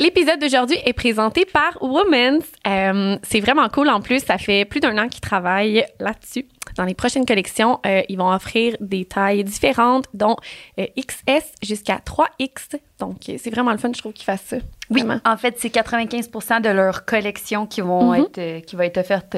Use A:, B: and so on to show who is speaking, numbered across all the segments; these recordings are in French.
A: L'épisode d'aujourd'hui est présenté par Women's. Euh, c'est vraiment cool. En plus, ça fait plus d'un an qu'ils travaillent là-dessus. Dans les prochaines collections, euh, ils vont offrir des tailles différentes, dont euh, XS jusqu'à 3X. Donc, c'est vraiment le fun, je trouve, qu'ils fassent ça.
B: Oui,
A: Vraiment.
B: en fait, c'est 95% de leur collection qui, vont
A: Mhm.
B: être, qui va être offerte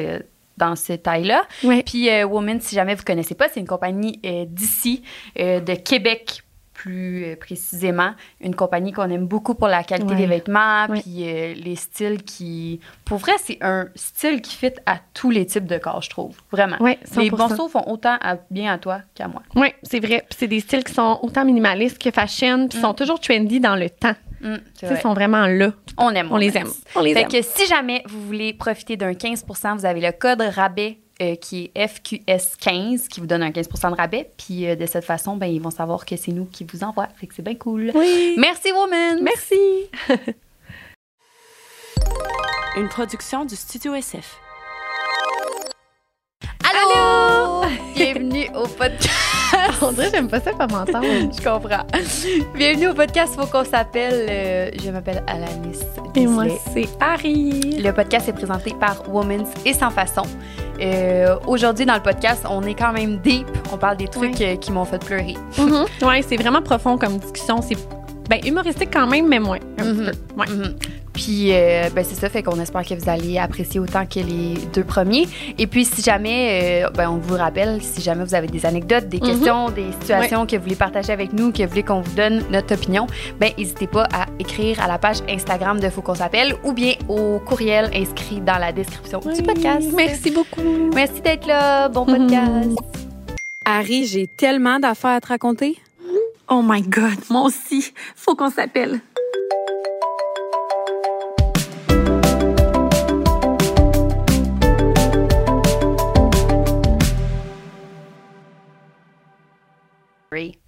B: dans cette taille-là.
A: Ouais.
B: Puis euh, Woman, si jamais vous connaissez pas, c'est une compagnie euh, d'ici, euh, de Québec plus euh, précisément. Une compagnie qu'on aime beaucoup pour la qualité
A: Ouais.
B: des vêtements,
A: Ouais.
B: puis euh, les styles qui... Pour vrai, c'est un style qui fit à tous les types de corps, je trouve. Vraiment.
A: Ouais,
B: les
A: 100%.
B: morceaux font autant à- bien à toi qu'à moi.
A: Oui, c'est vrai. C'est des styles qui sont autant minimalistes que fashion, puis
B: Mm.
A: sont toujours trendy dans le temps.
B: Mm, vrai.
A: Ils sont vraiment là.
B: On aime.
A: On les
B: Women's.
A: aime. On les
B: Fait
A: aime.
B: que si jamais vous voulez profiter d'un 15 vous avez le code rabais euh, qui est FQS15 qui vous donne un 15% de rabais. Puis euh, de cette façon, ben, ils vont savoir que c'est nous qui vous envoie. Fait que c'est bien cool.
A: Oui.
B: Merci, Woman!
A: Merci.
C: Une production du Studio SF.
B: Allô! Bienvenue au podcast.
A: On dirait que j'aime pas ça pas m'entendre.
B: Je comprends. Bienvenue au podcast Faut qu'on s'appelle. euh, je m'appelle Alanis.
A: Et moi, c'est Harry.
B: Le podcast est présenté par Women's et Sans Façon. Euh, Aujourd'hui, dans le podcast, on est quand même deep. On parle des trucs euh, qui m'ont fait pleurer.
A: Mhm. Ouais, c'est vraiment profond comme discussion. C'est ben, humoristique quand même, mais moins. Un
B: Mhm.
A: petit peu. Ouais.
B: Mhm. Puis, euh, ben, c'est ça, fait qu'on espère que vous allez apprécier autant que les deux premiers. Et puis, si jamais, euh, ben, on vous rappelle, si jamais vous avez des anecdotes, des
A: Mhm.
B: questions, des situations que vous voulez partager avec nous, que vous voulez qu'on vous donne notre opinion, ben, n'hésitez pas à écrire à la page Instagram de Faut qu'on s'appelle ou bien au courriel inscrit dans la description du podcast.
A: Merci beaucoup.
B: Merci d'être là. Bon
A: Mhm.
B: podcast.
C: Harry, j'ai tellement d'affaires à te raconter.
D: Oh my God, moi aussi. Faut qu'on s'appelle.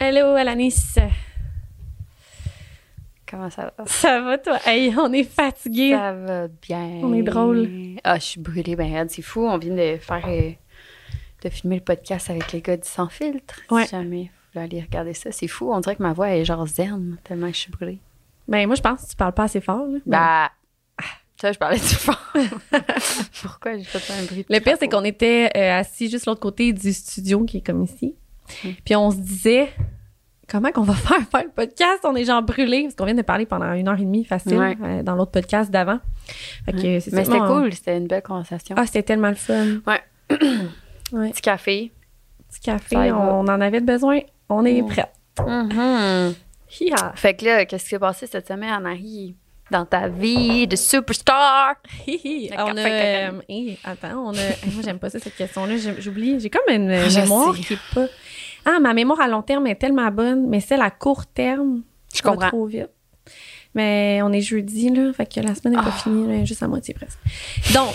A: Hello, Alanis.
B: Comment ça va?
A: Ça va, toi? Hey, on est fatigué.
B: Ça va bien.
A: On est drôle.
B: Ah, je suis brûlée, ben c'est fou. On vient de faire, euh, de filmer le podcast avec les gars du Sans Filtre.
A: Ouais.
B: Si jamais vous voulez aller regarder ça, c'est fou. On dirait que ma voix est genre zen, tellement que je suis brûlée.
A: Ben, moi, je pense que tu parles pas assez fort. là.
B: Bah, ça, je parlais du fort. Pourquoi j'ai fait un bruit?
A: Le pire, c'est qu'on était euh, assis juste l'autre côté du studio qui est comme ici.
B: Mm.
A: Puis on se disait, comment qu'on va faire faire le podcast? On est genre brûlés parce qu'on vient de parler pendant une heure et demie facile
B: Ouais.
A: euh, dans l'autre podcast d'avant.
B: Ouais. Mais c'était cool, c'était une belle conversation.
A: Ah, c'était tellement le fun.
B: Ouais.
A: ouais.
B: Petit café.
A: Petit café, on en avait besoin. On est
B: Mm.
A: prêts.
B: Mhm.
A: Hi-ha.
B: Fait que là, qu'est-ce qui s'est passé cette semaine, Harry? Dans ta vie de superstar?
A: On a. euh, hey, attends, on a. hey, moi, j'aime pas ça, cette question-là. J'oublie. J'ai comme une
B: Ah,
A: mémoire qui est pas. Ah, ma mémoire à long terme est tellement bonne, mais celle à court terme.
B: Je
A: va
B: comprends.
A: trop vite. Mais on est jeudi, là. Fait que la semaine n'est pas
B: Ah.
A: finie, là, juste à moitié presque. Donc,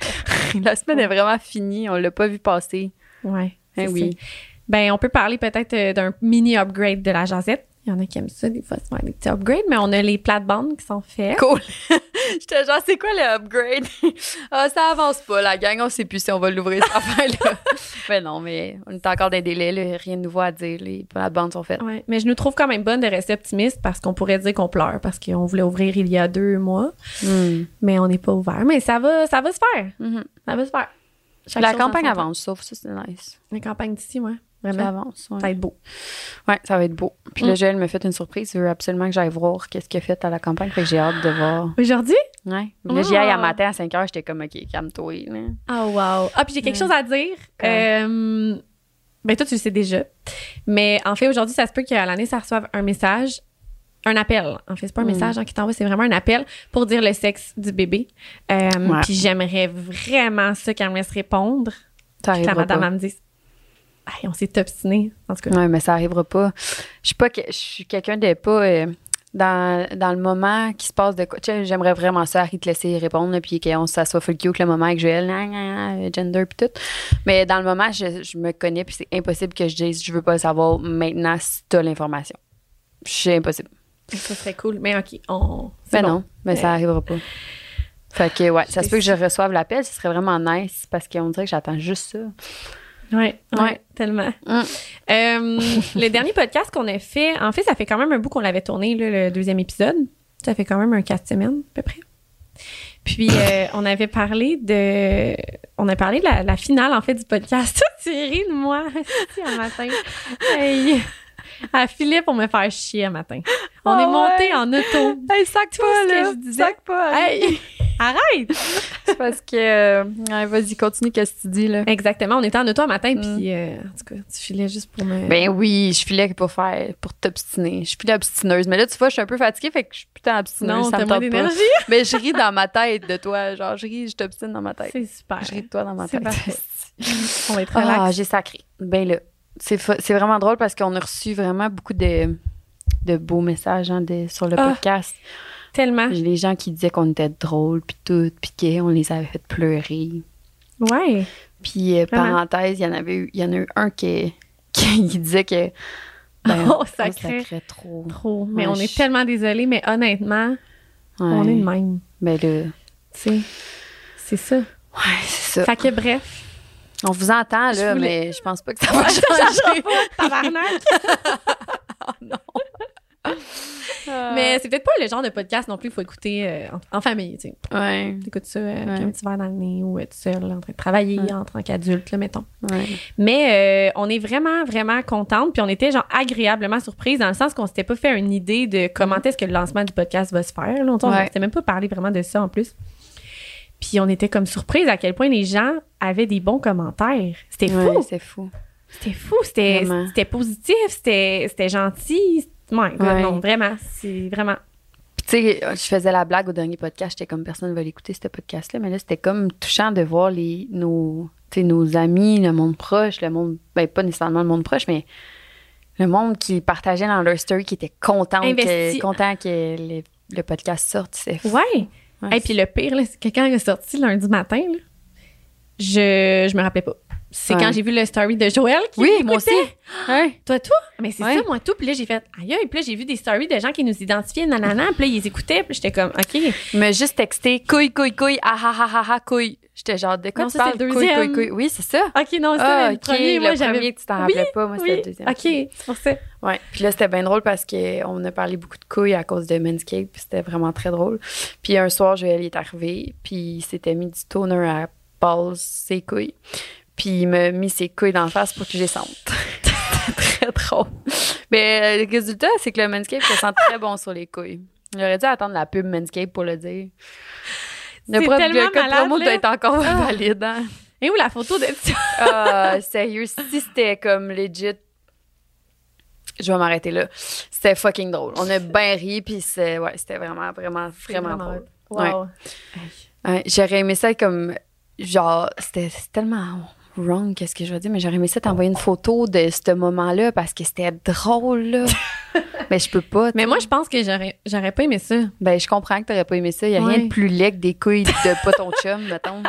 B: La semaine est vraiment finie, on l'a pas vu passer.
A: ouais. C'est
B: oui.
A: ça. Ben, on peut parler peut-être euh, d'un mini upgrade de la jasette. Il y en a qui aiment ça, des fois, faire des petits upgrades, mais on a les plates-bandes qui sont faites.
B: Cool. J'étais genre, c'est quoi le upgrade? ah, ça avance pas, la gang. On sait plus si on va l'ouvrir, cette affaire-là. mais non, mais on est encore dans des délais, là, rien de nouveau à dire. Les plates-bandes sont faites.
A: Ouais, mais je nous trouve quand même bonne de rester optimiste parce qu'on pourrait dire qu'on pleure parce qu'on voulait ouvrir il y a deux mois,
B: Hmm.
A: mais on n'est pas ouvert. Mais ça va, ça va se faire.
B: Mhm.
A: Ça va se faire. Chaque
B: La campagne avance, sauf ça, c'est nice.
A: La campagne d'ici, ouais.
B: Ça
A: Vraiment?
B: avance. Ouais.
A: Ça va être beau.
B: Ouais, ça va être beau. Puis là,
A: Mm.
B: Joël me fait une surprise. Il veut absolument que j'aille voir qu'est-ce qu'il a fait à la campagne. Fait que j'ai hâte de voir.
A: Aujourd'hui?
B: Ouais. Là, j'y aille à
A: Ah.
B: matin à 5 h. J'étais comme, OK, calme-toi. là.
A: Oh, wow. Ah, puis j'ai quelque
B: Ouais.
A: chose à dire.
B: Quoi?
A: Euh, ben, toi, tu le sais déjà. Mais en fait, aujourd'hui, ça se peut qu'à l'année, ça reçoive un message, un appel. En fait, c'est pas un
B: Mm.
A: message hein, qui t'envoie, c'est vraiment un appel pour dire le sexe du bébé. Euh,
B: Ouais.
A: Puis j'aimerais vraiment ça qu'elle me laisse répondre.
B: Ça
A: Puis que la madame, me dise, Hey, on s'est obstiné. En tout cas,
B: Ouais, mais ça arrivera pas. Je suis pas que je suis quelqu'un de pas euh, dans, dans le moment qui se passe de quoi. Tu sais, j'aimerais vraiment ça, Harry, te laisser répondre, là, puis qu'on ça soit full cute le moment avec Joël, nan, nan, nan, gender puis tout. Mais dans le moment, je, je me connais, puis c'est impossible que je dise je veux pas le savoir maintenant si t'as l'information. C'est impossible.
A: ça serait cool. Mais OK, on.
B: Mais
A: bon.
B: non, mais ça arrivera pas. Fait que, ouais, ça se peut que je reçoive l'appel, ce serait vraiment nice parce qu'on dirait que j'attends juste ça.
A: Ouais, ouais,
B: Ouais.
A: tellement.
B: Mm.
A: Euh, le dernier podcast qu'on a fait, en fait, ça fait quand même un bout qu'on l'avait tourné, là, le deuxième épisode. Ça fait quand même un quatre semaines, à peu près. Puis, euh, on avait parlé de. On a parlé de la, la finale, en fait, du podcast. Ris de moi, un matin. Hey. À Philippe, on me faire chier un matin. On
B: Ah
A: est monté en auto.
B: Hey, sac
A: Tout ce que je disais.
B: Sac pas.
A: Hey, arrête!
B: C'est parce que. euh, ouais, vas-y, continue, qu'est-ce que tu dis, là?
A: Exactement, on était en auto un matin,
B: Mm.
A: puis euh, en tout cas, tu filais juste pour me.
B: Ben oui, je filais pour faire, pour t'obstiner. Je filais obstineuse. Mais là, tu vois, je suis un peu fatiguée, fait que je suis putain obstineuse.
A: non,
B: ça me tente pas. Mais je ris dans ma tête de toi. Genre, je ris, je t'obstine dans ma tête.
A: C'est super.
B: Je ris de toi dans ma tête.
A: On va être relax.
B: Ah, j'ai sacré. Ben là, c'est vraiment drôle parce qu'on a reçu vraiment beaucoup de, de beaux messages hein, de- sur le
A: Ah.
B: podcast.
A: Tellement.
B: Les gens qui disaient qu'on était drôles, puis tout, puis qu'on les avait fait pleurer.
A: Ouais.
B: Puis, euh, parenthèse, il y en avait eu, il y en a eu un qui, qui, qui disait que. ben,
A: Oh, sacré.
B: sacrait trop.
A: Trop. Mais
B: Ouais,
A: on est tellement désolés, mais honnêtement,
B: Ouais.
A: on est de même.
B: Ben là, ouais,
A: Tu sais. C'est ça.
B: c'est ça.
A: Fait que bref.
B: On vous entend,
A: Je
B: là,
A: voulais-
B: mais je pense pas que ça va
A: Ça
B: changer.
A: pas, tabarnak. Mais c'est peut-être pas le genre de podcast non plus qu'il faut écouter euh, en, en famille, tu sais.
B: Ouais,
A: T'écoutes ça euh, avec
B: Ouais.
A: un petit verre dans le nez ou euh, tout seul, en train de travailler
B: Ouais.
A: en tant qu'adulte, là, mettons.
B: ouais.
A: Mais euh, on est vraiment, vraiment contente. Puis on était genre agréablement surprise dans le sens qu'on s'était pas fait une idée de comment est-ce que le lancement du podcast va se faire. Là. On s'était même pas parlé vraiment de ça en plus. Puis on était comme surprise à quel point les gens avaient des bons commentaires. C'était fou.
B: C'est fou.
A: C'était fou. C'était c'était positif. C'était c'était gentil. Ouais,
B: Ouais.
A: non, vraiment. C'est vraiment.
B: Puis, tu sais, je faisais la blague au dernier podcast, j'étais comme personne ne va l'écouter, ce podcast-là, mais là, c'était comme touchant de voir les, nos, nos amis, le monde proche, le monde, ben, pas nécessairement le monde proche, mais le monde qui partageait dans leur story, qui était content
A: Investi.
B: que, content que le, le podcast sorte. C'est fou.
A: Ouais.
B: Ouais,
A: Et puis le pire, c'est que quand il est sorti lundi matin, là, je, je me rappelais pas. C'est
B: Ouais.
A: quand j'ai vu le story de Joël qui
B: Oui, moi aussi. Ouais.
A: Toi, tout? Mais c'est
B: Ouais.
A: ça, moi, tout. Puis là, j'ai fait, aïe, aïe. Puis là, j'ai vu des stories de gens qui nous identifiaient, nanana. Puis là, ils écoutaient. Puis j'étais comme, OK.
B: Il m'a juste texté couille, couille, couille, ah ah ah ah ah, couille. J'étais genre, de quoi
A: Non,
B: tu parles?
A: le
B: Couille, couille, couille. Oui, c'est ça.
A: OK, non, c'était
B: Ah,
A: le premier. Moi,
B: premier, tu t'en
A: Oui,
B: rappelais pas. Moi, c'était
A: Oui,
B: le deuxième.
A: OK, c'est pour ça.
B: Ouais. Puis là, c'était bien drôle parce qu'on a parlé beaucoup de couilles à cause de Manscaped. Puis c'était vraiment très drôle. Puis un soir, Joël est arrivé. Puis il s'était mis du toner à pause ses couilles. Puis il m'a mis ses couilles dans la face pour que je les sente. c'était très drôle. Mais euh, le résultat, c'est que le Manscaped se sent très bon sur les couilles. J'aurais dû attendre la pub Manscaped pour le dire. Le,
A: C'est
B: pro- le code
A: malade,
B: promo
A: là.
B: doit être encore
A: Ah.
B: valide. hein?
A: Et où la photo de ça?
B: Ah, sérieux, si c'était comme legit, je vais m'arrêter là. C'était fucking drôle. On a bien ri, puis c'est, ouais, c'était vraiment, vraiment, vraiment drôle.
A: Wow.
B: Ouais, j'aurais aimé ça comme, genre, c'était tellement wrong, qu'est-ce que je veux dire, mais j'aurais aimé ça t'envoyer une photo de ce moment-là parce que c'était drôle, là. mais je peux pas.
A: Mais moi, je pense que j'aurais, j'aurais pas aimé ça.
B: Ben, je comprends que t'aurais pas aimé ça. Il y a
A: Ouais.
B: rien de plus laid que des couilles de pas ton chum, mettons.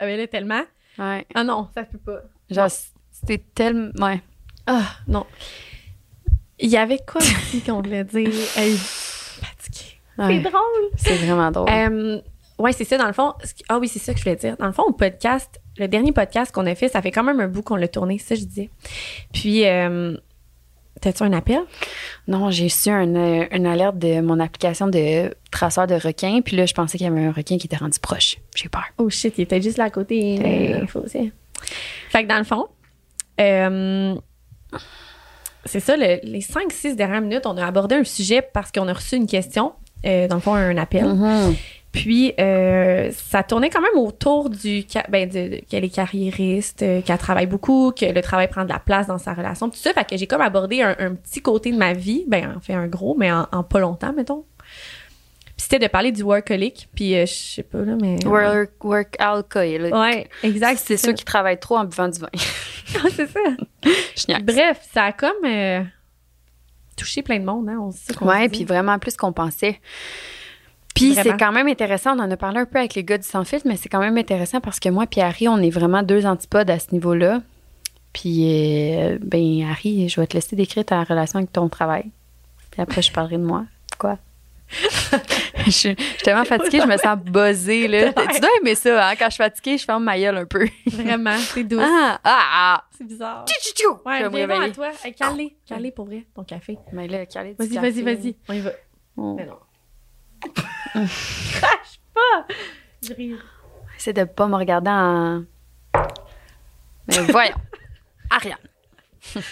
A: Ah, mais là, tellement.
B: Ouais.
A: Ah non, ça peut pas.
B: Genre, c'était tellement. Ouais.
A: Ah, non. Il y avait quoi aussi qu'on voulait dire? Hey.
B: Ouais.
A: C'est drôle.
B: C'est vraiment drôle.
A: Euh, ouais, c'est ça, dans le fond. Ah oui, c'est ça que je voulais dire. Dans le fond, au podcast, le dernier podcast qu'on a fait, ça fait quand même un bout qu'on l'a tourné, ça je disais. Puis, euh, t'as-tu un appel?
B: Non, j'ai reçu un, euh, une alerte de mon application de traceur de requins. Puis là, je pensais qu'il y avait un requin qui était rendu proche. J'ai peur.
A: Oh shit, il était juste là à côté.
B: Euh.
A: Il faut aussi. Fait que dans le fond, euh, c'est ça, le- les 5-6 dernières minutes, on a abordé un sujet parce qu'on a reçu une question, euh, dans le fond, un appel.
B: Mhm.
A: Puis, euh, ça tournait quand même autour du ben, de, qu'elle est carriériste, euh, qu'elle travaille beaucoup, que le travail prend de la place dans sa relation, tout ça. Fait que j'ai comme abordé un, un petit côté de ma vie, ben, en fait, un gros, mais en, en pas longtemps, mettons. Puis c'était de parler du workaholic, puis euh, je sais pas, là, mais...
B: Work, work alcohol.
A: Ouais, exact.
B: C'est ceux qui travaillent trop en buvant du vin.
A: Ah, c'est ça. Bref, ça a comme euh, touché plein de monde, hein, on qu'on
B: Ouais, puis vraiment plus qu'on pensait. Puis c'est quand même intéressant, on en a parlé un peu avec les gars du Sans Filtre, mais c'est quand même intéressant parce que moi puis Harry, on est vraiment deux antipodes à ce niveau-là. Puis, euh, ben Harry, je vais te laisser décrire ta relation avec ton travail. Puis après, je parlerai de moi. Quoi? je, suis tellement fatiguée, je me sens buzzée, là. tu dois aimer ça, hein? Quand je suis fatiguée, je ferme ma gueule un peu.
A: Vraiment, c'est douce.
B: Ah! Ah! ah.
A: C'est bizarre.
B: Tchou, tchou, tchou.
A: Ouais, viens voir à toi. Hey, calé, calé pour vrai, ton café.
B: Mais là, calé
A: Vas-y, vas-y, vas-y. On y va.
B: Oh.
A: Mais non. Crache pas! Je ris.
B: Essaie de pas me regarder en. Mais voyons. Ariane.
A: OK,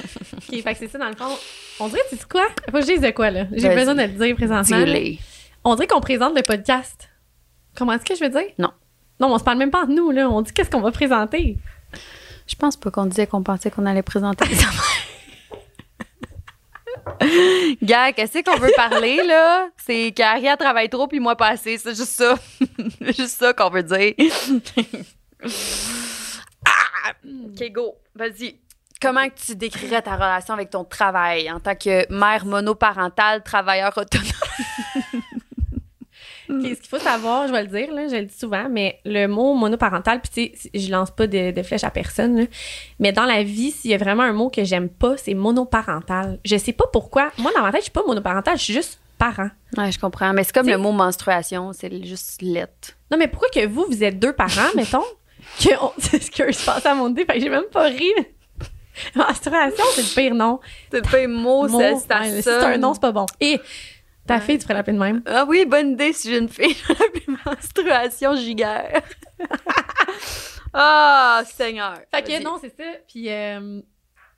A: fait que c'est ça, dans le fond. On dirait, tu sais quoi? Faut que je dise de quoi, là. J'ai besoin de le dire présentement. On dirait qu'on présente le podcast. Comment est-ce que je veux dire?
B: Non.
A: Non, on se parle même pas entre nous, là. On dit qu'est-ce qu'on va présenter.
B: Je pense pas qu'on disait qu'on pensait qu'on allait présenter des affaires. Gars, qu'est-ce qu'on veut parler, là? C'est qu'Aria travaille trop puis moi pas assez. C'est juste ça. Juste ça qu'on veut dire. ah! OK, go. Vas-y. Comment tu décrirais ta relation avec ton travail en tant que mère monoparentale, travailleur autonome?
A: OK, ce qu'il faut savoir, je vais le dire, là, je le dis souvent, mais le mot monoparental, puis tu sais, je lance pas de, de flèche à personne, là, mais dans la vie, s'il y a vraiment un mot que j'aime pas, c'est monoparental. Je sais pas pourquoi. Moi, dans ma tête, je suis pas monoparental, je suis juste parent.
B: Ouais, je comprends. Mais c'est comme
A: T'sais-
B: le mot menstruation, c'est juste lettre.
A: Non, mais pourquoi que vous, vous êtes deux parents, mettons, que c'est ce que je pense à mon dé, fait que j'ai même pas ri. Menstruation, c'est le pire nom.
B: C'est pas un mot, ça
A: ouais, c'est un nom, c'est pas bon. Et ta
B: Ouais.
A: fille, tu ferais l'appeler de même?
B: Ah oui, bonne idée si j'ai une fille. La menstruation gigaire. Ah, Seigneur.
A: Fait que non, c'est ça. Puis, euh,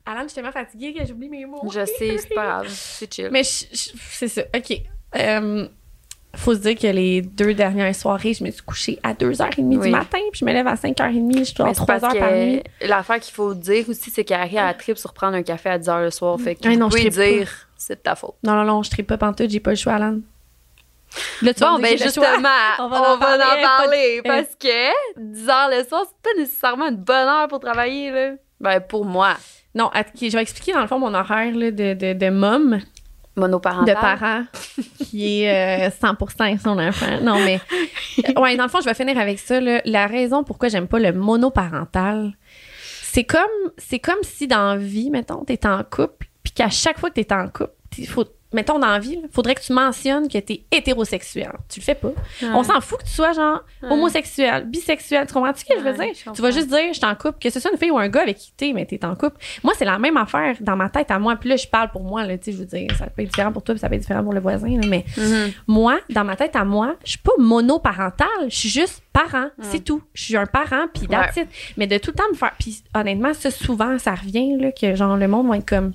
A: Alan, je suis tellement fatiguée que j'oublie mes mots.
B: Je sais, c'est pas grave. C'est chill.
A: Mais je- je- c'est ça. OK. Euh, faut se dire que les deux dernières soirées, je me suis couchée à 2h30
B: Oui.
A: du matin, puis je me lève à 5h30, je dors
B: Mais c'est
A: 3
B: parce
A: heures par nuit.
B: l'affaire qu'il faut dire aussi, c'est qu'Harry a la trip sur prendre un café à 10 h le soir. Fait que vous
A: non, je
B: pouvez dire, c'est de ta faute.
A: Non, non, non, je tripe pas pantoute, j'ai pas le choix, Alan. Là,
B: Bon, ben justement,
A: On
B: on
A: va
B: va
A: en
B: en
A: parler.
B: parler,
A: Pas de-
B: parce que 10 h le soir, c'est pas nécessairement une bonne heure pour travailler, là. Ben, pour moi,
A: Non, je vais expliquer dans le fond mon horaire là, de, de, de mom,
B: monoparental.
A: de parent, qui est euh, 100% son enfant. Non, mais ouais, dans le fond, je vais finir avec ça. là. La raison pourquoi j'aime pas le monoparental, c'est comme c'est comme si dans la vie, mettons, t'es en couple, puis qu'à chaque fois que t'es en couple, faut mettons dans la vie, il faudrait que tu mentionnes que t'es hétérosexuel. Tu le fais pas. On s'en fout que tu sois genre
B: Ouais.
A: homosexuel, bisexuel. Tu comprends-tu ce que je veux dire?
B: je
A: Tu vas juste dire, je suis en couple, que ce soit une fille ou un gars avec qui t'es, mais t'es en couple. Moi, c'est la même affaire dans ma tête à moi. Puis là, je parle pour moi, là, tu sais, je veux dire, ça peut être différent pour toi, puis ça peut être différent pour le voisin, là, mais
B: Mhm.
A: moi, dans ma tête à moi, je suis pas monoparentale, je suis juste parent, c'est tout. Je suis un parent, puis that's it. Mais de tout le temps me faire... Puis honnêtement, ça, souvent, ça revient, là, que genre, le monde va être comme...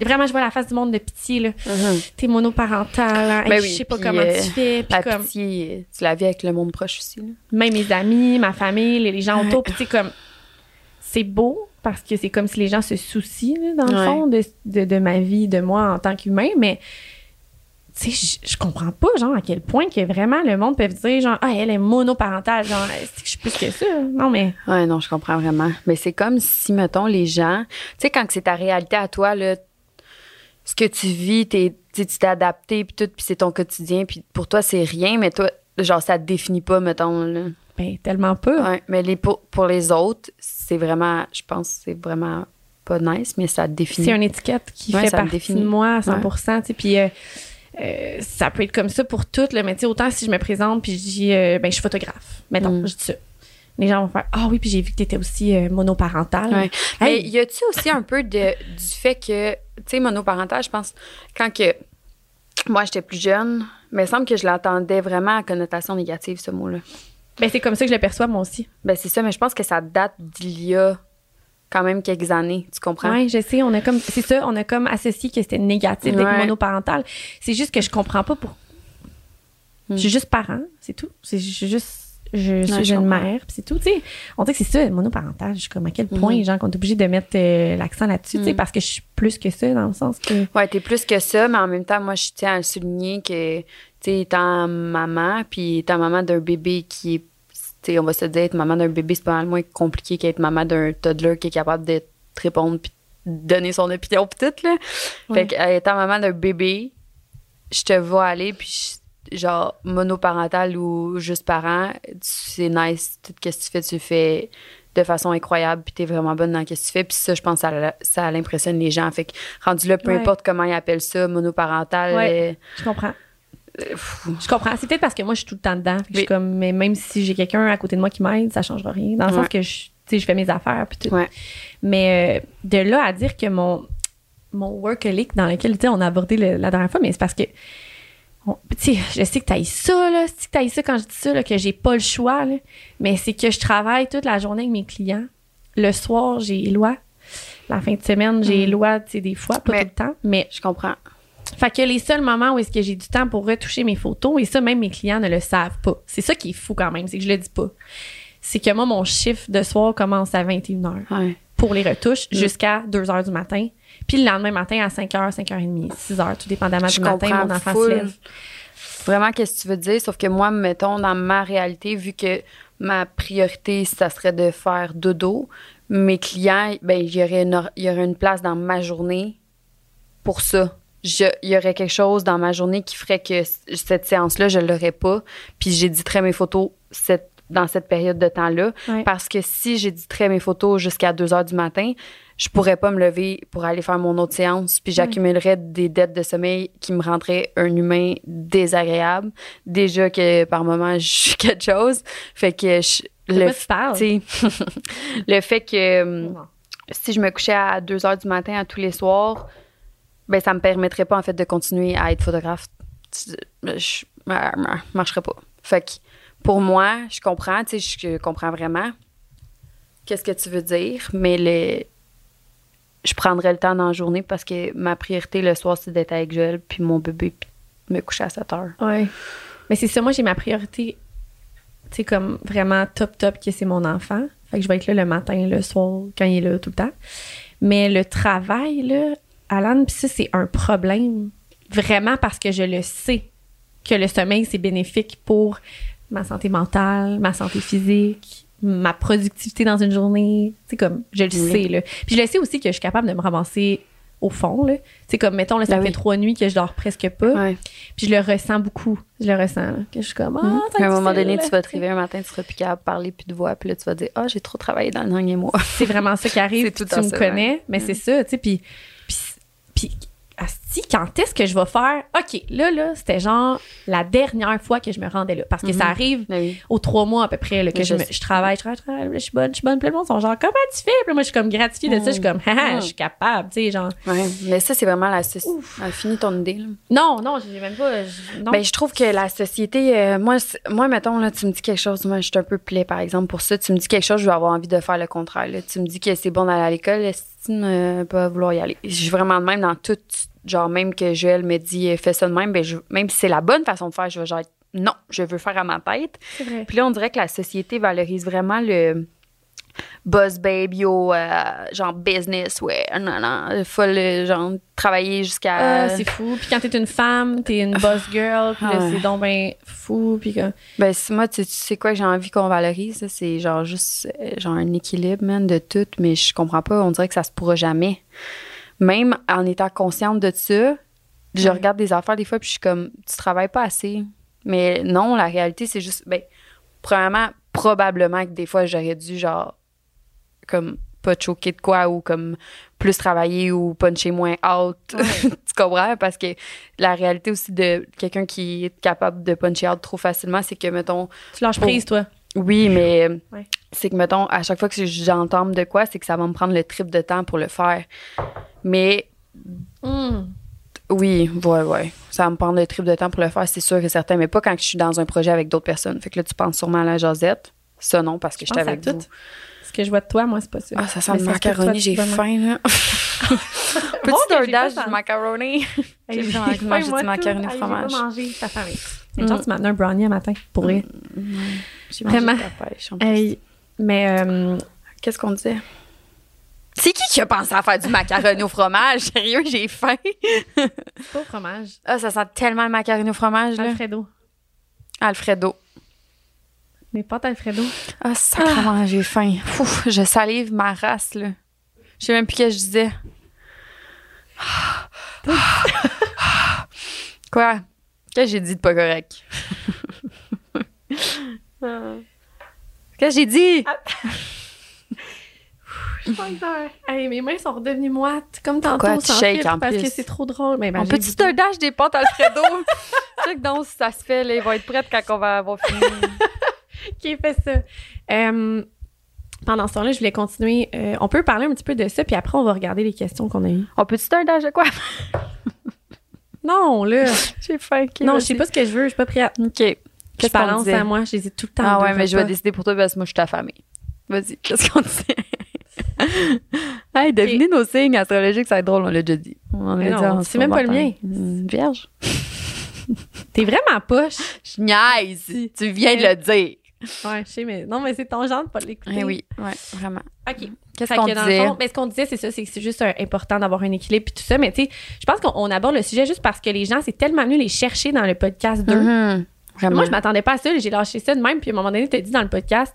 A: Vraiment, je vois la face du monde de pitié, là.
B: Mhm.
A: T'es monoparental, hein,
B: Ben oui,
A: je sais pas
B: puis,
A: comment
B: euh,
A: tu fais, puis
B: La
A: comme
B: pitié, tu la vis avec le monde proche aussi, là.
A: même mes amis, ma famille, les, les gens autour, puis tu sais comme c'est beau parce que c'est comme si les gens se soucient là, dans le
B: Ouais.
A: fond de, de, de ma vie, de moi en tant qu'humain, mais tu sais, je- je comprends pas genre à quel point que vraiment le monde peut dire genre ah elle est monoparentale, genre que je suis plus que ça? Non mais
B: Ouais, non, je comprends vraiment. Mais c'est comme si, mettons, les gens, tu sais, quand c'est ta réalité à toi, là, ce que tu vis, t'es, tu t'es adapté, puis tout, puis c'est ton quotidien, puis pour toi, c'est rien, mais toi, genre, ça te définit pas, mettons, là.
A: ben tellement pas.
B: Ouais, mais les, pour, pour les autres, c'est vraiment, je pense, c'est vraiment pas nice, mais ça te définit.
A: C'est une étiquette qui
B: Ouais,
A: fait partie
B: définit.
A: de moi à 100 tu sais, Puis euh, euh, ça peut être comme ça pour toutes, là, mais tu sais, autant si je me présente puis je dis, euh, ben, je suis photographe. Mettons,
B: Mm.
A: je dis ça. Les gens vont faire, ah oui, puis j'ai vu que tu étais aussi euh, monoparentale.
B: Ouais. Mais
A: Hey,
B: y a-tu aussi un peu de, du fait que, tu sais, monoparental, je pense, quand que moi j'étais plus jeune, mais il semble que je l'entendais vraiment à connotation négative, ce mot-là.
A: ben, c'est comme ça que je le perçois, moi aussi.
B: Ben c'est ça, mais je pense que ça date d'il y a quand même quelques années, tu comprends?
A: Oui, je sais, on a comme, c'est ça, on a comme associé que c'était négatif d'être
B: Ouais.
A: monoparental. C'est juste que je comprends pas pour.
B: Mm.
A: Je suis juste parent, c'est tout. C'est je suis juste. Je suis
B: je
A: une
B: comprends.
A: mère, c'est tout. Tu sais, on dit que c'est ça, monoparental. Je suis comme à quel point,
B: Mhm.
A: genre, qu'on est obligé de mettre euh, l'accent là-dessus, tu sais,
B: Mm.
A: parce que je suis plus que ça, dans le sens que.
B: Ouais, t'es plus que ça, mais en même temps, moi, je tiens à le souligner que, tu sais, étant maman, puis étant maman d'un bébé qui est, on va se dire, être maman d'un bébé, c'est pas mal moins compliqué qu'être maman d'un toddler qui est capable de te répondre puis donner son opinion tout, là. Fait que, euh, étant maman d'un bébé, je te vois aller, puis je- genre, monoparental ou juste parent, c'est nice. Tout ce que tu fais, tu le fais de façon incroyable, puis t'es vraiment bonne dans ce que tu fais. Puis ça, je pense, ça, ça l'impressionne les gens. Fait que, rendu là, peu
A: Ouais.
B: importe comment ils appellent ça, monoparental,
A: Ouais. Je comprends. Je comprends. C'est peut-être parce que moi, je suis tout le temps dedans. Je suis comme, mais même si j'ai quelqu'un à côté de moi qui m'aide, ça changera rien. Dans le
B: Ouais.
A: sens que je, je fais mes affaires, puis tout.
B: Ouais.
A: Mais euh, de là à dire que mon, mon workaholic dans lequel, on a abordé le- la dernière fois, mais c'est parce que tu sais, je sais que t'ailles ça, là. Si t'ailles ça quand je dis ça, là, que j'ai pas le choix, là. Mais c'est que je travaille toute la journée avec mes clients. Le soir, j'ai loi. La fin de semaine, j'ai loi, tu sais, des fois, pas
B: Mais-
A: tout le temps. Mais
B: Je comprends.
A: Fait que les seuls moments où est-ce que j'ai du temps pour retoucher mes photos, et ça, même mes clients ne le savent pas. C'est ça qui est fou quand même, c'est que je le dis pas. C'est que moi, mon chiffre de soir commence à 21h
B: Ouais.
A: pour les retouches
B: Mm.
A: jusqu'à 2h du matin. Puis le lendemain matin à 5h, 5h30, 6h, tout dépendamment
B: Je
A: du matin, mon enfant
B: full.
A: se lève.
B: Vraiment, qu'est-ce que tu veux dire? Sauf que moi, mettons, dans ma réalité, vu que ma priorité, ça serait de faire dodo, mes clients, ben, il y aurait une place dans ma journée pour ça. Il y aurait quelque chose dans ma journée qui ferait que cette séance-là, je l'aurais pas. Puis j'éditerais mes photos cette, dans cette période de temps-là. Parce que si j'éditerais mes photos jusqu'à 2 heures du matin, je pourrais pas me lever pour aller faire mon autre séance. Puis j'accumulerais des dettes de sommeil qui me rendraient un humain désagréable. Déjà que par moment, je suis quelque chose. Fait que je- le, le fait que si je me couchais à 2 heures du matin à tous les soirs, ben ça me permettrait pas en fait de continuer à être photographe. Je, marcherais pas. Fait que pour moi, je comprends, tu sais, je comprends vraiment qu'est-ce que tu veux dire, mais le je prendrais le temps dans la journée parce que ma priorité le soir c'est d'être avec Joël puis mon bébé puis me coucher à 7 heures.
A: Ouais. Mais c'est ça, moi, j'ai ma priorité, tu comme vraiment top, top, que c'est mon enfant. Fait que je vais être là le matin, le soir, quand il est là, tout le temps. Mais le travail, là, Alan, pis ça, c'est un problème. Vraiment parce que je le sais que le sommeil, c'est bénéfique pour ma santé mentale, ma santé physique, ma productivité dans une journée. C'est comme, je le
B: Oui.
A: sais, là. Puis je le sais aussi que je suis capable de me ramasser au fond, là. C'est comme, mettons, là, ça
B: Ben
A: fait
B: oui.
A: trois nuits que je dors presque pas.
B: Ouais.
A: Puis je le ressens beaucoup. Je le ressens. là, que je suis comme, ah,
B: Mhm.
A: c'est
B: à un moment donné,
A: là.
B: tu vas te réveiller un matin, tu seras plus capable de parler plus de voix, puis là, tu vas dire Ah, j'ai trop travaillé dans le dernier mois.
A: C'est vraiment ça qui arrive. Puis
B: tout
A: tu me connais, mais c'est ça, tu sais. Puis, puis, asti, quand est-ce que je vais faire, OK, là, là, c'était genre la dernière fois que je me rendais là. Parce que ça
B: Mhm.
A: arrive
B: Ben oui.
A: aux trois mois à peu près là, que je,
B: je
A: me- je travaille, je travaille, je travaille, je suis bonne, je suis bonne. Puis le monde sont genre, comment tu fais? Puis moi, je suis comme gratifiée de ça. Je suis comme,
B: Mm.
A: je suis capable, tu sais, genre.
B: Ouais. Mais ça, c'est vraiment la société. Fini ton idée, là.
A: Non, non, j'ai même pas. je- non.
B: Ben, je trouve que la société, euh, moi, moi, mettons, là, tu me dis quelque chose, moi, je suis un peu plaie, par exemple, pour ça. Tu me dis quelque chose, je vais avoir envie de faire le contraire. là. Tu me dis que c'est bon d'aller à l'école, estime euh, pas vouloir y aller? Je suis vraiment de même dans tout, genre, même que Joël me dit, euh, fais ça de même, ben, je- même si c'est la bonne façon de faire, je vais genre, non, je veux faire à ma tête.
A: vrai.
B: Puis là, on dirait que la société valorise vraiment le boss babe, yo, euh, genre business, ouais, non, non, folle, euh, genre, travailler jusqu'à.
A: Ah, c'est fou. Puis quand t'es une femme, t'es une boss girl, puis là,
B: Ah
A: c'est donc ben fou. Puis que.
B: Ben, moi, tu, tu sais quoi que j'ai envie qu'on valorise, là, c'est genre juste euh, genre un équilibre, man, de tout, mais je comprends pas, on dirait que ça se pourra jamais. Même en étant consciente de ça, je regarde des affaires des fois, puis je suis comme, tu travailles pas assez. Mais non, la réalité, c'est juste, ben, premièrement, probablement que des fois, j'aurais dû, genre, comme, pas te choquer de quoi, ou comme, plus travailler, ou puncher moins out. tu comprends? Parce que la réalité aussi de quelqu'un qui est capable de puncher out trop facilement, c'est que, mettons,
A: Tu lâches prise, toi.
B: Oui, mais
A: Ouais.
B: c'est que, mettons, à chaque fois que j'entame de quoi, c'est que ça va me prendre le trip de temps pour le faire. Mais
A: Hum.
B: oui, ouais, ouais. Ça va me prendre le trip de temps pour le faire, c'est sûr et certain, mais pas quand je suis dans un projet avec d'autres personnes. Fait que là, tu penses sûrement à la Josette. Ça, non, parce que
A: à
B: avec
A: tout.
B: vous.
A: Ce que je vois de toi, moi, c'est pas ça.
B: Ah, ça sent
A: Mais
B: le
A: ça
B: macaroni, j'ai faim, là. Petit
A: j'ai senti.
B: du macaroni? J'ai vraiment
A: faim, moi,
B: du macaroni fromage.
A: J'ai mangé ta famille. Une
B: Mm.
A: chance, tu m'as donné un brownie un matin, pour.
B: J'ai mangé
A: Vraiment.
B: de la pêche, en plus.
A: Hey, mais euh,
B: Qu'est-ce qu'on disait? C'est qui qui a pensé à faire du macaroni au fromage? Sérieux, j'ai faim.
A: c'est pas au fromage.
B: Ah, ça sent tellement le macaroni au fromage, là.
A: Alfredo.
B: Alfredo.
A: Les pâtes Alfredo.
B: Ah, sacrément, j'ai faim. Ouf, je salive ma race, là. Je sais même plus ce que je disais. Quoi? Qu'est-ce que j'ai dit de pas correct? Qu'est-ce que j'ai dit?
A: Je suis. Hey, mes mains sont redevenues moites, comme tantôt,
B: Pourquoi tu
A: sans filtre,
B: en
A: parce
B: plus?
A: que c'est trop drôle. Mais ben,
B: On peut-tu te dash des pâtes Alfredo? Check donc si ça se fait, là. Ils vont être prêts quand on va avoir fini.
A: qui fait ça. Pendant ce temps-là, je voulais continuer. euh, on peut parler un petit peu de ça, puis après, on va regarder les questions qu'on a eues.
B: On peut-tu te dash de quoi?
A: Non, là.
B: J'ai faim. ok,
A: non, je sais pas ce que je veux. Je suis pas prête.
B: OK.
A: Je
B: Qu'est-ce
A: balance
B: disait?
A: à moi. J'hésite tout le temps.
B: Ah ouais,
A: deux
B: mais je vais décider pour toi parce que moi, je suis ta famille. Vas-y, qu'est-ce qu'on dit? hey, devinez nos signes astrologiques, ça va être drôle, on l'a déjà dit. On
A: Mais
B: dit
A: c'est même pas le mien.
B: Hum, Vierge.
A: T'es vraiment poche.
B: Je niaise. Tu viens de le dire.
A: Ouais, je sais, mais non, mais c'est ton genre de pas l'écouter.
B: Eh oui, ouais, vraiment.
A: OK.
B: Qu'est-ce qu'on
A: que dans le
B: disait?
A: fond, ben, ce qu'on disait, c'est ça, c'est que c'est juste important d'avoir un équilibre puis tout ça. Mais tu sais, je pense qu'on on aborde le sujet juste parce que les gens, c'est tellement venu les chercher dans le podcast 2.
B: Mhm, Vraiment.
A: Moi, je m'attendais pas à ça. J'ai lâché ça de même. Puis à un moment donné, tu as dit dans le podcast,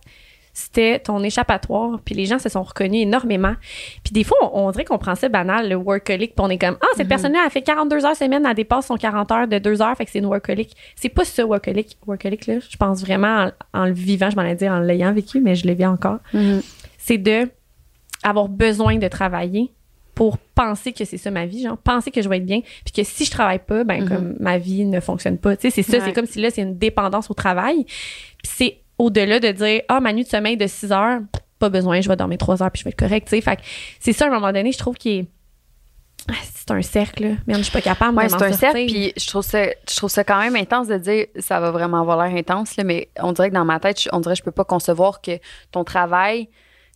A: c'était ton échappatoire. Puis les gens se sont reconnus énormément. Puis des fois, on, on dirait qu'on prend ça banal, le workaholic. Puis on est comme, ah, cette personne-là, elle fait 42 heures semaine, elle dépasse son 40 heures de 2 heures. Fait que c'est une workaholic. C'est pas ça, workaholic. Workaholic, là. Je pense vraiment en, en le vivant, je m'en ai dit en l'ayant vécu, mais je le vis encore.
B: Mhm.
A: C'est de avoir besoin de travailler pour penser que c'est ça ma vie, genre penser que je vais être bien, puis que si je travaille pas, ben
B: Mhm.
A: comme ma vie ne fonctionne pas. Tu sais, c'est ça,
B: Ouais.
A: c'est comme si là c'est une dépendance au travail. Puis c'est au-delà de dire ah ma nuit de sommeil de 6 heures, pas besoin, je vais dormir 3 heures puis je vais être correct, tu sais. Fait que c'est ça à un moment donné, je trouve qu'il est Ah, c'est un cercle, là. Merde, je suis pas capable
B: Ouais,
A: de
B: c'est un
A: sortir.
B: cercle, puis je trouve ça, je trouve ça quand même intense de dire ça va vraiment avoir l'air intense, là, mais on dirait que dans ma tête, on dirait que je peux pas concevoir que ton travail,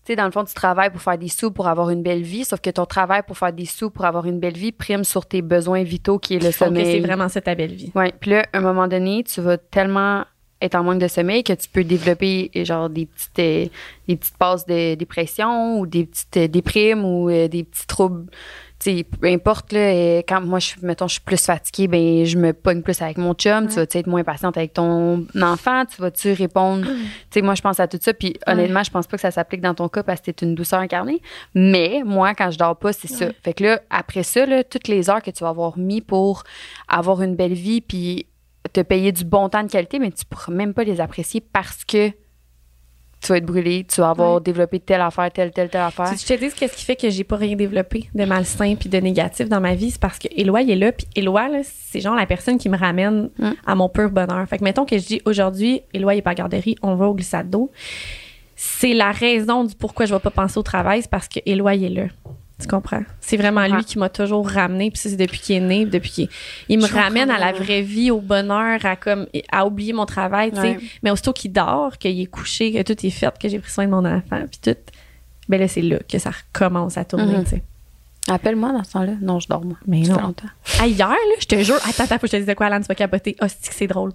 B: tu sais, dans le fond, tu travailles pour faire des sous pour avoir une belle vie, sauf que ton travail pour faire des sous pour avoir une belle vie prime sur tes besoins vitaux qui est le
A: trouve que c'est
B: sommeil.
A: vraiment ça ta belle vie.
B: Ouais, puis là, à un moment donné, tu vas tellement être en manque de sommeil que tu peux développer euh, genre des petites euh, des petites passes de dépression ou des petites euh, déprimes ou euh, des petits troubles sais peu importe là quand moi je mettons je suis plus fatiguée ben je me pogne plus avec mon chum tu vas être moins patiente avec ton enfant tu vas tu répondre? Tu sais moi je pense à tout ça puis honnêtement je pense pas que ça s'applique dans ton cas parce que t'es une douceur incarnée mais moi quand je dors pas c'est ça. Fait que là après ça là toutes les heures que tu vas avoir mis pour avoir une belle vie puis te payer du bon temps de qualité, mais tu pourras même pas les apprécier parce que tu vas être brûlé, tu vas avoir
A: Ouais.
B: développé telle affaire, telle, telle, telle affaire.
A: Si je te dis qu'est-ce qui fait que j'ai pas rien développé de malsain puis de négatif dans ma vie, c'est parce que Éloi il est là puis Éloi là, c'est genre la personne qui me ramène
B: Mm.
A: à mon pur bonheur. Fait que mettons que je dis aujourd'hui Éloi il est pas à garderie, on va au glissade d'eau. C'est la raison du pourquoi je vais pas penser au travail, c'est parce que Éloi est là. Tu comprends? C'est vraiment lui qui m'a toujours ramené, puis ça, c'est depuis qu'il est né, puis depuis qu'il il me
B: Je
A: ramène à la vraie vie, au bonheur, à comme à oublier mon travail, tu sais.
B: Ouais.
A: Mais aussitôt qu'il dort, qu'il est couché, que tout est fait, que j'ai pris soin de mon enfant, puis tout, ben là, c'est là que ça recommence à tourner,
B: Mhm.
A: tu sais.
B: Appelle-moi dans ce temps-là. Non, je dors, moi.
A: Mais non.
B: longtemps.
A: Hier, là, je te jure, attends, attends, faut que je te dise de quoi, Alan, tu vas capoter. Ah, c'est que c'est drôle?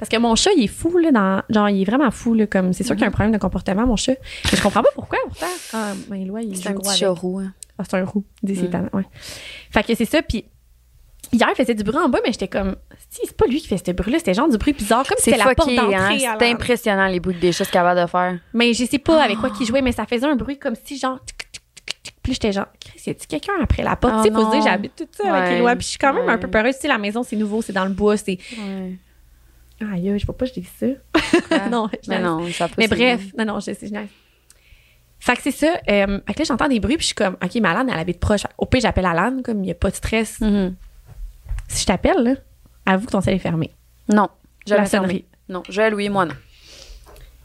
A: Parce que mon chat, il est fou, là, dans, genre, il est vraiment fou, là, comme, c'est sûr qu'il y a un problème de comportement, mon chat. Mais je comprends pas pourquoi, pourtant. Ah, ben, Éloi, il joue
B: un
A: gros
B: petit
A: avec.
B: chat roux. hein.
A: Ah, c'est un roux. Dis, ouais. Fait que c'est ça, puis hier, il faisait du bruit en bas, mais j'étais comme, si, c'est pas lui qui fait ce bruit-là, c'était genre du bruit bizarre, comme si
B: C'est
A: c'était la porte
B: hein.
A: d'entrée.
B: C'est
A: la-
B: impressionnant, les bruits des choses capable de faire.
A: Mais je sais pas avec quoi qu'il jouait, mais ça faisait un bruit comme si, genre. Puis j'étais genre, Chris, y a-tu quelqu'un après la porte?
B: Oh
A: tu sais, faut se dire, j'habite toute seule avec Éloi, puis je suis quand même un peu peureuse. Tu sais, la maison, c'est nouveau, c'est dans le bois, c'est.
B: Ouais.
A: Aïe, je vois pas, je dis ça. non, je
B: Mais non, ça peut
A: Mais bref, non, non, je sais, je. Fait que c'est ça. Euh, fait que là, j'entends des bruits, puis je suis comme, OK, mais Alan, elle habite proche. Au pire, j'appelle Alan, comme il n'y a pas de stress.
B: Mhm.
A: Si je t'appelle, là, avoue que ton sel est fermé.
B: Non.
A: La
B: Jamais
A: sonnerie.
B: Non. Joël, oui, moi, non.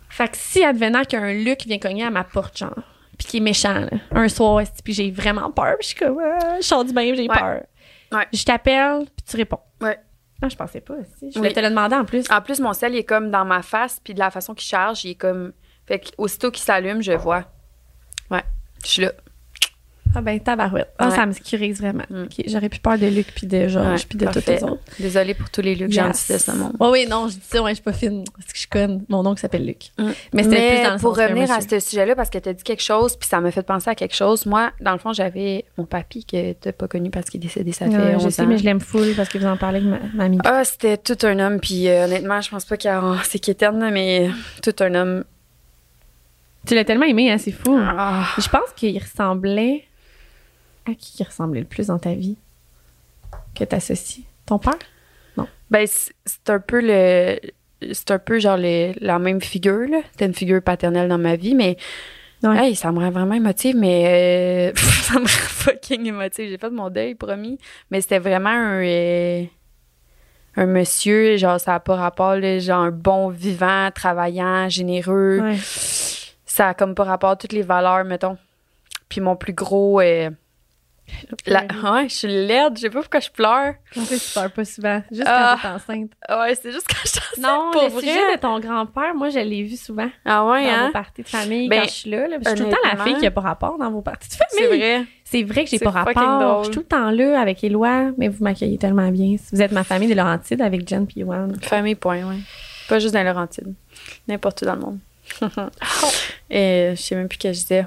A: Fait que si advenant qu'un Luc vient cogner à ma porte, genre, puis qui est méchant, là, un soir, puis j'ai vraiment peur, puis je suis comme, Ah, je sors du bain, j'ai
B: Ouais.
A: peur.
B: Ouais.
A: Je t'appelle, puis tu réponds.
B: Ouais.
A: Non, je pensais pas. Si. Je voulais
B: Oui.
A: te le demander en plus.
B: En plus, mon sel, il est comme dans ma face, puis de la façon qu'il charge, il est comme. Fait que aussitôt qu'il s'allume, je vois. Ouais. Je suis là.
A: Ah ben, tabarouette. Ah,
B: Ouais.
A: ça me sécurise vraiment.
B: Mm.
A: J'aurais plus peur de Luc, puis de Georges, puis de
B: parfait.
A: les autres.
B: Désolée pour tous les Lucs
A: Yes.
B: gentils de ce monde.
A: Oh oui, non, je dis ça, ouais, je suis pas fine. Parce que je conne. Mon oncle s'appelle Luc.
B: Mm.
A: Mais c'était plus dans le
B: pour
A: sens
B: revenir à ce sujet-là, parce que tu as dit quelque chose, puis ça m'a fait penser à quelque chose. Moi, dans le fond, j'avais mon papy que tu pas connu parce qu'il est décédé, ça fait
A: Ouais,
B: 11
A: je sais,
B: ans.
A: mais je l'aime full parce que vous en parlez avec ma mamie.
B: Ah, c'était tout un homme, puis euh, honnêtement, je pense pas qu'il y a. C'est qu'éterne, mais tout un homme.
A: Tu l'as tellement aimé, hein, c'est fou.
B: Ah.
A: Je pense qu'il ressemblait. À qui il ressemblait le plus dans ta vie que t'associes? Ton père?
B: Ben, c'est un peu le. C'est un peu genre le- la même figure, là. C'était une figure paternelle dans ma vie, mais.
A: Ouais.
B: Hey, ça me rend vraiment émotive, mais. euh, ça me rend fucking émotive. J'ai fait mon deuil, promis. Mais c'était vraiment un. euh, un monsieur, genre, ça n'a pas rapport, là, genre, un bon vivant, travaillant, généreux.
A: Ouais.
B: Ça a comme pas rapport à toutes les valeurs, mettons. Puis mon plus gros. euh, La- ouais, je suis laide, je sais pas pourquoi je pleure.
A: Fait, tu pleures pas souvent. Juste
B: Ah.
A: quand t'es enceinte.
B: Ouais, c'est juste quand je suis enceinte,
A: Non,
B: pour
A: le
B: vrai.
A: sujet de ton grand-père, moi, je l'ai vu souvent
B: Ah ouais,
A: dans
B: hein?
A: vos parties de famille
B: Ben,
A: quand je suis là. là. Je suis tout le temps la fille qui a pas rapport dans vos parties de famille.
B: C'est vrai.
A: C'est vrai que j'ai pas rapport. Je suis tout le temps là avec Éloi, mais vous m'accueillez tellement bien. Vous êtes ma famille des Laurentides avec Jen puis Yoann.
B: Famille, point, ouais. Pas juste dans Laurentides. N'importe où dans le monde. Et je sais même plus ce que je disais.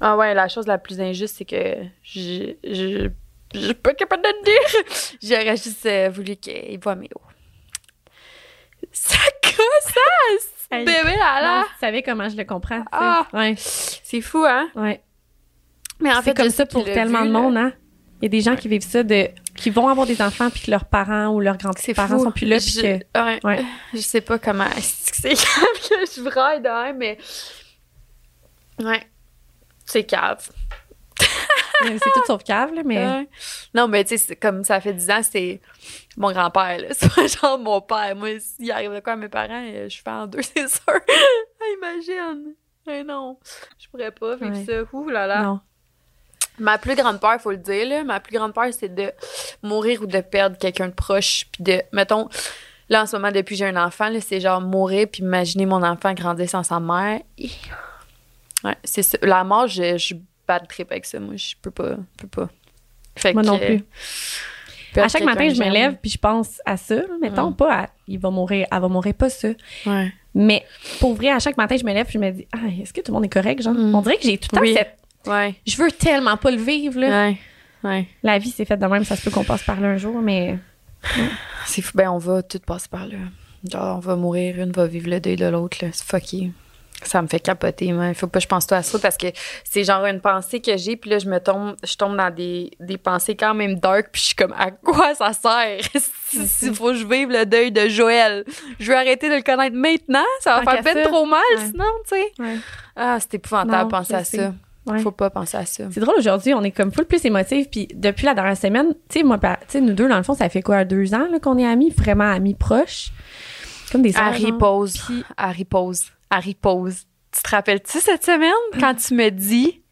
B: Ah ouais, la chose la plus injuste, c'est que je je je suis pas capable de le dire. J'aurais juste euh, voulu qu'il voit mes hauts. Ça gosse, ça!
A: Hey.
B: Bébé là,
A: Non,
B: là!
A: tu savais comment je le comprends.
B: Ah.
A: Ouais,
B: C'est fou, hein?
A: ouais.
B: Mais en
A: c'est
B: fait,
A: comme
B: je
A: ça pour tellement
B: vu,
A: de monde, hein. Il y a des gens qui vivent ça de qui vont avoir des enfants puis que leurs parents ou leurs grands-parents sont plus là puis
B: je,
A: que
B: ouais,
A: Ouais.
B: je sais pas comment. C'est que je braille de mais. Ouais. C'est cave.
A: c'est tout sauf cave là, mais
B: Ouais. Non, mais tu sais, comme ça fait 10 ans, c'est mon grand-père, là. C'est pas genre mon père. Moi, s'il arrive de quoi à mes parents, euh, je fais en deux, c'est sûr. Ah, Imagine. Mais non, je pourrais pas vivre
A: Ouais.
B: ça. Ouh là là.
A: non.
B: Ma plus grande peur, faut le dire, là, ma plus grande peur, c'est de mourir ou de perdre quelqu'un de proche. Puis de, mettons, là, en ce moment, depuis que j'ai un enfant, c'est genre mourir puis imaginer mon enfant grandir sans sa mère. Ouais, c'est ça. La mort, je, je bats de trip avec ça. Moi, je peux pas. peux pas. Fait
A: Moi
B: que,
A: non plus.
B: perdre
A: À chaque matin, je me lève puis je pense à ça. Mettons pas à il va mourir, elle va mourir pas ça.
B: Ouais.
A: Mais pour vrai, à chaque matin, je me lève puis je me dis ah, est-ce que tout le monde est correct genre?
B: Mm.
A: On dirait que j'ai tout le temps
B: Oui.
A: cette
B: Ouais.
A: je veux tellement pas le vivre là.
B: Ouais. Ouais.
A: La vie c'est faite de même, ça se peut qu'on passe par là un jour mais
B: C'est fou. Ben, on va tout passer par là. Genre, on va mourir, une va vivre le deuil de l'autre. là. C'est fucké. Ça me fait capoter, moi. Il faut pas que je pense tout à ça parce que c'est genre une pensée que j'ai, puis là, je me tombe, je tombe dans des, des pensées quand même dark, puis je suis comme, à quoi ça sert? S'il faut que je vive le deuil de Joël, je vais arrêter de le connaître maintenant, ça va
A: Tant
B: faire
A: ça.
B: trop mal,
A: Ouais.
B: sinon, tu sais.
A: Ouais.
B: Ah, c'est épouvantable de penser à
A: sais.
B: ça.
A: Ouais.
B: Faut pas penser à ça.
A: C'est drôle aujourd'hui, on est comme full plus émotive puis depuis la dernière semaine, tu sais moi nous deux dans le fond, ça fait quoi deux ans qu'on est amis, vraiment amis proches? Comme des
B: Harry
A: genre.
B: pose.
A: Puis-
B: Harry pose. Harry pose. Tu te rappelles-tu cette semaine quand tu me dis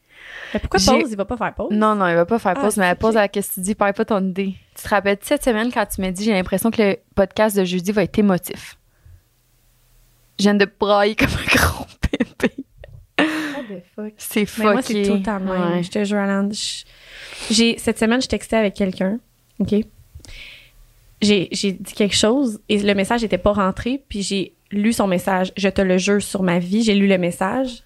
A: Mais pourquoi pause, il va pas faire pause
B: Non, non, il va pas faire
A: Ah,
B: pause, mais pose
A: ok.
B: à la question que tu dis, perds pas ton idée. Tu te rappelles cette semaine quand tu m'as dit, j'ai l'impression que le podcast de jeudi va être émotif? Je viens de brailler comme un gros bébé. C'est fucké.
A: moi, c'est tout le temps de même.
B: Ouais.
A: Je te jure, Alan. J'ai, cette semaine, je textais avec quelqu'un. OK? J'ai, j'ai dit quelque chose et le message n'était pas rentré, puis j'ai lu son message. Je te le jure sur ma vie, j'ai lu le message.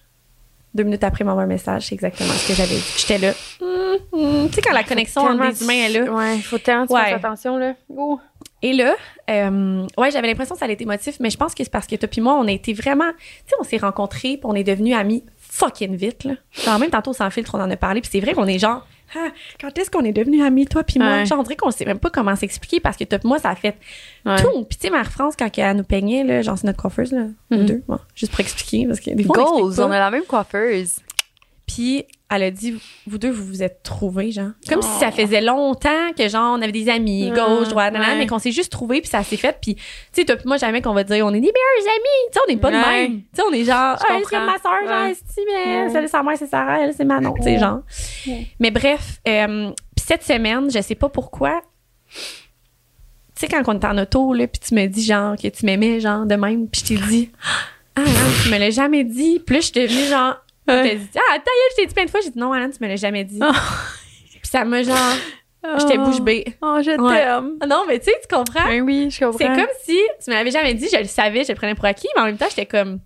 A: Deux minutes après m'envoyer un message, c'est exactement ce que j'avais dit. J'étais là. hum. Tu sais, quand la connexion entre les humains est là.
B: Ouais, il faut tellement
A: Ouais.
B: fasses attention, là. Go.
A: Et là, euh, ouais, j'avais l'impression que ça allait être émotif, mais je pense que c'est parce que toi puis moi, on a été vraiment, tu sais, on s'est rencontrés, puis on est devenus amis fucking vite là. Genre même tantôt sans filtre, on en a parlé, puis c'est vrai qu'on est genre, ah, quand est-ce qu'on est devenus amis toi puis moi
B: Ouais.
A: Genre on dirait qu'on sait même pas comment s'expliquer parce que toi moi ça a fait
B: Ouais.
A: tout. Puis tu sais, Mère France quand elle nous peignait là, genre c'est notre coiffeuse là,
B: Mhm.
A: deux, bon, juste pour expliquer parce que des fois on
B: Goals,
A: pas.
B: on a la même coiffeuse.
A: Puis elle a dit, vous deux, vous vous êtes trouvés, genre. Comme si
B: Oh.
A: ça faisait longtemps que, genre, on avait des amis,
B: Ouais,
A: gauche, droite, nanana,
B: ouais.
A: mais qu'on s'est juste trouvés, puis ça s'est fait. Puis, tu sais, toi puis moi, jamais qu'on va dire, on est des meilleurs amis. Tu sais, on n'est pas de même. Tu sais, on est genre,
B: Je
A: ah, elle, c'est ma soeur, genre, esti, mais celle sa mère, c'est Sarah, elle, c'est Manon, tu sais, genre. Mais bref, euh, puis cette semaine, je sais pas pourquoi, tu sais, quand on était en auto, là, puis tu me dis, genre, que tu m'aimais, genre, de même, puis je t'ai dit, ah, Alan, tu me l'as jamais dit. Là, je suis devenue, genre. T'as dit, ah, gueule, je t'ai dit plein de fois. J'ai dit, non, Alan, tu me l'as jamais dit.
B: Oh.
A: Puis ça m'a, genre, j'étais bouche bée.
B: Oh, je
A: Ouais.
B: t'aime.
A: Ah Non, mais tu sais, tu comprends?
B: Ben oui, je comprends.
A: C'est comme si tu me l'avais jamais dit, je le savais, je le prenais pour acquis, mais en même temps, j'étais comme,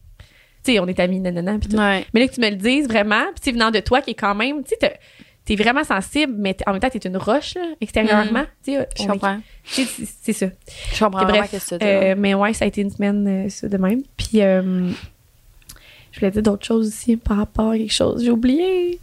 A: tu sais, on est amis, nanana, puis tout.
B: Ouais.
A: Mais là, que tu me le dises vraiment, puis tu venant de toi, qui est quand même, tu sais, t'es vraiment sensible, mais en même temps, t'es une roche, là, extérieurement. Tu sais,
B: Je comprends.
A: c'est ça.
B: Je comprends
A: bref,
B: que dire.
A: euh, mais ouais, ça a été une semaine euh, ça, de même. Puis, euh, je voulais dire d'autres choses aussi par rapport à quelque chose. J'ai oublié.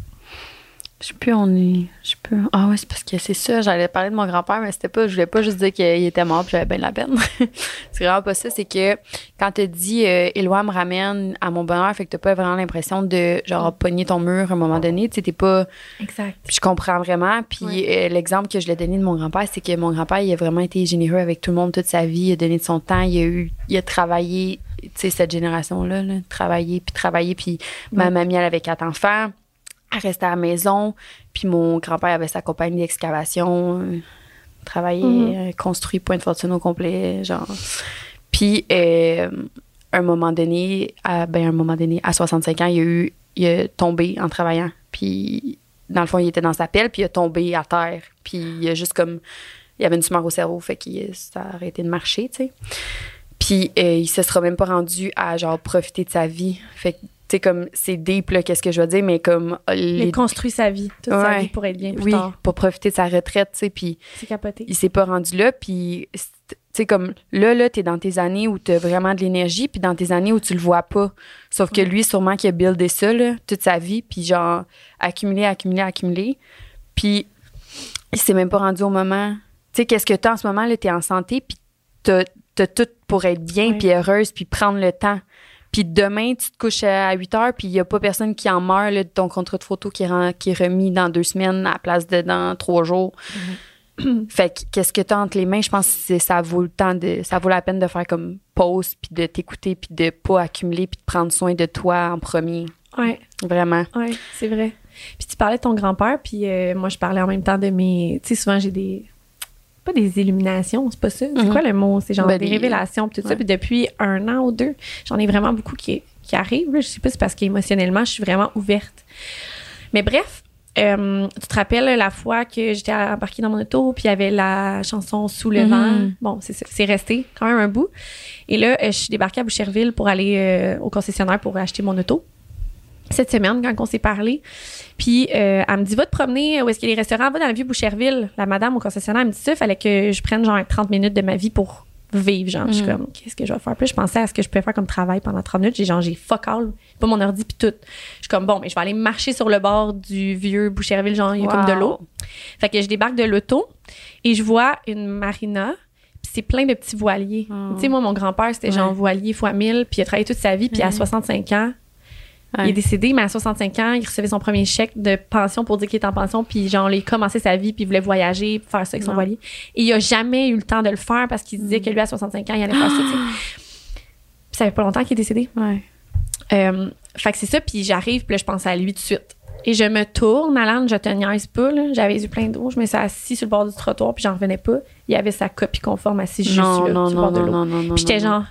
B: Je sais plus, on est. Je sais plus. Ah ouais, c'est parce que c'est ça. J'allais parler de mon grand-père, mais c'était pas. Je voulais pas juste dire qu'il était mort puis j'avais bien de la peine. c'est vraiment pas ça. C'est que quand t'as dit euh, Éloi me ramène à mon bonheur, fait que t'as pas vraiment l'impression de genre pogner ton mur à un moment donné. Tu sais, t'es pas.
A: Exact.
B: Je comprends vraiment. Puis euh, l'exemple que je l'ai donné de mon grand-père, c'est que mon grand-père, il a vraiment été généreux avec tout le monde toute sa vie. Il a donné de son temps. Il a eu, il a travaillé, tu cette génération-là, là, travaillé puis travaillé. Puis ma mamie, elle avait quatre enfants. elle restait à la maison. Puis mon grand-père avait sa compagnie d'excavation, euh, travaillait,
A: Mhm.
B: euh, construit Point de Fortune au complet, genre. Puis, euh, un moment donné, à, ben, un moment donné, à 65 ans, il a eu, il a tombé en travaillant. Puis, dans le fond, il était dans sa pelle, puis il a tombé à terre. Puis, il a juste comme, il y avait une tumeur au cerveau, fait qu'il ça a arrêté de marcher, tu sais. Puis, euh, il se sera même pas rendu à, genre, profiter de sa vie. Fait que, tu sais, comme, c'est deep, là, qu'est-ce que je veux dire, mais comme, euh,
A: Il
B: les
A: construit sa vie, toute sa vie pour être bien plus
B: oui,
A: tard.
B: pour profiter de sa retraite, tu sais, puis
A: C'est capoté.
B: il s'est pas rendu là, puis tu sais comme là là t'es dans tes années où t'as vraiment de l'énergie, puis dans tes années où tu le vois pas. Sauf que lui sûrement qu'il a buildé ça là, toute sa vie, puis genre accumulé, accumulé, accumulé, puis il s'est même pas rendu au moment. Tu sais qu'est-ce que t'as en ce moment là, t'es en santé, puis t'as t'as tout pour être bien, puis heureuse, puis prendre le temps. Puis demain, tu te couches à 8 heures, puis il n'y a pas personne qui en meurt là, de ton contrat de photo qui est, ren- qui est remis dans deux semaines à la place de dans trois jours. fait que qu'est-ce que tu as entre les mains? Je pense que c'est- ça vaut le temps de. Ça vaut la peine de faire comme pause, puis de t'écouter, puis de pas accumuler, puis de prendre soin de toi en premier.
A: Ouais,
B: Vraiment.
A: ouais, c'est vrai. Puis tu parlais de ton grand-père, puis euh, moi je parlais en même temps de mes. Tu sais, souvent j'ai des. Pas des illuminations, c'est pas ça. C'est
B: Mhm.
A: quoi le mot? C'est genre
B: Ben,
A: des révélations, tout ça. Puis depuis un an ou deux, j'en ai vraiment beaucoup qui, qui arrivent. Je sais pas, c'est parce qu'émotionnellement, je suis vraiment ouverte. Mais bref, euh, tu te rappelles la fois que j'étais embarquée dans mon auto, puis il y avait la chanson Sous le
B: Mhm.
A: vent? Bon, c'est ça. C'est resté quand même un bout. Et là, euh, je suis débarquée à Boucherville pour aller euh, au concessionnaire pour acheter mon auto. Cette semaine, quand on s'est parlé, puis euh, elle me dit, va te promener où est-ce qu'il y a les restaurants, va dans le vieux Boucherville. La madame au concessionnaire, elle me dit ça, fallait que je prenne genre 30 minutes de ma vie pour vivre. Genre, je suis
B: Mhm.
A: comme, qu'est-ce que je vais faire? Puis je pensais à ce que je pouvais faire comme travail pendant 30 minutes. J'ai genre, j'ai fuck all, pas mon ordi, puis tout. Je suis comme, bon, mais je vais aller marcher sur le bord du vieux Boucherville, genre, il y a comme de l'eau. Fait que je débarque de l'auto et je vois une marina. Puis c'est plein de petits voiliers.
B: Oh.
A: Tu sais, moi, mon grand-père, c'était genre
B: Ouais.
A: voilier fois 1000, puis il a travaillé toute sa vie, puis à
B: Ouais.
A: 65 ans, il est décédé, mais à 65 ans, il recevait son premier chèque de pension pour dire qu'il était en pension, puis genre, il a commencé sa vie, puis il voulait voyager, puis faire ça avec son voilier. Et il a jamais eu le temps de le faire parce qu'il disait que lui, à 65 ans, il allait faire ça. Puis ça fait pas longtemps qu'il est décédé.
B: Ouais.
A: Euh, fait que c'est ça, puis j'arrive, puis là, je pense à lui tout de suite. Et je me tourne, Alan, je te niaise pas. J'avais les yeux pleins d'eau, je me suis assise sur le bord du trottoir, puis j'en revenais pas. Il y avait sa copie conforme assise juste
B: Non,
A: là,
B: non,
A: sur le
B: non,
A: bord de
B: non,
A: l'eau.
B: non, non, non.
A: Puis j'étais genre,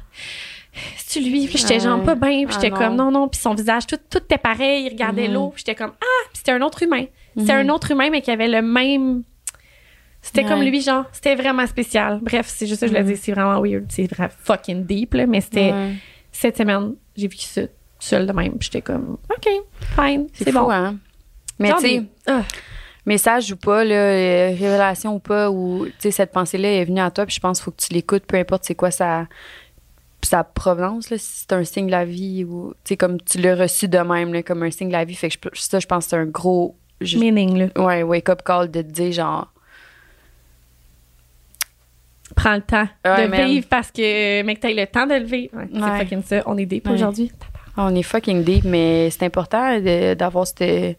A: c'est lui, puis j'étais genre
B: Ouais.
A: pas bien, puis
B: Ah
A: j'étais
B: non.
A: comme non non, puis son visage tout tout était pareil, il regardait
B: Mhm.
A: l'eau, puis j'étais comme ah, puis c'était un autre humain. C'était
B: Mhm.
A: un autre humain mais qui avait le même c'était comme lui genre, c'était vraiment spécial. Bref, c'est juste ça que je
B: Mhm.
A: le dis, c'est vraiment weird, c'est vraiment fucking deep là, mais c'était
B: Ouais.
A: cette semaine, j'ai vécu ça seule de même, j'étais comme OK, fine,
B: C'est
A: c'est
B: fou,
A: bon.
B: hein? Mais tu sais,
A: ah,
B: message ou pas, là, euh, révélation ou pas, ou tu sais, cette pensée-là est venue à toi, puis je pense qu'il faut que tu l'écoutes, peu importe c'est quoi sa, sa provenance, là, si c'est un signe de la vie ou, tu sais, comme tu l'as reçu de même, là, comme un signe de la vie. Fait que je- ça, je pense que c'est un gros, je-
A: meaning là.
B: ouais, wake-up call de te dire, genre,
A: Prends le temps
B: Ouais,
A: de
B: man.
A: vivre parce que mec t'as le temps de le vivre. Ouais,
B: Ouais.
A: C'est fucking ça, on est deep aujourd'hui.
B: On est fucking deep, mais c'est important d'avoir cette,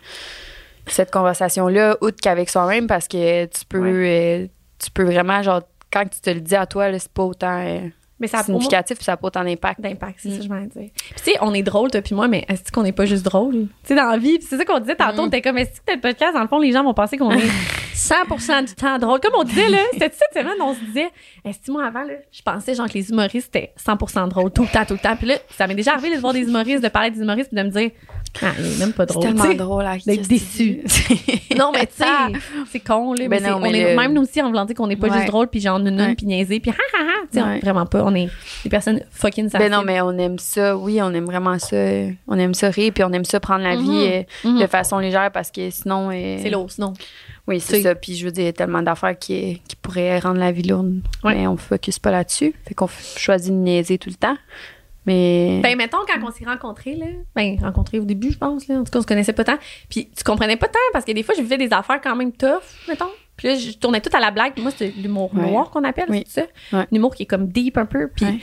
B: cette conversation-là, outre qu'avec soi-même, parce que tu peux, euh, tu peux vraiment, genre, quand tu te le dis à toi, c'est pas autant euh,
A: Mais ça
B: significatif, puis ça n'a pas autant d'impact.
A: d'impact, c'est
B: Mm.
A: ça que je voulais dire. Puis tu sais, on est drôle, toi puis moi, mais est-ce qu'on n'est pas juste drôle? Tu sais, dans la vie, c'est ça qu'on disait tantôt,
B: Mm.
A: t'es comme, est-ce que t'as le podcast, dans le fond, les gens vont penser qu'on est 100% du temps drôle. Comme on disait, là, cette semaine, on se disait, moi, avant, là, je pensais, genre, que les humoristes étaient 100% drôles, tout le temps, tout le temps. Puis là, ça m'est déjà arrivé de voir des humoristes, de parler des humoristes, puis de me dire, ah, il est même pas
B: C'est
A: drôle.
B: tellement
A: tu sais.
B: drôle à
A: d'être déçu. Non, mais tu sais, c'est con, là.
B: Ben
A: mais c'est- on est, même nous aussi, en voulant dire qu'on n'est pas
B: Ouais.
A: juste drôle, puis genre, nounoun,
B: Ouais.
A: puis niaiser, puis ha, ha, ha. Tu sais, on-
B: Ouais.
A: vraiment pas. On est des personnes fucking
B: Ben
A: sensibles.
B: non, mais on aime ça. Oui, on aime vraiment ça. On aime ça rire, puis on aime ça prendre la vie euh,
A: Mhm.
B: de façon légère parce que sinon. euh,
A: C'est lourd, sinon.
B: Oui, c'est ça. Puis je veux dire, il y a tellement d'affaires qui, qui pourraient rendre la vie lourde.
A: Ouais.
B: Mais on ne focus pas là-dessus. Fait qu'on choisit de niaiser tout le temps. Mais.
A: Ben, mettons, quand on s'est rencontrés, là, ben, rencontrés au début, je pense, là. En tout cas, on se connaissait pas tant. Puis, tu comprenais pas tant parce que des fois, je vivais des affaires quand même tough, mettons. Puis là, je tournais tout à la blague. Puis moi, c'est l'humour
B: Ouais.
A: noir qu'on appelle,
B: Oui.
A: c'est ça?
B: Ouais.
A: L'humour qui est comme deep un peu. Puis,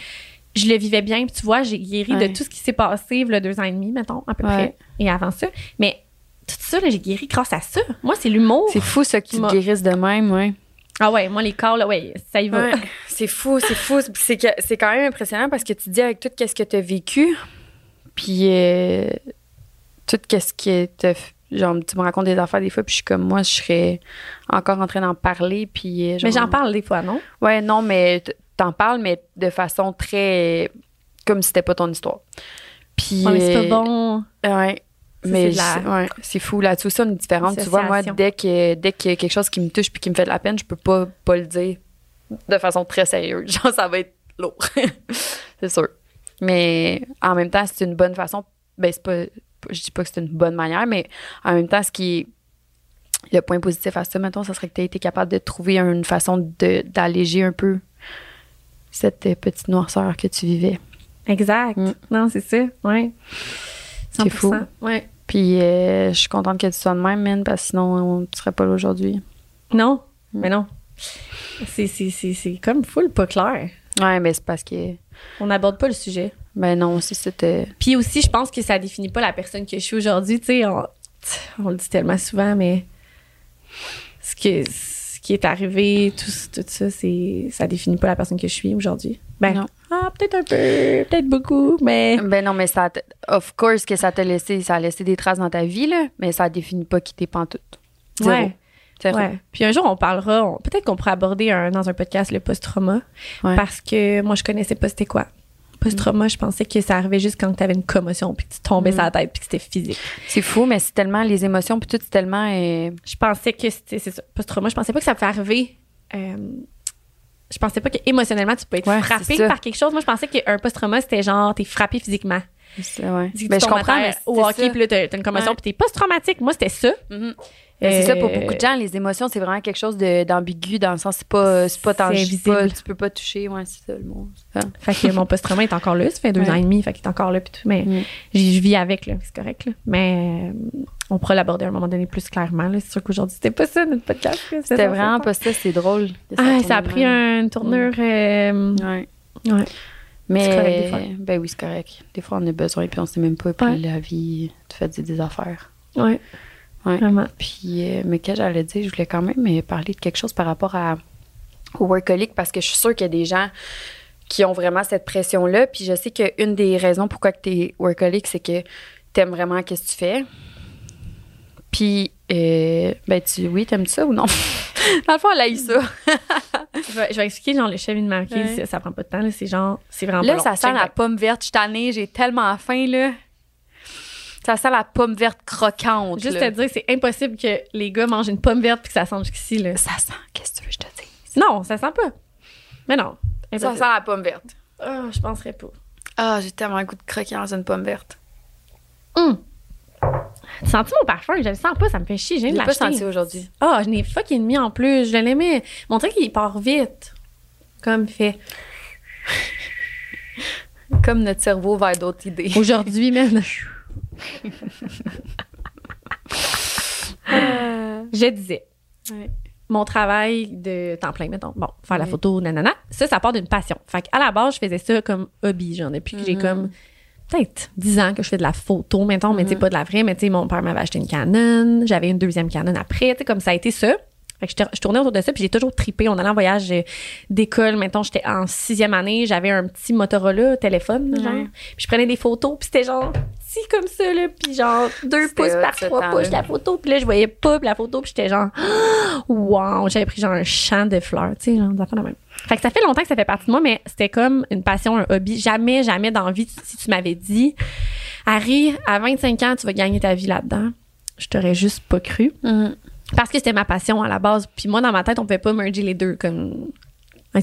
A: je le vivais bien. Puis, tu vois, j'ai guéri de tout ce qui s'est passé, a deux ans et demi, mettons, à peu près. Et avant ça. Mais, tout ça, là, j'ai guéri grâce à ça. Moi, c'est l'humour.
B: C'est fou, ça, que tu te guérisses de même, ouais.
A: Ah ouais, moi, les corps, là, ouais, ça y va.
B: Ouais, c'est fou, c'est fou. C'est que- c'est quand même impressionnant parce que tu dis avec tout ce que tu as vécu, puis euh, tout ce que t'as f- genre, tu me racontes des affaires des fois, puis je suis comme, moi, je serais encore en train d'en parler, puis. euh,
A: Mais j'en parle des fois, non?
B: Ouais, non, mais t'en parles, mais de façon très. comme si c'était pas ton histoire. Puis.
A: Ouais, mais c'est
B: euh,
A: pas bon.
B: Ouais.
A: Ça,
B: Mais
A: c'est
B: ouais, fou. Là-dessus, ça, on est différente. Tu vois, moi, dès que dès qu'il y a quelque chose qui me touche puis qui me fait de la peine, je peux pas, pas le dire de façon très sérieuse. Genre, ça va être lourd. c'est sûr. Mais en même temps, c'est une bonne façon. Ben, c'est pas. Je dis pas que c'est une bonne manière, mais en même temps, ce qui est. Le point positif à ça, mettons, ça serait que tu as été capable de trouver une façon d'alléger un peu cette euh, petite noirceur que tu vivais.
A: Exact.
B: Mm.
A: Non, c'est ça. Ouais.
B: C'est fou.
A: 100%. Ouais.
B: Puis euh, je suis contente que tu sois de même, man, parce que sinon, on serait pas là aujourd'hui.
A: Non,
B: Mm.
A: mais non. C'est, c'est, c'est, c'est comme full pas clair.
B: Ouais, mais c'est parce que.
A: On n'aborde pas le sujet.
B: Ben non, si c'était.
A: Puis aussi, je pense que ça définit pas la personne que je suis aujourd'hui. Tu sais, on, on le dit tellement souvent, mais ce, que, ce qui est arrivé, tout, tout ça, c'est, ça définit pas la personne que je suis aujourd'hui. Ben,
B: Non.
A: ah, peut-être un peu, peut-être beaucoup, mais
B: Ben non, mais ça. Of course que ça t'a laissé. Ça a laissé des traces dans ta vie, là, mais ça définit pas qui t'es pantoute. Zéro.
A: ouais.
B: Zéro.
A: Ouais. Puis un jour, on parlera, on- peut-être qu'on pourrait aborder un- dans un podcast le post-trauma,
B: Ouais.
A: parce que moi, je connaissais pas c'était quoi. Post-trauma, je pensais que ça arrivait juste quand tu avais une commotion, puis que tu tombais
B: Mm.
A: sur la tête, puis que c'était physique.
B: C'est fou, mais c'est tellement. Les émotions, puis tout, c'est tellement. euh,
A: Je pensais que c'était c'est ça, post-trauma, je pensais pas que ça pouvait arriver. euh, je pensais pas que émotionnellement tu peux être
B: Ouais,
A: frappé par quelque chose. Moi, je pensais qu'un post-trauma, c'était genre, t'es frappé physiquement.
B: c'est- ouais.
A: Tu
B: Ben, je comprends, mais
A: au hockey, puis là, t'as une commotion,
B: Ouais.
A: puis t'es post-traumatique. Moi, c'était ça.
B: Mhm. Ben, c'est ça pour
A: Euh,
B: beaucoup de gens, les émotions, c'est vraiment quelque chose de- d'ambigu dans le sens, c'est pas, c'est pas tangible. tu peux pas toucher, ouais, c'est ça le mot.
A: Fait que mon post-trauma est encore là. Ça fait deux
B: Ouais.
A: ans et demi, fait qu'il est encore là, puis tout. Mais
B: Mm.
A: je vis avec, là. C'est correct, là. Mais euh, on pourra l'aborder à un moment donné plus clairement. C'est sûr qu'aujourd'hui, c'était pas ça, notre podcast.
B: C'était vraiment pas ça, c'est drôle. que
A: Ah, ça a pris une tournure. euh,
B: Ouais.
A: ouais.
B: Mais
A: C'est correct des fois.
B: ben oui, c'est correct. Des fois, on a besoin puis on sait même pas. Puis
A: Ouais.
B: la vie, tu fais des, affaires.
A: Ouais.
B: Ouais.
A: Vraiment.
B: Puis, euh, mais que j'allais dire, je voulais quand même euh, parler de quelque chose par rapport à, au workaholic parce que je suis sûre qu'il y a des gens qui ont vraiment cette pression-là. Puis je sais qu'une des raisons pourquoi tu es workaholic, c'est que tu aimes vraiment ce que tu fais. Puis, euh, ben, tu, oui, t'aimes ça ou non? Dans le fond, elle a eu ça.
A: Je vais, je vais expliquer, genre, le cheminement. ok?
B: Ouais.
A: Ça, ça prend pas de temps, là. C'est genre, c'est vraiment
B: Là,
A: pas
B: ça sent la pomme verte. Je suis tannée, j'ai tellement faim, là. Ça sent la pomme verte croquante.
A: Juste
B: là.
A: te dire, c'est impossible que les gars mangent une pomme verte puis que ça sente jusqu'ici, là.
B: Ça sent, qu'est-ce que tu veux que je te dise?
A: Non, ça sent pas. Mais non.
B: Ça
A: Impossible.
B: sent la pomme verte.
A: Ah, je penserais pas.
B: Ah, j'ai tellement le goût de croquer dans une pomme verte.
A: Hum. Tu sens mon parfum? Je le sens pas, ça me fait chier.
B: L'ai pas senti aujourd'hui.
A: Ah, je n'ai fucking mis en plus. Je l'aimais. Mon truc, il part vite. Comme fait.
B: Comme notre cerveau vers d'autres idées.
A: Aujourd'hui, même. je disais. Mon travail de temps plein, mettons. Bon, faire la photo, nanana. Ça, ça part d'une passion. Fait qu'à la base, je faisais ça comme hobby, genre, depuis que j'ai
B: Mhm.
A: comme peut-être 10 ans que je fais de la photo, mettons, mais tu sais,
B: Mhm.
A: pas de la vraie, mais tu sais, mon père m'avait acheté une Canon, j'avais une deuxième Canon après, tu sais, comme ça a été ça. Fait que je, tournais autour de ça, puis j'ai toujours tripé. On allait en voyage euh, d'école, mettons, j'étais en sixième année, j'avais un petit Motorola téléphone, genre. Puis je prenais des photos, puis c'était genre petit comme ça, là, puis genre deux pouces par trois pouces la photo, puis là, je voyais pas la photo, puis j'étais genre, wow, j'avais pris genre un champ de fleurs, tu sais, genre, des affaires de même. Fait que ça fait longtemps que ça fait partie de moi, mais c'était comme une passion, un hobby. Jamais, jamais d'envie, si tu m'avais dit, Harry, à 25 ans, tu vas gagner ta vie là-dedans, je t'aurais juste pas cru.
B: Mhm.
A: Parce que c'était ma passion à la base. Puis moi, dans ma tête, on pouvait pas merger les deux comme. Ouais.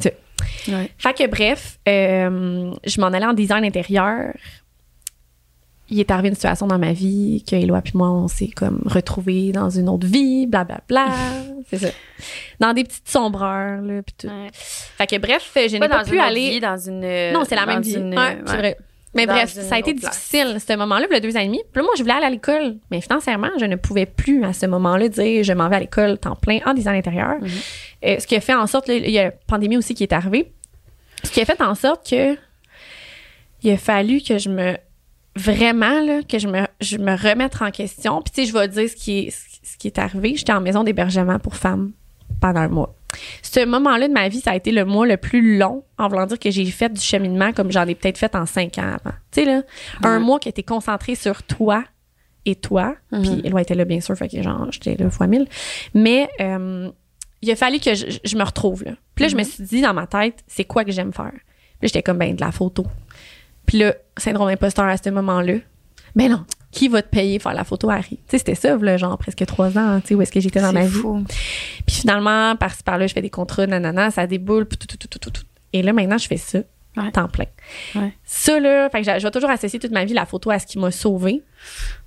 A: Fait que bref, euh, je m'en allais en design intérieur. Il est arrivé une situation dans ma vie que Éloi puis moi, on s'est comme retrouvés dans une autre vie, blablabla. c'est ça. Dans des petites sombreurs, là, puis tout.
B: Ouais.
A: Fait que bref, je n'ai
B: Pas
A: pas,
B: dans
A: pu
B: une autre
A: aller.
B: vie, dans une.
A: Non, c'est la même vie.
B: une-
A: Ouais, c'est vrai. Mais bref, ça a été
B: place.
A: difficile, ce moment-là, le deux ans et demi. Puis là, moi, je voulais aller à l'école. Mais financièrement, je ne pouvais plus, à ce moment-là, dire je m'en vais à l'école temps plein en design intérieur. Euh, ce qui a fait en sorte, là, il y a la pandémie aussi qui est arrivée. Ce qui a fait en sorte que il a fallu que je me vraiment là, que je me je me remette en question. Puis tu sais, je vais dire ce qui est ce qui est arrivé. J'étais en maison d'hébergement pour femmes pendant un mois. Ce moment-là de ma vie, ça a été le mois le plus long, en voulant dire que j'ai fait du cheminement comme j'en ai peut-être fait en cinq ans avant. Tu sais, là, un mois qui était concentré sur toi, et toi.
B: Mhm.
A: Puis Éloi était là, bien sûr, fait que genre, j'étais là fois mille. Mais euh, il a fallu que je, je me retrouve, là. Puis là, je me suis dit dans ma tête, c'est quoi que j'aime faire? Puis j'étais comme, ben, de la photo. Puis là, syndrome imposteur à ce moment-là. Ben non, qui va te payer pour faire la photo, Harry? Tu sais, c'était ça, là, genre presque trois ans, tu sais, où est-ce que j'étais dans ma vie.
B: fou.
A: Puis finalement, par-ci par-là, je fais des contrats, nanana, ça déboule, tout, tout, tout, tout, tout. Et là, maintenant, je fais ça,
B: Ouais.
A: temps plein.
B: Ouais.
A: Ça, là, fait que je vais toujours associer toute ma vie la photo à ce qui m'a sauvée.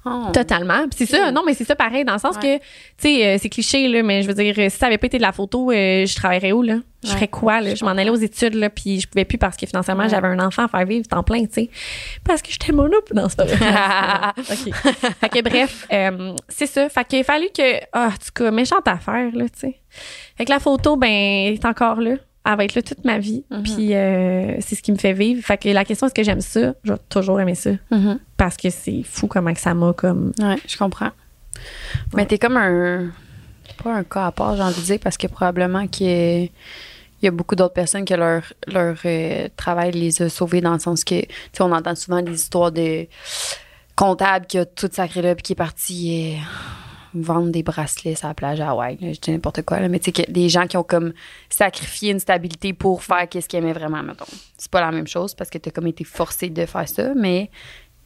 B: Oh.
A: Totalement. C'est ça, non, mais c'est ça pareil, dans le sens
B: Ouais.
A: que, tu sais, euh, c'est cliché, là, mais je veux dire, si ça avait pas été de la photo, euh, je travaillerais où, là? Je ferais quoi, là? Je m'en allais aux études, là, puis je pouvais plus parce que financièrement, j'avais un enfant à faire vivre temps plein, tu sais. Parce que j'étais monope dans ce OK. Fait que bref, euh, c'est ça. Fait qu'il a fallu que, ah, en tout cas, méchante affaire, là, tu sais. Fait que la photo, ben, est encore là. Elle va être là toute ma vie.
B: Mhm.
A: Puis euh, c'est ce qui me fait vivre. Fait que la question, est-ce que j'aime ça? Je vais toujours aimer ça.
B: Mhm.
A: Parce que c'est fou comment que ça m'a comme...
B: Ouais, je comprends. Mais t'es comme un. Pas un cas à part, j'ai envie de dire, parce que probablement qu'il y a, il y a beaucoup d'autres personnes que leur, leur euh, travail les a sauvés dans le sens que, tu sais, on entend souvent des histoires de comptables qui a tout sacré là puis qui est parti euh, vendre des bracelets sur la plage à Hawaï. là, Je dis n'importe quoi, là, mais tu sais, que des gens qui ont comme sacrifié une stabilité pour faire qu'est-ce qu'ils aimaient vraiment, mettons. C'est pas la même chose parce que t'as comme été forcé de faire ça, mais.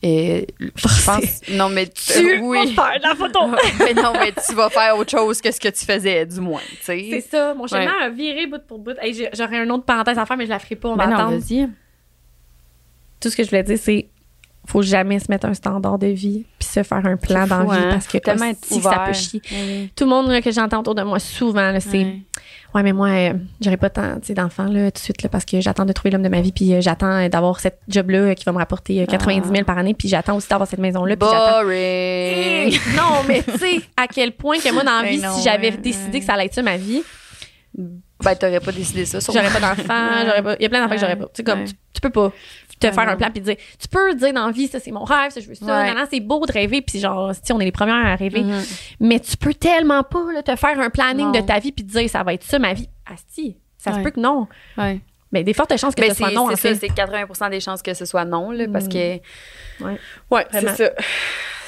B: euh, je pense. Non, mais
A: Tu
B: oui.
A: vas faire la photo!
B: mais non, mais tu vas faire autre chose que ce que tu faisais, du moins, tu
A: C'est ça. Mon chemin
B: Ouais.
A: a viré bout pour bout. Hey, J'aurais une autre parenthèse à faire, mais je la ferai pas. On va
B: Mais non.
A: Tout ce que je voulais dire, c'est faut jamais se mettre un standard de vie puis se faire un plan dans vie
B: hein?
A: parce que
B: Tellement
A: que ça peut chier.
B: Oui.
A: Tout le monde là, que j'entends autour de moi souvent, c'est
B: Ouais.
A: Ouais, mais moi, euh, j'aurais pas tant d'enfants là, tout de suite là, parce que j'attends de trouver l'homme de ma vie, puis euh, j'attends euh, d'avoir cette job-là euh, qui va me rapporter euh, 90 000 par année, puis j'attends aussi d'avoir cette maison-là.
B: Boring.
A: non, mais tu sais, à quel point que moi, dans la vie,
B: non,
A: si j'avais
B: ouais,
A: décidé
B: ouais.
A: que ça allait être ça ma vie,
B: Ben, t'aurais pas décidé ça,
A: j'aurais pas d'enfants, j'aurais pas. Il y a plein d'enfants que j'aurais pas. Tu sais, comme, tu peux pas te
B: Ouais,
A: faire
B: non.
A: un plan puis dire. Tu peux dire dans la vie, ça, c'est mon rêve, ça, je veux ça.
B: Ouais.
A: Non, non, c'est beau de rêver, puis genre, si on est les premières à rêver.
B: Mhm.
A: Mais tu peux tellement pas, là, te faire un planning
B: Non.
A: de ta vie puis te dire, ça va être ça ma vie. Asti, ça se peut que non.
B: Ouais.
A: Mais des fortes chances que
B: Mais
A: ce soit
B: c'est
A: non, en
B: c'est ça,
A: fait.
B: c'est 80% des chances que ce soit non, là, parce
A: Mm.
B: que.
A: Ouais.
B: Ouais, c'est ça.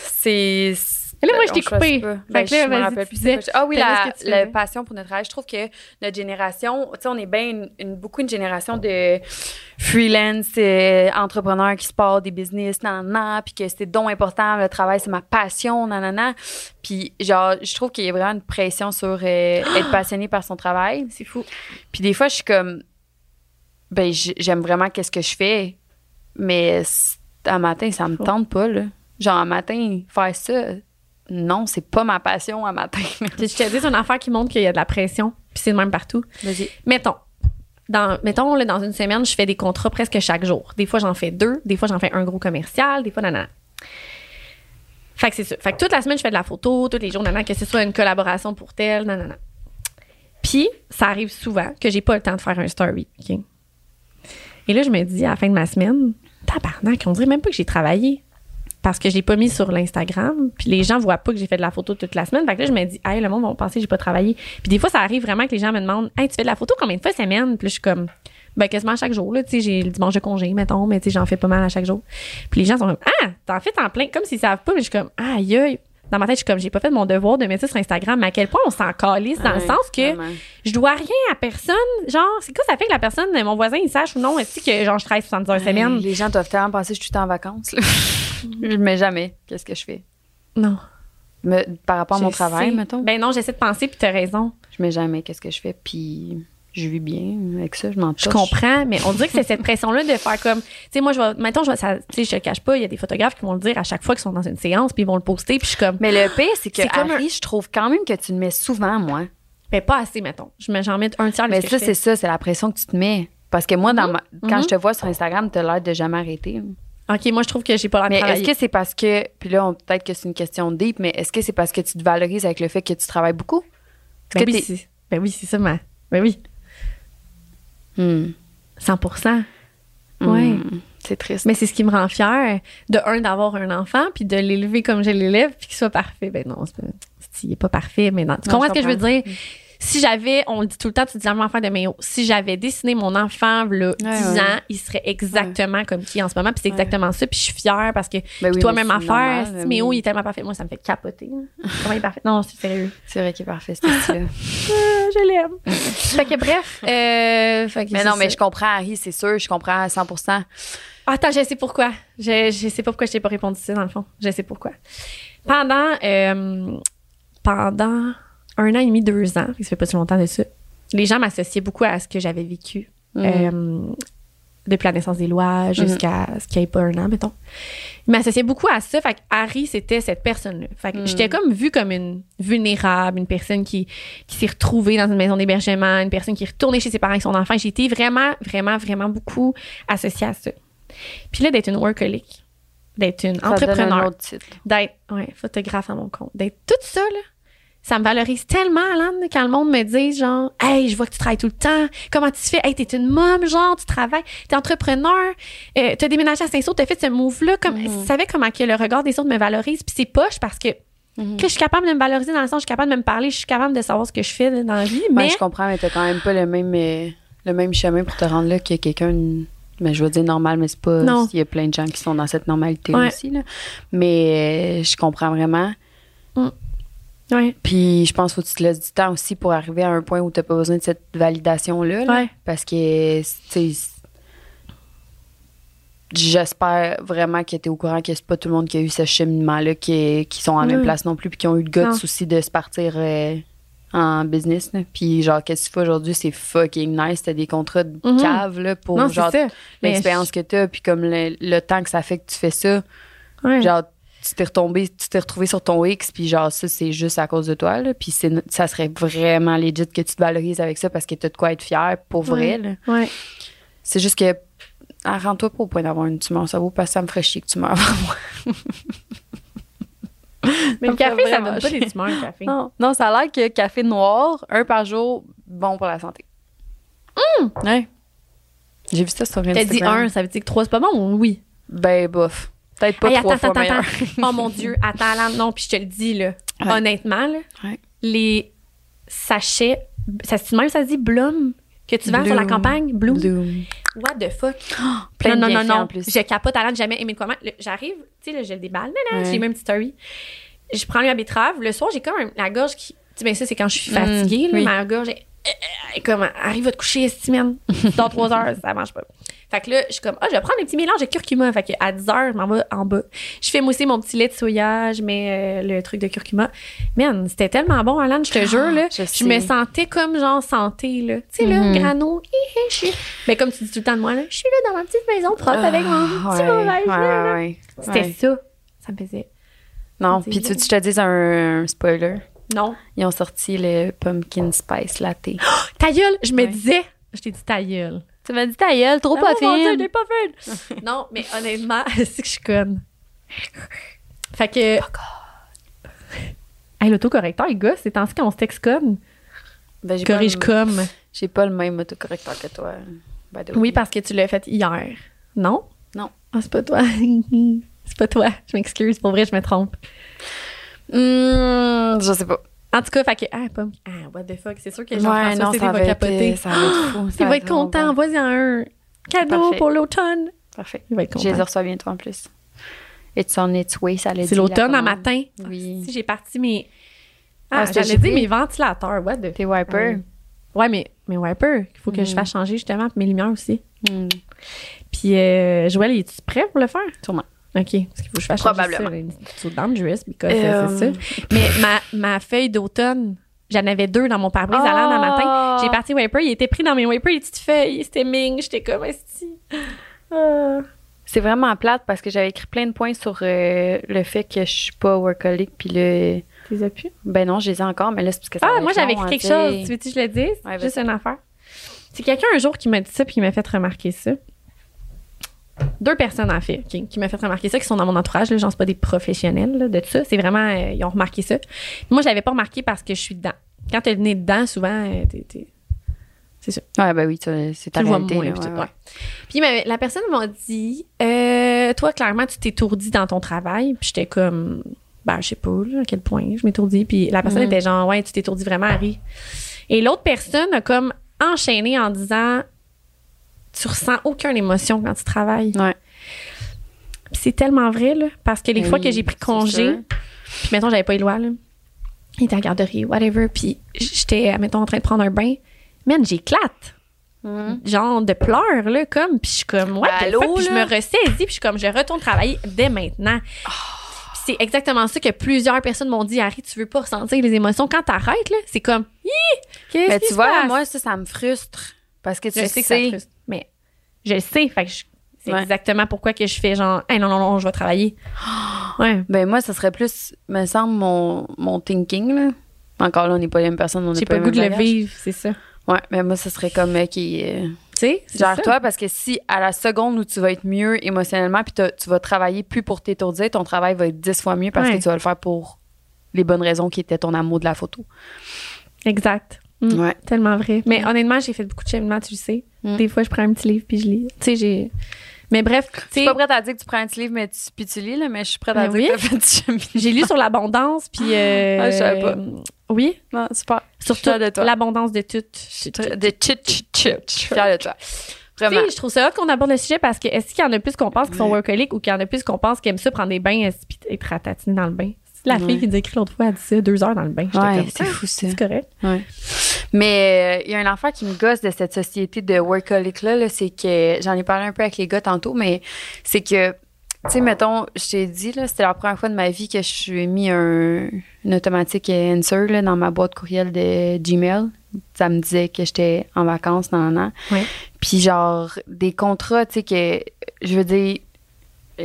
B: C'est.
A: Là, moi, je
B: on
A: t'ai coupé. Fait
B: Ben,
A: que là,
B: je me rappelle plus
A: disais-.
B: Ah oui, la, passion pour notre travail. Je trouve que notre génération, tu sais, on est bien une, une- beaucoup une génération de freelance, euh, entrepreneurs qui se partent des business, nanana, puis que c'est donc important, le travail, c'est ma passion, nanana. Puis, genre, je trouve qu'il y a vraiment une pression sur euh, être passionné par son travail.
A: C'est fou.
B: Puis des fois, je suis comme, ben, j'aime vraiment qu'est-ce que je fais, mais un matin, ça me tente pas, là. Genre, un matin, faire ça, non, c'est pas ma passion un matin.
A: Je te dis, c'est une affaire qui montre qu'il y a de la pression, puis c'est le même partout.
B: Vas-y.
A: Mettons, dans, mettons là, dans une semaine, je fais des contrats presque chaque jour. Des fois, j'en fais deux, des fois, j'en fais un gros commercial, des fois, nanana. Fait que c'est ça. Fait que toute la semaine, je fais de la photo, tous les jours, nanana, que ce soit une collaboration pour tel, nanana. Puis, ça arrive souvent que j'ai pas le temps de faire un story. Et là, je me dis, à la fin de ma semaine, tabarnak, on dirait même pas que j'ai travaillé. Parce que je l'ai pas mis sur l'Instagram. Puis les gens voient pas que j'ai fait de la photo toute la semaine. Fait que là, je me dis, hey, le monde va penser que j'ai pas travaillé. Puis des fois, ça arrive vraiment que les gens me demandent, hey, tu fais de la photo combien de fois semaine? Puis je suis comme, ben, quasiment chaque jour, là. Tu sais, j'ai le dimanche de congé, mettons, mais tu sais, j'en fais pas mal à chaque jour. Puis les gens sont comme, ah, t'en fais en plein, comme s'ils savent pas. Mais je suis comme, aïe, aïe. Dans ma tête, je suis comme, j'ai pas fait mon devoir de mettre ça sur Instagram. Mais à quel point on s'en calisse dans le sens que
B: vraiment.
A: je dois rien à personne. Genre, c'est quoi ça fait que la personne, mon voisin, il sache ou non, est-ce que genre je travaille 70 heures semaine?
B: Les gens doivent tellement penser que je suis tout en vacances. là. je mets jamais qu'est-ce que je fais?
A: Non.
B: Me- par rapport à mon
A: Je
B: travail,
A: sais.
B: mettons,
A: Ben non, j'essaie de penser, puis t'as raison.
B: je mets jamais qu'est-ce que je fais, puis je vis bien avec ça, je m'en
A: Je comprends, mais on dirait que c'est cette pression-là de faire comme, tu sais, moi, je vais, mettons, je vais, ça- tu sais, je te cache pas, il y a des photographes qui vont le dire à chaque fois qu'ils sont dans une séance, puis ils vont le poster, puis je suis comme,
B: Mais le pire, c'est que
A: C'est comme
B: Harry, je trouve quand même que tu le mets souvent, moi.
A: ben pas assez, mettons. Je me, j'en mets un tiers de
B: Mais ça, c'est ça, c'est la pression que tu te mets. Parce que moi, dans ma- quand
A: Mhm.
B: je te vois sur Instagram, t'as l'air de jamais arrêter.
A: OK, moi, je trouve que j'ai pas l'air
B: Mais est-ce que c'est parce que, puis là, peut-être que c'est une question deep, mais est-ce que c'est parce que tu te valorises avec le fait que tu travailles beaucoup?
A: Ben
B: que
A: oui, ben oui, c'est ça, ma, ben oui,
B: Hmm.
A: 100
B: Hmm.
A: Ouais.
B: C'est triste.
A: Mais c'est ce qui me rend fière, de un, d'avoir un enfant, puis de l'élever comme je l'élève, puis qu'il soit parfait. Ben non, c'est il est pas parfait, mais non. Tu
B: Non,
A: comprends ce que je veux dire? Si j'avais, on le dit tout le temps, tu dis à mon enfant de Méo, si j'avais dessiné mon enfant, là, 10
B: ouais.
A: ans, il serait exactement comme qui en ce moment. Puis c'est exactement ça. Puis je suis fière parce que
B: Ben oui,
A: toi,
B: mais
A: même
B: c'est
A: affaire.
B: normal,
A: si Méo,
B: oui.
A: il est tellement parfait. Moi, ça me fait capoter. Comment il est parfait? Non, c'est sérieux.
B: C'est vrai qu'il est parfait, ce style-là.
A: Ah, je l'aime. fait que bref. euh, fait que
B: mais non, mais je comprends Harry, c'est sûr, je comprends à 100
A: Attends, je sais pourquoi. Je, je sais pas pourquoi je t'ai pas répondu ça, dans le fond. Je sais pourquoi. Pendant, euh, pendant un an et demi, deux ans, ça fait pas si longtemps de ça, les gens m'associaient beaucoup à ce que j'avais vécu
B: Mhm.
A: euh, depuis la naissance des lois jusqu'à ce qu'il n'y ait pas un an, mettons. Ils m'associaient beaucoup à ça. Fait que Harry, c'était cette personne-là. Fait que
B: Mhm.
A: j'étais comme vue comme une vulnérable, une personne qui, qui s'est retrouvée dans une maison d'hébergement, une personne qui est retournée chez ses parents avec son enfant. Été vraiment, vraiment, vraiment beaucoup associée à ça. Puis là, d'être une workaholic, d'être une
B: Ça
A: entrepreneur, d'être ouais, photographe à mon compte, d'être tout ça, là, ça me valorise tellement, Alan, quand le monde me dit, genre, hey, je vois que tu travailles tout le temps. Comment tu fais? Hey, t'es une mom, genre, tu travailles, t'es entrepreneur, euh, t'as déménagé à Saint-Saul, t'as fait ce move-là. Comme,
B: Mhm.
A: Tu savais comment que le regard des autres me valorise. Puis c'est poche parce que,
B: Mhm.
A: que je suis capable de me valoriser dans le sens, je suis capable de me parler, je suis capable de savoir ce que je fais dans la vie.
B: Mais
A: Mais,
B: je comprends, mais t'as quand même pas le même, euh, le même chemin pour te rendre là que quelqu'un. Mais je veux dire normal, mais c'est pas.
A: Non.
B: Il y a plein de gens qui sont dans cette normalité
A: Ouais.
B: aussi. Là. Mais euh, je comprends vraiment.
A: Ouais,
B: Puis je pense qu'il faut que tu te laisses du temps aussi pour arriver à un point où t'as pas besoin de cette validation-là. là.
A: ouais,
B: Parce que, tu sais, j'espère vraiment que tu es au courant que c'est pas tout le monde qui a eu ce cheminement-là qui, qui sont la même
A: Mm.
B: place non plus, puis qui ont eu le guts aussi de se partir euh, en business. là. Puis, genre, qu'est-ce que tu fais aujourd'hui, c'est fucking nice. T'as des contrats de
A: Mhm.
B: cave là, pour
A: non,
B: genre l'expérience que t'as, puis comme le, le temps que ça fait que tu fais ça.
A: Ouais.
B: Genre, tu t'es retombé, tu t'es retrouvé sur ton X, puis genre, ça, c'est juste à cause de toi, là. Puis ça serait vraiment legit que tu te valorises avec ça parce que t'as de quoi être fier pour vrai, là.
A: ouais.
B: C'est juste que, ah, rends-toi pas au point d'avoir une tumeur au cerveau parce que ça me ferait chier que tu meurs avant moi.
A: Mais
B: Ça
A: le café, ça donne pas des tumeurs, le café.
B: Non, non, ça a l'air que café noir, un par jour, bon pour la santé. Ouais. J'ai vu ça sur
A: T'as dit
B: Instagram.
A: un, ça veut dire que trois, c'est pas bon ou oui?
B: Ben, bof. Peut-être pas
A: Hey,
B: trois
A: attends,
B: fois
A: attends. Oh mon Dieu, attends, là, non, puis je te le dis, là,
B: Ouais.
A: honnêtement, là,
B: Ouais.
A: les sachets, ça se dit même, ça se dit Bloom, que tu vends sur la campagne, Bloom.
B: Bloom.
A: What the fuck?
B: Plein
A: non,
B: de
A: non, non, non.
B: en plus.
A: Je capote, Alan, jamais aimé de comment. J'arrive, tu sais, là, je le déballe,
B: Ouais.
A: j'ai même une petite story. Je prends la betterave. Le soir, j'ai comme un- la gorge qui. Tu sais, ben ça, c'est quand je suis
B: Mm,
A: fatiguée, là,
B: oui.
A: ma gorge est. euh, est comme, arrive à te coucher, Steven. Dans trois heures, ça marche pas. Fait que là, je suis comme, ah, je vais prendre un petit mélange de curcuma. Fait que à 10 heures, je m'en vais en bas. Je fais mousser mon petit lait de soya, je mets euh, le truc de curcuma. Man, c'était tellement bon, Alan, je te jure, là.
B: Ah, je
A: Je, me sentais comme genre santé, là. Tu sais, là,
B: Mhm.
A: grano, je suis. Mais comme tu dis tout le temps de moi, là, je suis là dans ma petite maison propre avec mon petit
B: Ah, ouais,
A: mauvais
B: ouais,
A: là, là.
B: ouais,
A: C'était
B: ouais.
A: ça. Ça me faisait.
B: Non, puis tu veux que je te dise un, un spoiler?
A: Non.
B: Ils ont sorti le pumpkin spice latte.
A: Ta gueule, je me
B: Ouais.
A: disais. Je t'ai dit ta gueule.
B: Tu m'as dit ta gueule, trop
A: Oh mon Dieu, t'es pas fine. non, mais honnêtement, c'est que je suis conne. Fait que. Hey, l'autocorrecteur, les gars, c'est ainsi qu'on se texte comme.
B: Ben, j'ai pas
A: Corrige
B: le-
A: comme.
B: J'ai pas le même autocorrecteur que toi. by the way.
A: Oui, parce que tu l'as fait hier. Non?
B: Non.
A: Ah, c'est pas toi. c'est pas toi. Je m'excuse. Pour vrai, je me trompe.
B: Hmm, je sais pas.
A: En tout cas, fait que. Ah, pas. Ah, what the fuck? C'est sûr que
B: Ouais,
A: Jean-François
B: ça
A: va capoter.
B: être, ça va être fou.
A: Il
B: ça
A: va être content. Vas-y, un cadeau
B: Parfait.
A: pour l'automne.
B: Parfait.
A: Il va être
B: Je les
A: content.
B: reçois bientôt en plus. It's on its way, ça l'a dit.
A: C'est l'automne
B: la
A: en matin.
B: Oui.
A: Si j'ai parti mes.
B: Ah,
A: Ah, j'allais dire mes ventilateurs. What the.
B: Tes wipers.
A: Ouais, mais mes wipers. Il faut que je
B: Mm.
A: fasse changer justement mes lumières aussi.
B: Hmm.
A: Puis, euh, Joël, es-tu prêt pour le faire?
B: Sûrement.
A: OK. Parce qu'il faut que je fasse
B: Probablement.
A: C'est dangerous because
B: Euh,
A: euh, c'est ça. Mais ma, ma feuille d'automne, j'en avais deux dans mon pare-brise à l'an
B: Ah!
A: matin. J'ai parti wiper, il était pris dans mes wipers, les petites feuilles. C'était ming. J'étais comme, esti. Ah.
B: C'est vraiment plate parce que j'avais écrit plein de points sur euh, le fait que je suis pas workaholic. Puis là,
A: Tu les as pu?
B: ben non, je les ai encore, mais là, c'est parce que ça
A: Ah, moi, j'avais écrit
B: hein,
A: quelque chose. Tu veux-tu que je le dise?
B: Ouais,
A: Juste une affaire. C'est quelqu'un un jour qui m'a dit ça puis qui m'a fait remarquer ça. Deux personnes, en fait, qui, qui m'a fait remarquer ça, qui sont dans mon entourage. Là, genre, c'est pas des professionnels là, de ça. C'est vraiment, euh, ils ont remarqué ça. Moi, je l'avais pas remarqué parce que je suis dedans. Quand t'es le nez dedans, souvent, euh, t'es- t'es- c'est ça.
B: Ouais, ben oui, c'est ta
A: Tu
B: réalité.
A: moins,
B: là,
A: puis
B: ouais,
A: tout,
B: ouais.
A: ouais. Puis mais la personne m'a dit euh, Toi, clairement, tu t'étourdis dans ton travail. Puis j'étais comme Ben, je sais pas là, à quel point je m'étourdis. Puis la personne
B: Mhm.
A: était genre Ouais, tu t'étourdis vraiment, Harry. Et l'autre personne a comme enchaîné en disant Tu ressens aucune émotion quand tu travailles.
B: Ouais.
A: C'est tellement vrai, là, parce que les
B: Oui,
A: fois que j'ai pris congé, puis mettons, j'avais pas Éloi, là, il était à la garderie, whatever, puis j'étais, mettons, en train de prendre un bain. Man, j'éclate. Genre de pleurs, là, comme, puis je suis comme, fuck? Puis je me ressaisis, puis je suis comme, je retourne travailler dès maintenant. Puis c'est exactement ça que plusieurs personnes m'ont dit, Harry, tu veux pas ressentir les émotions. Quand t'arrêtes, là, c'est comme,
B: Mais tu vois,
A: passe?
B: moi, ça, ça me frustre. Parce que tu
A: je sais que ça
B: sais.
A: frustre, je le sais, fait que je- c'est
B: Ouais.
A: exactement pourquoi que je fais genre, hey, non, non, non, je vais travailler. Ouais.
B: Ben, moi, ça serait plus, me semble, mon, mon thinking, là. Encore là, on n'est pas les mêmes personnes, on n'est pas
A: le goût de le vivre, c'est ça.
B: Ouais, mais moi, ça serait comme euh, qui. euh,
A: Tu sais, ça.
B: toi, parce que si à la seconde où tu vas être mieux émotionnellement, puis tu vas travailler plus pour t'étourdir, ton travail va être dix fois mieux parce
A: Ouais.
B: que tu vas le faire pour les bonnes raisons qui étaient ton amour de la photo.
A: Exact. Mm.
B: Ouais.
A: Tellement vrai. Mais honnêtement, j'ai fait beaucoup de cheminement, tu le sais.
B: Mm.
A: Des fois, je prends un petit livre puis je lis. Tu sais, j'ai. Mais bref, tu
B: Je suis pas prête à dire que tu prends un petit livre, mais tu, puis tu lis, là, mais je suis prête à
A: Ben
B: dire
A: oui.
B: que t'as fait du cheminement.
A: j'ai lu sur l'abondance puis. euh,
B: Ah, je savais pas.
A: Oui,
B: Non, super.
A: surtout
B: fière de toi.
A: l'abondance de tout.
B: De chit. Je suis fière de toi.
A: Tu
B: Vraiment.
A: sais, je trouve ça hot qu'on aborde le sujet parce que est-ce qu'il y en a plus qu'on pense qui sont workaholics ou qu'il y en a plus qu'on pense qui aiment ça prendre des bains et être ratatiné dans le bain? La
B: Ouais.
A: fille qui nous écrit l'autre fois, elle dit ça, deux heures dans le bain.
B: Ouais, c'est
A: Ah,
B: fou ça.
A: C'est correct.
B: Ouais. Mais euh, il y a un enfant qui me gosse de cette société de workaholic-là, là, c'est que j'en ai parlé un peu avec les gars tantôt, mais c'est que, tu sais, mettons, je t'ai dit, là, c'était la première fois de ma vie que je suis mis un, une automatique answer là, dans ma boîte courriel de Gmail. Ça me disait que j'étais en vacances, non, non.
A: Ouais.
B: Puis genre, des contrats, tu sais, que, je veux dire,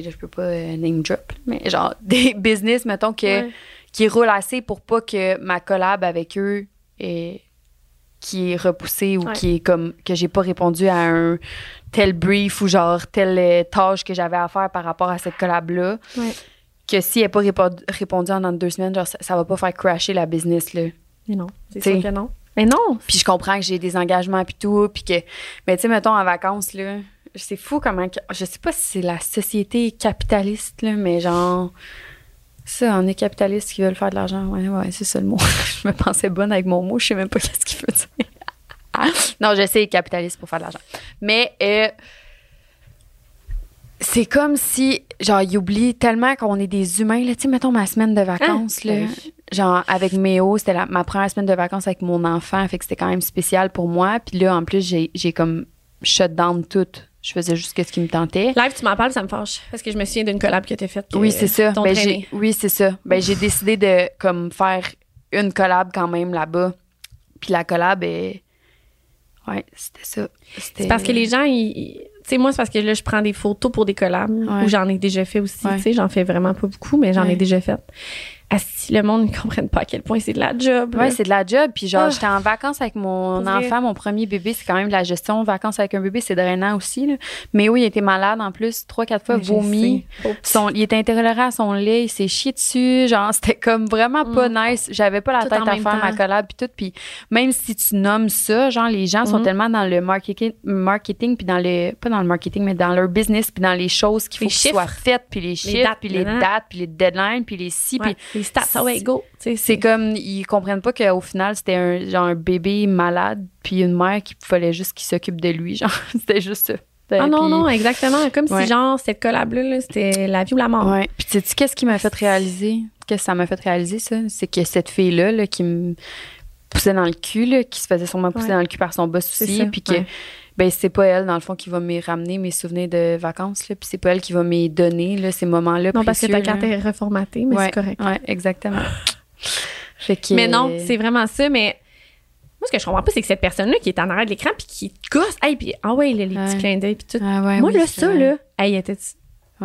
B: je peux pas euh, name drop, mais genre, des business, mettons, que
A: Ouais.
B: qui roule assez pour pas que ma collab avec eux est qui est repoussée ou
A: Ouais.
B: qui est comme que j'ai pas répondu à un tel brief ou genre telle euh, tâche que j'avais à faire par rapport à cette collab là
A: Ouais.
B: que si elle n'est pas répo- répondu en deux semaines genre ça, ça va pas faire crasher la business là
A: Mais non, c'est sûr que non. Mais non,
B: puis je comprends que j'ai des engagements puis tout puis que mais tu sais mettons en vacances là c'est fou comment je sais pas si c'est la société capitaliste là mais genre ça, on est capitaliste qui veulent faire de l'argent. Ouais, ouais, c'est ça le mot. je me pensais bonne avec mon mot, je sais même pas qu'est-ce qu'il veut dire. non, je sais capitaliste pour faire de l'argent. Mais euh, c'est comme si, genre, ils oublient tellement qu'on est des humains. Là, tu sais, mettons ma semaine de vacances,
A: Ah,
B: là.
A: oui.
B: Genre, avec Méo, c'était ma première semaine de vacances avec mon enfant, fait que c'était quand même spécial pour moi. Puis là, en plus, j'ai j'ai comme shut down tout. Je faisais juste ce qui me tentait.
A: live, tu m'en parles, ça me fâche. Parce que je me souviens d'une collab que t'as faite. que
B: Oui, c'est ça. Ben, j'ai, oui, c'est ça. Ben, j'ai décidé de comme faire une collab quand même là-bas. Puis la collab est. Ouais, c'était ça.
A: C'est parce que les gens, ils- tu sais, moi, c'est parce que là, je prends des photos pour des collabs
B: Ouais.
A: où j'en ai déjà fait aussi.
B: Ouais.
A: Tu sais, j'en fais vraiment pas beaucoup, mais j'en ai déjà fait. Si le monde ne comprenne pas à quel point c'est de la job.
B: Ouais,
A: là.
B: c'est de la job. Puis genre,
A: Ah.
B: j'étais en vacances avec mon enfant, mon premier bébé. C'est quand même de la gestion. Vacances avec un bébé, c'est drainant aussi. Là. Mais oui, il était malade en plus, trois, quatre fois, vomi. Son, il était intolérant à son lait, il s'est chié dessus. Genre, c'était comme vraiment pas nice. J'avais pas la
A: Mm. Tout
B: tête à faire ma collab puis tout. Puis même si tu nommes ça, genre, les gens sont
A: Mhm.
B: tellement dans le marketing, marketing puis dans le, pas dans le marketing, mais dans leur business puis dans les choses qu'il faut qu'ils soient faites puis les chiffres
A: dates,
B: puis les dates puis les deadlines puis les si puis
A: les stats, ah ouais, go.
B: C'est comme ils comprennent pas qu'au final c'était un genre un bébé malade puis une mère qui fallait juste qu'il s'occupe de lui genre c'était juste ça.
A: Ah non,
B: Puis-
A: non, exactement. Comme
B: Ouais.
A: si, genre, cette collab-là, là, c'était la vie ou la mort.
B: Ouais. Puis tu sais qu'est-ce qui m'a fait réaliser Qu'est-ce que ça m'a fait réaliser ça? C'est que cette fille là, qui me poussait dans le cul là, qui se faisait sûrement pousser
A: Ouais.
B: dans le cul par son boss aussi puis que. Ben c'est pas elle dans le fond qui va me ramener mes souvenirs de vacances là puis c'est pas elle qui va me donner là ces moments-là
A: Non, parce que ta carte
B: là.
A: est reformatée, mais
B: Ouais,
A: c'est correct.
B: Ouais, exactement. Fait que
A: Mais non, c'est vraiment ça. Mais moi, ce que je comprends pas, c'est que cette personne-là qui est en arrière de l'écran puis qui gosse, hey, puis ah ouais, là, les petits
B: Ouais.
A: clins d'œil puis tout.
B: Ah ouais,
A: moi,
B: oui,
A: là, ça,
B: vrai.
A: là, hey, était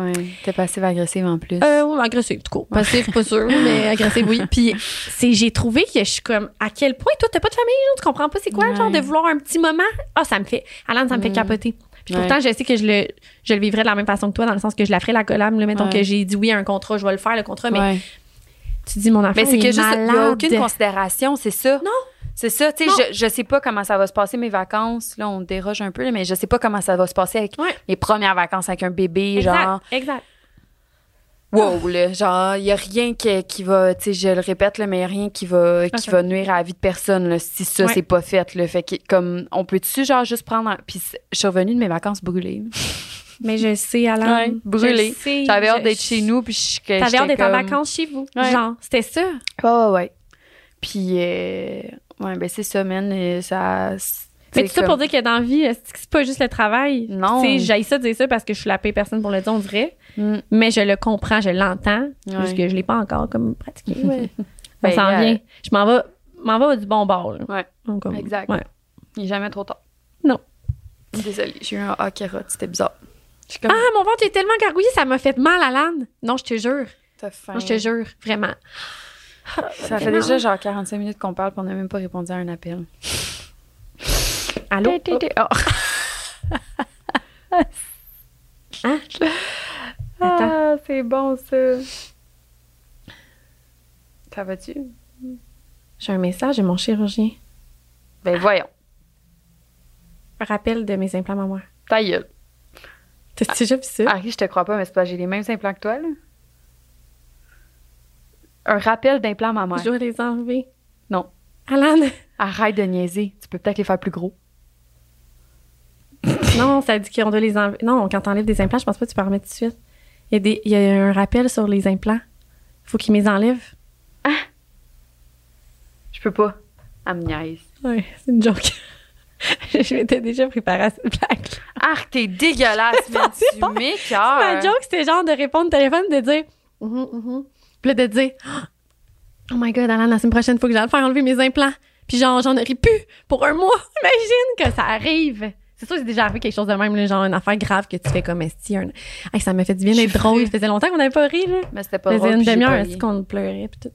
B: Ouais, t'es passive agressive en plus.
A: Euh, agressive, tout court. Passif, pas sûr, mais agressive, oui. Puis, c'est, j'ai trouvé que je suis comme, à quel point, toi, t'as pas de famille, genre, tu comprends pas c'est quoi,
B: Ouais.
A: genre, de vouloir un petit moment? Ah, ça me fait, Alan, ça me fait
B: Mm.
A: capoter. Puis
B: Ouais.
A: pourtant, je sais que je le, je le vivrais de la même façon que toi, dans le sens que je la ferais la collab, là, mettons
B: Ouais.
A: que j'ai dit oui à un contrat, je vais le faire, le contrat, mais tu dis, mon enfant,
B: Mais c'est que juste, il n'y a aucune considération, c'est ça?
A: Non.
B: C'est ça, tu sais, je, je sais pas comment ça va se passer mes vacances. Là, on déroge un peu, mais je sais pas comment ça va se passer avec
A: Ouais.
B: mes premières vacances avec un bébé,
A: Exact,
B: genre.
A: exact.
B: wow, là. Genre, il y a rien qui, qui va, tu sais, je le répète, là, mais il y a rien qui va, qui va nuire à la vie de personne, là, si ça,
A: Ouais.
B: c'est pas fait, là. Fait que, comme, on peut-tu, genre, juste prendre. un- Puis, je suis revenue de mes vacances brûlées.
A: Mais je sais, Alain.
B: Ouais, brûlée. J'avais hâte d'être chez nous, puis je.
A: T'avais hâte d'être en
B: comme-
A: vacances chez vous.
B: Ouais.
A: Genre, c'était ça?
B: Ouais, ouais, ouais. Puis, euh, ouais, ben, c'est ça, man. et ça.
A: Mais tout ça
B: comme-
A: pour dire que dans la vie, c'est pas juste le travail?
B: Non.
A: Tu sais, j'aille ça dire ça parce que je suis la paix personne pour le dire, on dirait.
B: Mm.
A: Mais je le comprends, je l'entends.
B: Ouais.
A: Parce que je l'ai pas encore comme pratiqué. Ouais.
B: Ben,
A: Ça s'en
B: euh,
A: vient. Je m'en vais, m'en vais du bon bord. là.
B: Ouais.
A: Donc, comme-
B: Exact.
A: ouais.
B: Il est jamais trop tard.
A: Non.
B: Désolée, j'ai eu un A carotte, c'était bizarre. Comme.
A: Ah, mon ventre est tellement gargouillé, ça m'a fait mal à l'âne. Non, je te jure.
B: t'as faim.
A: Non, je te jure, vraiment.
B: Ça fait déjà genre 45 minutes qu'on parle, puis on n'a même pas répondu à un appel.
A: Allô?
B: Oh.
A: Hein? Attends.
B: Ah, c'est bon ça. Ça va-tu?
A: J'ai un message de mon chirurgien.
B: Ben voyons.
A: Rappel de mes implants mammaires.
B: Ta gueule.
A: T'as déjà vu ça?
B: Harry, je te crois pas, mais c'est pas j'ai les mêmes implants que toi, là. Un rappel d'implant mammaire.
A: Je dois les enlever.
B: Non.
A: Alan,
B: Arrête de niaiser. Tu peux peut-être les faire plus gros.
A: non, ça dit qu'on doit les enlever. Non, quand t'enlèves des implants, je pense pas que tu peux en remettre tout de suite. Il y, a des, il y a un rappel sur les implants. Faut qu'ils me les enlèvent.
B: Je peux pas. Elle me niaise.
A: Ouais, c'est une joke. je m'étais déjà préparée à cette blague.
B: Arc, t'es dégueulasse, mais
A: C'est
B: tu
A: pas-
B: m'écoeures.
A: Ma joke, c'était genre de répondre au téléphone, de dire Mhm, mhm. Puis là, de dire Oh my god, Alan, la semaine prochaine, faut que j'aille faire enlever mes implants. Puis genre, j'en aurais plus pour un mois. Imagine que ça arrive. C'est sûr c'est déjà arrivé quelque chose de même, là, genre une affaire grave que tu fais comme esti. Un... Hey, ça m'a fait du bien d'être drôle. Ça faisait longtemps qu'on n'avait pas ri, là.
B: Mais c'était pas
A: Ça faisait
B: drôle.
A: une demi-heure, est-ce qu'on pleurait, puis tout.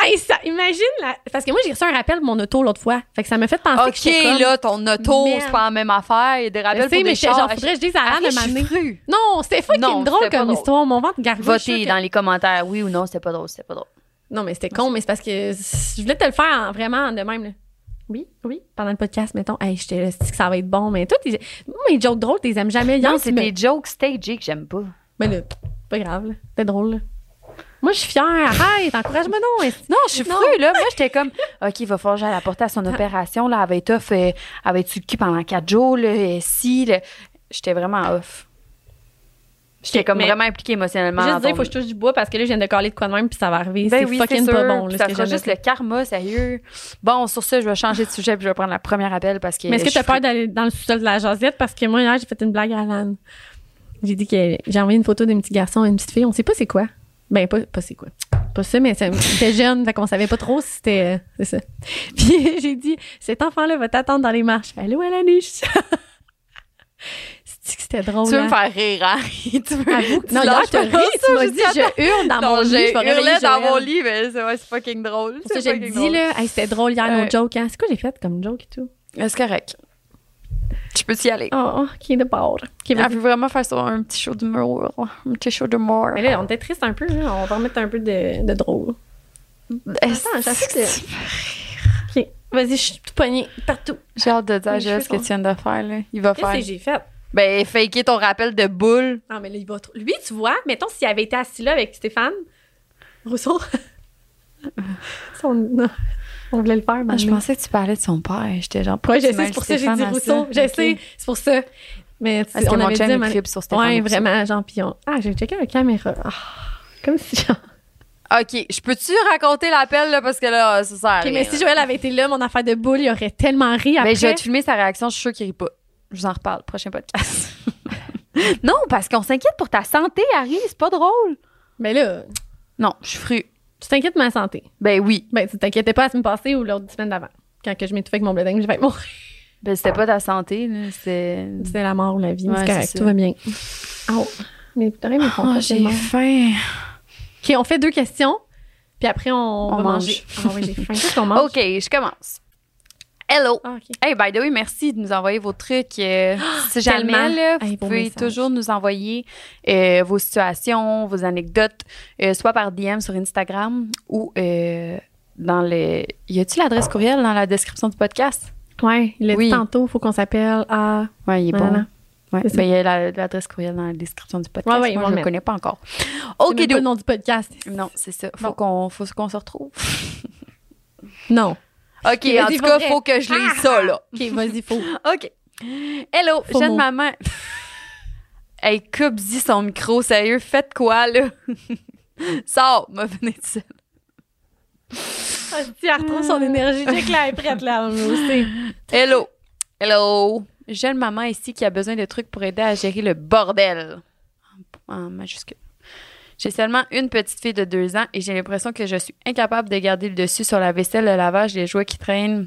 A: Hey, ça, imagine, la... parce que moi, j'ai reçu un rappel de mon auto l'autre fois. Fait que ça m'a fait penser que j'étais comme...
B: Ok, là, ton auto, c'est pas la même affaire. Il y a des
A: Je
B: rappels pour
A: mais
B: des
A: j'étais
B: chars.
A: genre, faudrait que je dise à Anne de
B: je
A: m'amener.
B: fru.
A: Non, c'était fucking drôle comme
B: drôle.
A: histoire. Mon ventre je suis
B: Votez dans
A: que-
B: les commentaires, oui ou non, c'était pas drôle, c'était pas drôle.
A: Non, mais c'était con, mais c'est parce que je voulais te le faire en- vraiment de même. là. Oui, oui, pendant le podcast, mettons. Hey, là, c'est que ça va être bon, mais toi, t'es- moi, mes jokes drôles, t'es aimes jamais.
B: Non, c'est
A: me-
B: des jokes stagés que j'aime pas.
A: Mais là, pas grave. C'était drôle, là. Moi, je suis fière. Arrête, encourage-moi non.
B: Non, je suis fru, là. Moi, j'étais comme, OK, il va falloir que j'aille la porter à son opération, là. Elle va être off, euh, elle va être sur le cul pendant quatre jours, là. Et si, là. J'étais vraiment off. J'étais comme
A: Mais-
B: vraiment impliquée émotionnellement.
A: Juste dire,
B: ton-
A: faut que je touche du bois parce que là, je viens de caler de quoi de même, puis ça va arriver.
B: Ben
A: c'est
B: oui,
A: fucking pas bon, là,
B: ça sera juste le karma, sérieux. Bon, sur ça, je vais changer de sujet puis je vais prendre la première appel parce que.
A: Mais est-ce que t'as peur d'aller dans le sous-sol de la jasette? Parce que moi, hier, j'ai fait une blague à Alan. J'ai dit que j'ai envoyé une photo d'un petit garçon et une petite fille. On sait pas c'est quoi. Ben, pas, pas c'est quoi. Pas ça, mais c'était jeune, fait qu'on savait pas trop si c'était. euh, c'est ça. Puis j'ai dit, cet enfant-là va t'attendre dans les marches. Allô, Alanis? C'est que c'était drôle.
B: Tu veux me
A: hein?
B: faire rire, Harry. Tu veux...
A: Avoue que- Non,
B: lâches
A: hier, t'as
B: pas
A: ri,
B: ça,
A: tu m'as
B: je
A: dit, je hurle dans
B: non,
A: mon lit.
B: j'ai
A: je
B: hurlé dans mon lit, mais c'est ouais, fucking drôle. C'est
A: je te
B: fucking
A: dis,
B: drôle.
A: là, hey, c'était drôle hier,
B: Ouais.
A: nos jokes. Hein? C'est quoi j'ai fait comme joke et tout?
B: C'est correct. Tu peux y aller.
A: Oh, oh, qui est de bord? Qui
B: Elle veut vraiment faire ça, un petit show d'humour. Un petit show d'humour.
A: Mais là, on était triste un peu, là. On va remettre un peu de, de drôle. Attends, j'essaie de. OK. Vas-y, je suis tout poignée partout.
B: J'ai hâte de dire à ce que tu viens de faire. Là? Il va
A: Qu'est-ce
B: faire.
A: que j'ai fait?
B: Ben, faker ton rappel de boule.
A: Non, mais là, il va trop. Lui, tu vois, mettons s'il avait été assis là avec Stéphane Rousseau. Son- On voulait le faire,
B: Ah, je pensais que tu parlais de son père. J'étais genre,
A: Ouais, je sais, c'est pour ça que j'ai dit Rousseau. Je sais, c'est pour ça. Mais tu-
B: Parce que
A: on
B: mon
A: avait dit,
B: sur Stéphane
A: Ouais,
B: Rousseau.
A: vraiment, genre, puis on- Ah, j'ai checké la caméra. Ah, comme si genre.
B: OK, je peux-tu raconter l'appel, là, parce que là, ça sert à rien,
A: mais si. Joël avait été là, mon affaire de boule, il aurait tellement ri après.
B: Ben, je vais te filmer sa réaction, je suis sûre qu'il rit pas. Je vous en reparle, prochain podcast. non, parce qu'on s'inquiète pour ta santé, Harry, c'est pas drôle.
A: Mais là,
B: Non, je suis fru.
A: Tu t'inquiètes de ma santé.
B: Ben oui.
A: Ben, tu t'inquiétais pas la semaine passée ou l'autre semaine d'avant. Quand que je m'étouffais avec mon bledding, je vais mourir.
B: Ben, c'était pas ta santé, là, c'est...
A: C'était la mort ou la vie,
B: Ouais,
A: c'est correct, tout va bien. Oh, mais t'aurais mes
B: Oh, j'ai faim.
A: OK, on fait deux questions, puis après, on,
B: On
A: va
B: mange.
A: manger. Ah oui, j'ai faim. Qu'est-ce qu'on mange?
B: OK, je commence. Hello.
A: Ah.
B: Hey, by the way, merci de nous envoyer vos trucs. euh, si jamais, là, vous
A: Hey,
B: pouvez
A: message.
B: toujours nous envoyer euh, vos situations, vos anecdotes, euh, soit par DM sur Instagram ou euh, dans le... Y a-tu l'adresse courriel dans la description du podcast?
A: Ouais, il l'a
B: Oui.
A: dit tantôt, faut qu'on s'appelle à...
B: Ouais, il est bon.
A: Voilà.
B: Ouais.
A: C'est ça.
B: Ben, il y a la- l'adresse courriel dans la description du podcast.
A: Ouais, ouais,
B: Moi, je
A: le
B: ne connais pas encore.
A: Ok, pas le nom du podcast.
B: Non, c'est ça. Faut
A: Bon.
B: qu'on faut qu'on se retrouve.
A: Non.
B: OK, en tout cas, faut que je lise ça, là.
A: Ok, vas-y, faut.
B: OK. Hello,
A: Faux
B: jeune
A: mot.
B: maman. hey, coupe-y son micro, sérieux. Faites quoi, là? Sors, me venez de ça.
A: Ah, elle retrouve son énergie, check là, elle est prête là, on sait.
B: Hello. Hello. Jeune maman ici qui a besoin de trucs pour aider à gérer le bordel. En majuscule. J'ai seulement une petite fille de deux ans et j'ai l'impression que je suis incapable de garder le dessus sur la vaisselle, le lavage, les jouets qui traînent,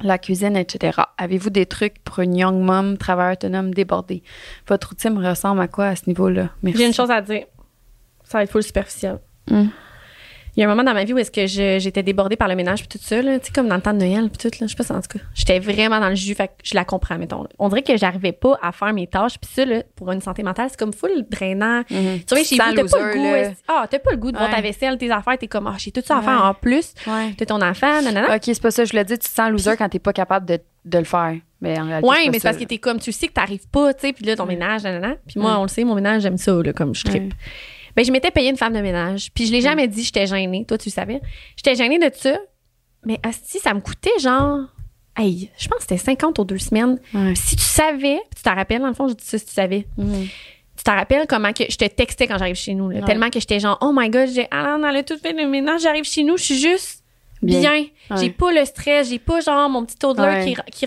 B: la cuisine, etc. Avez-vous des trucs pour une young mom, travailleur autonome débordée? Votre routine ressemble à quoi à ce niveau-là? Merci.
A: J'ai une chose à dire. Ça va être full superficiel.
B: Mm.
A: Il y a un moment dans ma vie où est-ce que j'étais débordée par le ménage puis tout ça, là, tu sais, comme dans le temps de Noël puis tout, là, je sais pas si en tout cas. J'étais vraiment dans le jus, fait que je la comprends, mettons. là. On dirait que j'arrivais pas à faire mes tâches puis ça, là, pour une santé mentale, c'est comme full drainant.
B: Mhm.
A: Tu vois, chez vous, t'as pas le goût.
B: là.
A: Ah, t'as pas le goût de voir ta vaisselle, tes affaires, t'es comme, ah, j'ai tout ça à faire
B: Ouais.
A: en plus.
B: Ouais.
A: T'as ton enfant, nanana.
B: OK, c'est pas ça. Je voulais dire, tu te sens loser quand t'es pas capable de, de le faire. Mais en réalité,
A: Ouais, mais c'est parce que t'es comme, tu sais que t'arrives pas, tu sais, puis là, ton ménage, nanana. Puis moi, on le sait, mon ménage, j'aime ça, là, comme je trippe. Ben, je m'étais payé une femme de ménage. Puis je l'ai jamais dit, j'étais gênée. Toi, tu le savais. J'étais gênée de ça. Mais si ça me coûtait genre. Hey, je pense que c'était 50 aux deux semaines.
B: Ouais.
A: Si tu savais, tu t'en rappelles, dans le fond, je dis ça si tu savais.
B: Mhm.
A: Tu t'en rappelles comment que je te textais quand j'arrive chez nous. là.
B: Ouais.
A: Tellement que j'étais genre, oh my god, j'ai, ah, on a tout fait le ménage, j'arrive chez nous, je suis juste
B: Bien.
A: bien.
B: Ouais.
A: J'ai pas le stress, j'ai pas genre mon petit
B: Ouais.
A: qui, qui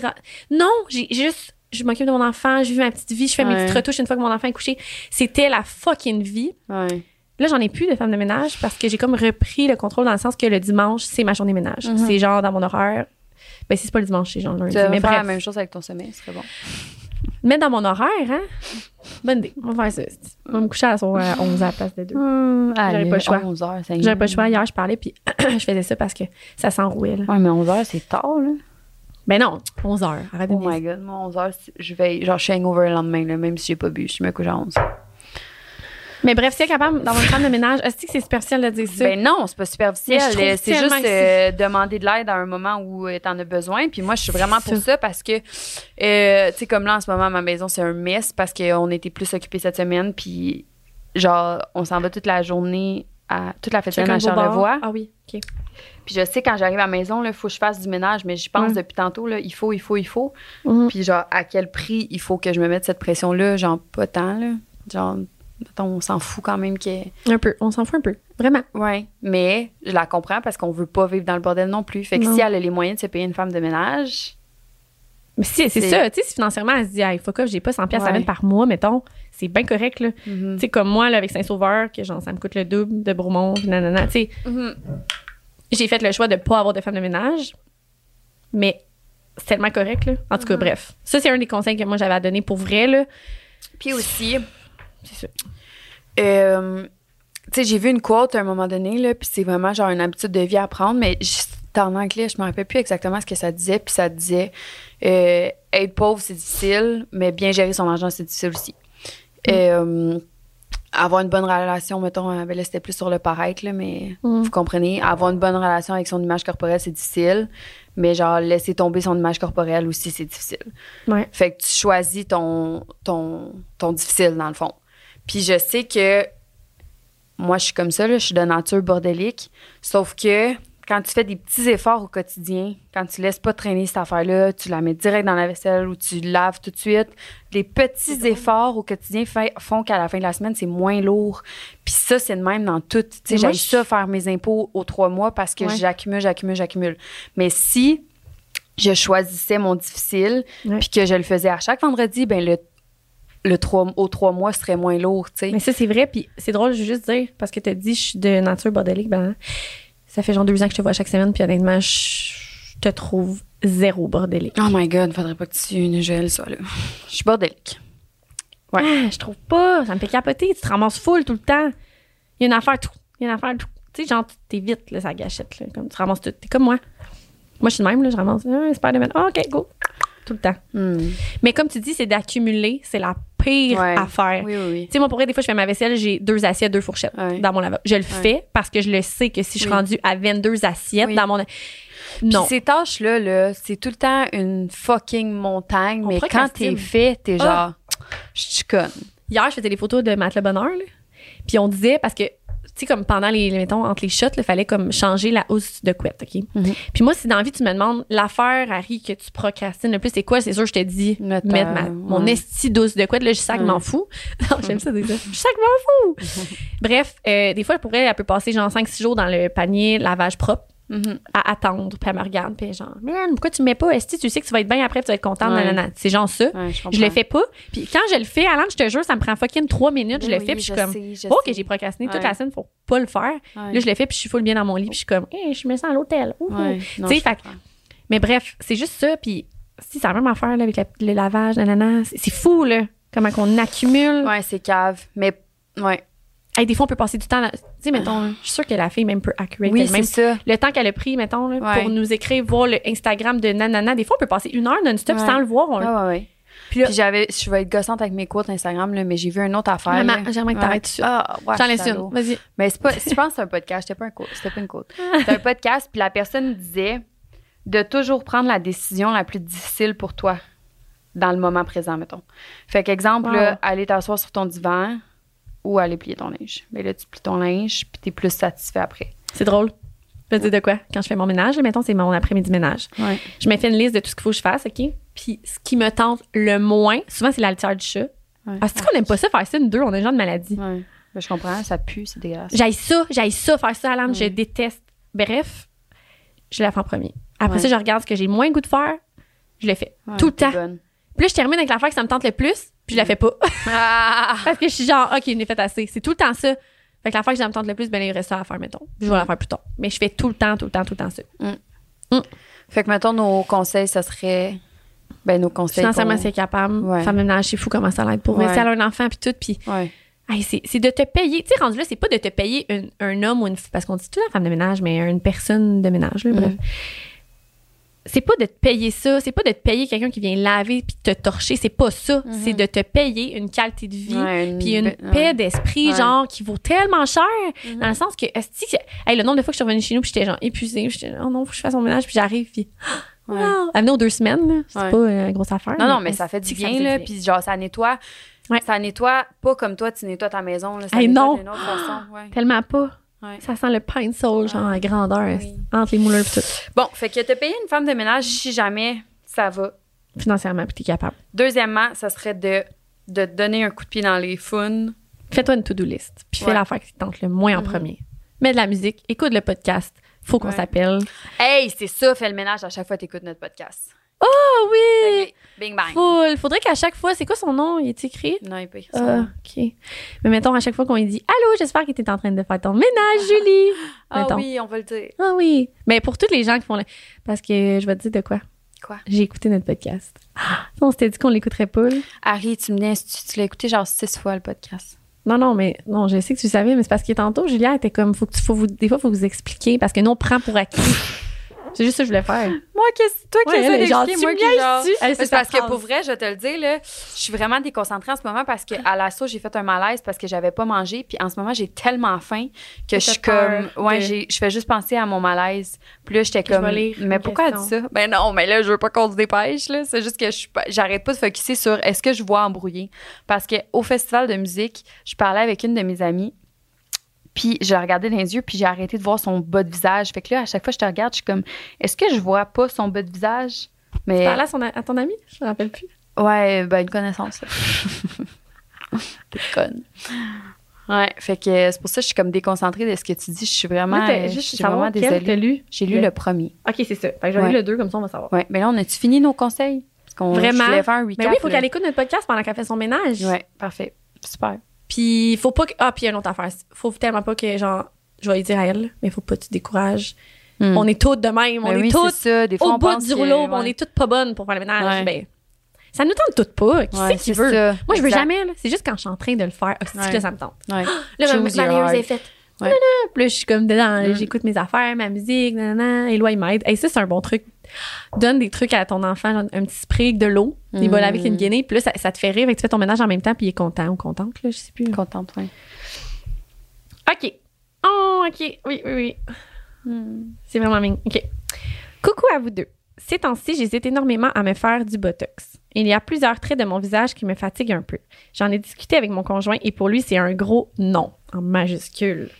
A: Non, j'ai juste, je m'occupe de mon enfant, je vis ma petite vie, je fais mes petites retouches une fois que mon enfant est couché. C'était la fucking vie.
B: Ouais.
A: Là, j'en ai plus de femme de ménage parce que j'ai comme repris le contrôle dans le sens que le dimanche, c'est ma journée ménage.
B: Mhm.
A: C'est genre dans mon horaire. Ben, si c'est pas le dimanche, c'est genre le lundi.
B: Tu
A: Mais
B: faire
A: bref.
B: la même chose avec ton sommeil, ce serait bon.
A: Mettre dans mon horaire, hein? Bonne idée. On va faire ça. On va me coucher à, son- à 11 à la place de 2.
B: J'aurais
A: pas le choix.
B: 11 heures, ça y est.
A: J'avais pas le choix. Hier, je parlais, puis je faisais ça parce que ça s'enrouait. là.
B: Ouais, mais 11 heures, c'est tard, là.
A: Ben non, 11 heures. Arrête
B: Oh my god, moi, 11 heures, c'est- je vais. Genre, je suis hangover le lendemain, là, même si j'ai pas bu. Je me couche à 11.
A: Mais bref, si elle est capable d'avoir une femme de ménage, est-ce que c'est superficiel de dire ça?
B: Ben non, c'est pas superficiel.
A: Mais
B: Euh, C'est juste euh, demander de l'aide à un moment où tu t'en as besoin. Puis moi, je suis vraiment pour ça parce que, euh, tu sais, comme là, en ce moment, ma maison, c'est un mess parce qu'on était plus occupés cette semaine. Puis, genre, on s'en va toute la journée, à, toute la fête de semaine à? Charlevoix.
A: Ah oui, OK.
B: Puis je sais, quand j'arrive à la maison, il faut que je fasse du ménage, mais j'y pense
A: Ouais.
B: depuis tantôt, là, il faut, il faut, il faut.
A: Mhm.
B: Puis genre, à quel prix il faut que je me mette cette pression-là? Genre, pas tant, là. Genre, on s'en fout quand même que...
A: Un peu. On s'en fout un peu. Vraiment.
B: Ouais, mais je la comprends parce qu'on veut pas vivre dans le bordel non plus. Fait que
A: Non.
B: si elle a les moyens de se payer une femme de ménage,
A: Mais si, c'est ça. Tu sais, si financièrement, elle se dit, hey, fuck off, j'ai pas 100 pièces à mettre par mois, mettons, c'est bien correct, là.
B: Mhm.
A: Tu sais, comme moi, là, avec Saint-Sauveur, que genre, ça me coûte le double de Bromont, nanana. Tu sais, j'ai fait le choix de pas avoir de femme de ménage, mais c'est tellement correct, là. En tout cas, bref. Ça, c'est un des conseils que moi, j'avais à donner pour vrai, là.
B: Puis aussi,
A: C'est ça.
B: euh, tu sais, j'ai vu une quote à un moment donné, là, puis c'est vraiment genre une habitude de vie à prendre, mais c'était en anglais, je me rappelle plus exactement ce que ça disait, puis ça disait euh, être pauvre, c'est difficile, mais bien gérer son argent, c'est difficile aussi. Euh, avoir une bonne relation, mettons, euh, ben là, c'était plus sur le paraître, là, mais
A: Mm.
B: vous comprenez, avoir une bonne relation avec son image corporelle, c'est difficile, mais genre, laisser tomber son image corporelle aussi, c'est difficile.
A: Ouais.
B: Fait que tu choisis ton, ton, ton difficile, dans le fond. Puis je sais que moi, je suis comme ça, là, je suis de nature bordélique. Sauf que quand tu fais des petits efforts au quotidien, quand tu laisses pas traîner cette affaire-là, tu la mets direct dans la vaisselle ou tu laves tout de suite, les petits efforts au quotidien fait- font qu'à la fin de la semaine, c'est moins lourd. Puis ça, c'est de même dans tout. Tu j'ai ça faire mes impôts aux trois mois parce que
A: Ouais.
B: j'accumule, j'accumule, j'accumule. Mais si je choisissais mon difficile, puis que je le faisais à chaque vendredi, ben le, le trois, aux trois mois serait moins lourd, tu sais.
A: Mais ça, c'est vrai. Puis c'est drôle, je veux juste dire, parce que tu as dit, je suis de nature bordélique. Ben, ça fait genre deux ans que je te vois chaque semaine. Puis honnêtement, je te trouve zéro bordélique.
B: Oh my god, faudrait pas que tu une gèle ça, là. Je suis bordélique. Ouais.
A: Ah, je trouve pas. Ça me fait capoter. Tu te ramasses full tout le temps. Il y a une affaire tout. Il y a une affaire tout. Tu sais, genre, t'es vite, là, ça gâchette. Là, comme tu ramasses tout. T'es comme moi. Moi, je suis de même, là, je ramasse. Ah, Spider-Man. Ah, OK, go. Tout le temps.
B: Hmm.
A: Mais comme tu dis, c'est d'accumuler. C'est la pire
B: Ouais.
A: affaire.
B: Oui, oui, oui.
A: Tu sais, moi, pour vrai, des fois, je fais ma vaisselle, j'ai deux assiettes, deux fourchettes
B: Ouais.
A: dans mon lavabo. Je le fais parce que je le sais que si je suis rendue à 22 assiettes dans mon. Non.
B: ces tâches-là, là, c'est tout le temps une fucking montagne,
A: On
B: mais quand t'es fait, t'es
A: Ah.
B: genre. Je suis conne.
A: Hier, je faisais des photos de Matt Le Bonheur, là. Puis on disait, parce que, sais, comme pendant les, mettons, entre les shots, il fallait comme changer la housse de couette, OK?
B: Mhm.
A: Puis moi, si dans la vie, tu me demandes l'affaire, Harry, que tu procrastines le plus, c'est quoi? C'est sûr, je te dis,
B: Mettre
A: ma, mon
B: ouais.
A: esti douce de couette. Là, je sac, m'en fous. J'aime ça ça. Je sac, m'en fous. Bref, euh, des fois, elle, elle peut passer genre 5-6 jours dans le panier lavage propre À attendre, puis elle me regarde, puis genre, man, pourquoi tu me mets pas? Esti, tu sais que tu vas être bien après, puis tu vas être contente,
B: Ouais.
A: nanana. C'est genre ça.
B: Ouais, je,
A: Je le fais pas. Puis quand je le fais, Alan, je te jure, ça me prend fucking trois minutes. Je le
B: Oui,
A: fais, puis je suis comme,
B: sais,
A: oh,
B: sais.
A: que j'ai procrastiné toute la scène pour pas le faire. Là, je le fais, puis je suis full bien dans mon lit, puis je suis comme, hey, je me sens à l'hôtel. Tu sais, fait-. Mais bref, c'est juste ça. Puis si c'est la même affaire là, avec la- le lavage, nanana, c'est fou, là, comment qu'on accumule.
B: Ouais, c'est cave. Mais, ouais.
A: Hey, des fois, on peut passer du temps. là- Tu sais, mettons, je suis sûre que la fille même peut accurate
B: Oui, c'est ça.
A: Le temps qu'elle a pris, mettons, là,
B: Ouais.
A: pour nous écrire, voir le Instagram de nanana. Des fois, on peut passer une heure non-stop
B: Ouais.
A: sans le voir. On-
B: Ouais, ouais.
A: Puis là,
B: Puis j'avais, je vais être gossante avec mes quotes Instagram, là, mais j'ai vu une autre affaire.
A: Maman, j'aimerais que t'arrêtes.
B: Ah, ouais,
A: j'en laisse une. Vas-y.
B: Mais c'est pas, je pense que c'est un podcast, c'était pas un quote, c'était pas une quote. C'était un podcast, puis la personne disait de toujours prendre la décision la plus difficile pour toi dans le moment présent, mettons. Fait qu'exemple,
A: Wow.
B: aller t'asseoir sur ton divan ou aller plier ton linge. Mais là, tu plies ton linge, puis t'es plus satisfait après.
A: C'est drôle. Je vais te dire de quoi? Quand je fais mon ménage, mettons, c'est mon après-midi ménage.
B: Ouais.
A: Je me fais une liste de tout ce qu'il faut que je fasse, OK? Puis ce qui me tente le moins, souvent, c'est la litière du chat.
B: ouais.
A: Ah, c'est qu'on n'aime pas ça, faire ça, une deux, on a genre de maladie.
B: Ouais. Ben, je comprends, ça pue, c'est dégueulasse.
A: J'aille ça, j'aille ça, faire ça, Alan, je
B: Ouais.
A: déteste. Bref, je la fais en premier. Après ça, je regarde ce que j'ai moins le goût de faire, je le fais. Tout le temps.
B: bonne.
A: Puis là, je termine avec l'affaire que ça me tente le plus, puis je la fais pas.
B: Ah!
A: Parce que je suis genre, OK, il est fait assez. C'est tout le temps ça. Fait que l'affaire que ça me tente le plus, ben, il reste ça à faire, mettons. Je vais la faire plus tard. Mais je fais tout le temps, tout le temps, tout le temps ça.
B: Fait que, mettons, nos conseils, ça serait. Ben, nos conseils.
A: Financièrement,
B: pour-
A: c'est capable.
B: Ouais.
A: Femme de ménage, c'est fou comment ça l'aide. Pour
B: Ouais.
A: rester à un enfant, puis tout. Puis
B: Ouais.
A: C'est de te payer. Tu sais, rendu là, c'est pas de te payer un, un homme ou une. Parce qu'on dit tout la femme de ménage, mais une personne de ménage, là, bref.
B: Mm.
A: C'est pas de te payer ça. C'est pas de te payer quelqu'un qui vient laver puis te torcher. C'est pas ça. C'est de te payer une qualité de vie.
B: Ouais, une
A: Puis une paix d'esprit,
B: Ouais.
A: Genre, qui vaut tellement cher. Dans le sens que, que- hey, le nombre de fois que je suis revenue chez nous, puis j'étais genre épuisée. puis J'étais, oh non, faut que je fasse mon ménage, puis j'arrive, puis.
B: Ouais.
A: Wow! Elle venait aux deux semaines, là. C'est
B: Ouais.
A: pas euh, une grosse affaire.
B: Non, non, mais ça fait du bien, là. Puis genre, ça nettoie.
A: Ouais.
B: Ça nettoie pas comme toi, tu nettoies ta maison. Là, ça
A: Hey,
B: nettoie
A: non.
B: d'une autre façon. Ouais.
A: Tellement pas.
B: Ouais.
A: Ça sent le pain de soul, genre, à grandeur,
B: Oui.
A: entre les mouleurs, puis tout.
B: Bon, fait que te payer une femme de ménage si jamais ça va.
A: Financièrement, puis t'es capable.
B: Deuxièmement, ça serait de, de donner un coup de pied dans les founes.
A: Fais-toi une to-do list, puis fais l'affaire qui te tente le moins en
B: Mhm.
A: premier. Mets de la musique, écoute le podcast. Faut qu'on
B: Ouais.
A: s'appelle.
B: Hey, c'est ça, fais le ménage à chaque fois que t'écoutes notre podcast.
A: Oh oui!
B: Ok, Bing bang.
A: Full. Faudrait qu'à chaque fois, c'est quoi son nom? Il est écrit?
B: Non, il peut écrire.
A: Ah, OK. Mais mettons, à chaque fois qu'on lui dit Allô, j'espère que tu es en train de faire ton ménage, Julie.
B: Ah oui, on va le dire.
A: Ah oui. Mais pour tous les gens qui font le. Parce que je vais te dire de quoi?
B: Quoi?
A: J'ai écouté notre podcast. Ah, On s'était dit qu'on l'écouterait pas.
B: Harry, tu me dis, tu, tu l'as écouté genre six fois le podcast.
A: Non, non, mais non, je sais que tu le savais, mais c'est parce que tantôt, Julia était comme, faut que tu, faut vous, des fois, faut vous expliquer parce que nous, on prend pour acquis. c'est juste ça que je voulais faire.
B: Moi, qu'est-ce toi qui
A: Ouais, genre,
B: moi qui genre.
A: Elle,
B: C'est parce que pour vrai, je vais te le dire, là, je suis vraiment déconcentrée en ce moment parce qu'à l'assaut, j'ai fait un malaise parce que j'avais pas mangé. Puis en ce moment, j'ai tellement faim que je suis comme. Ouais,
A: de-
B: j'ai- je fais juste penser à mon malaise. Puis là, j'étais
A: Que je
B: comme. Mais pourquoi elle dit ça? Ben non, mais là, je veux pas qu'on se dépêche, là. C'est juste que je suis pas- j'arrête pas de focuser sur est-ce que je vois embrouillé. Parce qu'au festival de musique, je parlais avec une de mes amies. Puis je la regardais dans les yeux, puis j'ai arrêté de voir son bas de visage. Fait que là, à chaque fois que je te regarde, je suis comme, est-ce que je vois pas son bas de visage? Mais
A: Tu parlais à, son- à ton ami? Je me rappelle plus.
B: ouais, ben une connaissance. T'es conne. Ouais, fait que c'est pour ça que je suis comme déconcentrée de ce que tu dis. Je suis vraiment,
A: Là,
B: je
A: juste
B: suis vraiment
A: t'as
B: désolée.
A: lu.
B: J'ai lu
A: Le-
B: le premier.
A: OK, c'est ça. Fait que je vais
B: Ouais.
A: lire le 2, comme ça, on va savoir.
B: Ouais, mais là, on a-tu fini nos conseils? Parce qu'on
A: Vraiment?
B: je voulais faire un recap.
A: Mais oui, il faut qu'elle écoute notre podcast pendant qu'elle fait son ménage.
B: Ouais, parfait. Super.
A: Puis, il faut pas que. Ah, puis, il y a une autre affaire. Faut tellement pas que, genre, je vais lui dire à elle, mais il faut pas que tu décourages.
B: Hmm.
A: On est toutes de même. On
B: Ben
A: est toutes
B: ça. Des fois,
A: au
B: on
A: bout du
B: que-
A: rouleau.
B: ouais.
A: On est toutes pas bonnes pour faire le ménage.
B: Ouais.
A: Ben, ça nous tente toutes pas. Qui
B: Ouais,
A: c'est qui veut?
B: ça.
A: Moi, je veux
B: Exact.
A: jamais. là. C'est juste quand je suis en train de le faire. Ah, que ça me tente?
B: Ouais.
A: Là,
B: heart.
A: est faite.
B: Ouais.
A: Nanana. Puis là, je suis comme dedans.
B: Mm.
A: J'écoute mes affaires, ma musique. Nanana. Et là, il m'aide. Et ça, c'est un bon truc. Donne des trucs à ton enfant, genre un petit spray avec de l'eau. Il va
B: Mm.
A: laver avec une guinée. Puis là, ça, ça te fait rire. Que tu fais ton ménage en même temps. Puis il est content ou contente. Là, je sais plus.
B: Contente, ouais.
A: OK. Oh, OK. Oui, oui, oui. C'est vraiment mignon. OK. Coucou à vous deux. Ces temps-ci, j'hésite énormément à me faire du Botox. Il y a plusieurs traits de mon visage qui me fatiguent un peu. J'en ai discuté avec mon conjoint et pour lui, c'est un gros non, en majuscule.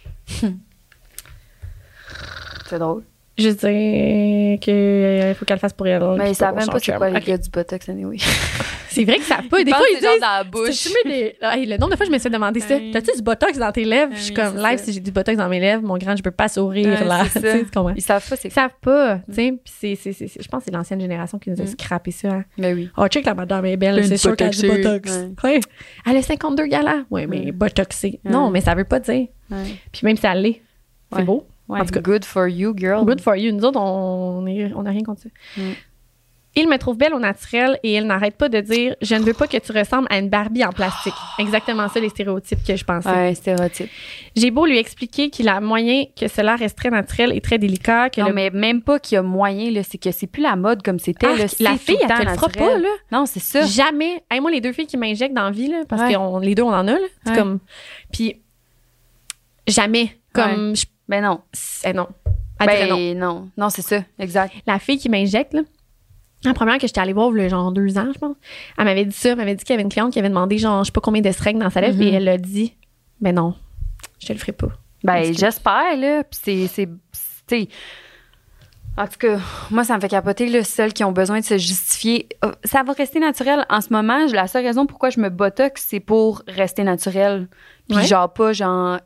B: C'est drôle.
A: Je dis qu'il faut qu'elle le fasse pour elle.
B: Mais ils savent même pas c'est quoi les gars du Botox, anyway.
A: C'est vrai que ça peut. Des fois, ils disent.
B: dans la bouche.
A: des... Hey, le nombre de fois, je me suis demandé ça. T'as-tu du botox dans tes lèvres? Je suis comme live, si j'ai du botox dans mes lèvres, mon grand, je peux pas sourire là. Tu
B: ça.
A: sais, tu comprends?
B: Ils savent pas c'est
A: Ils savent pas, tu sais. Puis c'est, c'est, c'est, c'est- je pense que c'est l'ancienne génération qui nous a
B: Mm.
A: scrappé ça. hein.
B: Ben oui.
A: Oh, check, la madame est belle, c'est sûr qu'elle a du botox. Elle a 52 galas. Oui, mais
B: Ouais.
A: botoxée.
B: Ouais.
A: Non, mais ça veut pas dire.
B: Ouais.
A: Puis même si elle l'est, c'est
B: Ouais.
A: beau.
B: Ouais,
A: En tout cas.
B: good for you, girl.
A: Good for you. Nous autres, on n'a rien contre ça.
B: Mm.
A: Il me trouve belle au naturel et il n'arrête pas de dire Je ne veux pas que tu ressembles à une Barbie en plastique. Exactement ça, les stéréotypes que je pensais.
B: Ouais, stéréotype.
A: J'ai beau lui expliquer qu'il a moyen que cela reste très naturel et très délicat. Que
B: Non,
A: le-
B: mais même pas qu'il y a moyen, là. C'est que c'est plus la mode comme c'était,
A: Ah, la fille,
B: le
A: elle te le fera pas, là.
B: Non, c'est ça.
A: Jamais. Hey, moi, les deux filles qui m'injectent dans la vie, là, parce
B: Ouais.
A: que les deux, on en a, là. C'est
B: Ouais.
A: comme. Puis, jamais. Comme. je-
B: Ben non.
A: eh non. Elle dirait non.
B: Ben non. Non, c'est ça. Exact.
A: la fille qui m'injecte, là, la première que j'étais allée voir, le genre deux ans, je pense, elle m'avait dit ça, elle m'avait dit qu'il y avait une cliente qui avait demandé, genre, je sais pas combien de seringues dans sa lèvre,
B: Mhm.
A: et elle a dit, ben non, je te le ferai pas.
B: Ben, j'espère, là. Puis c'est. c'est- En tout cas, moi, ça me fait capoter, là, celles qui ont besoin de se justifier. Euh, Ça va rester naturel. En ce moment, la seule raison pourquoi je me botox, c'est pour rester naturel. Puis
A: Ouais.
B: genre pas, genre,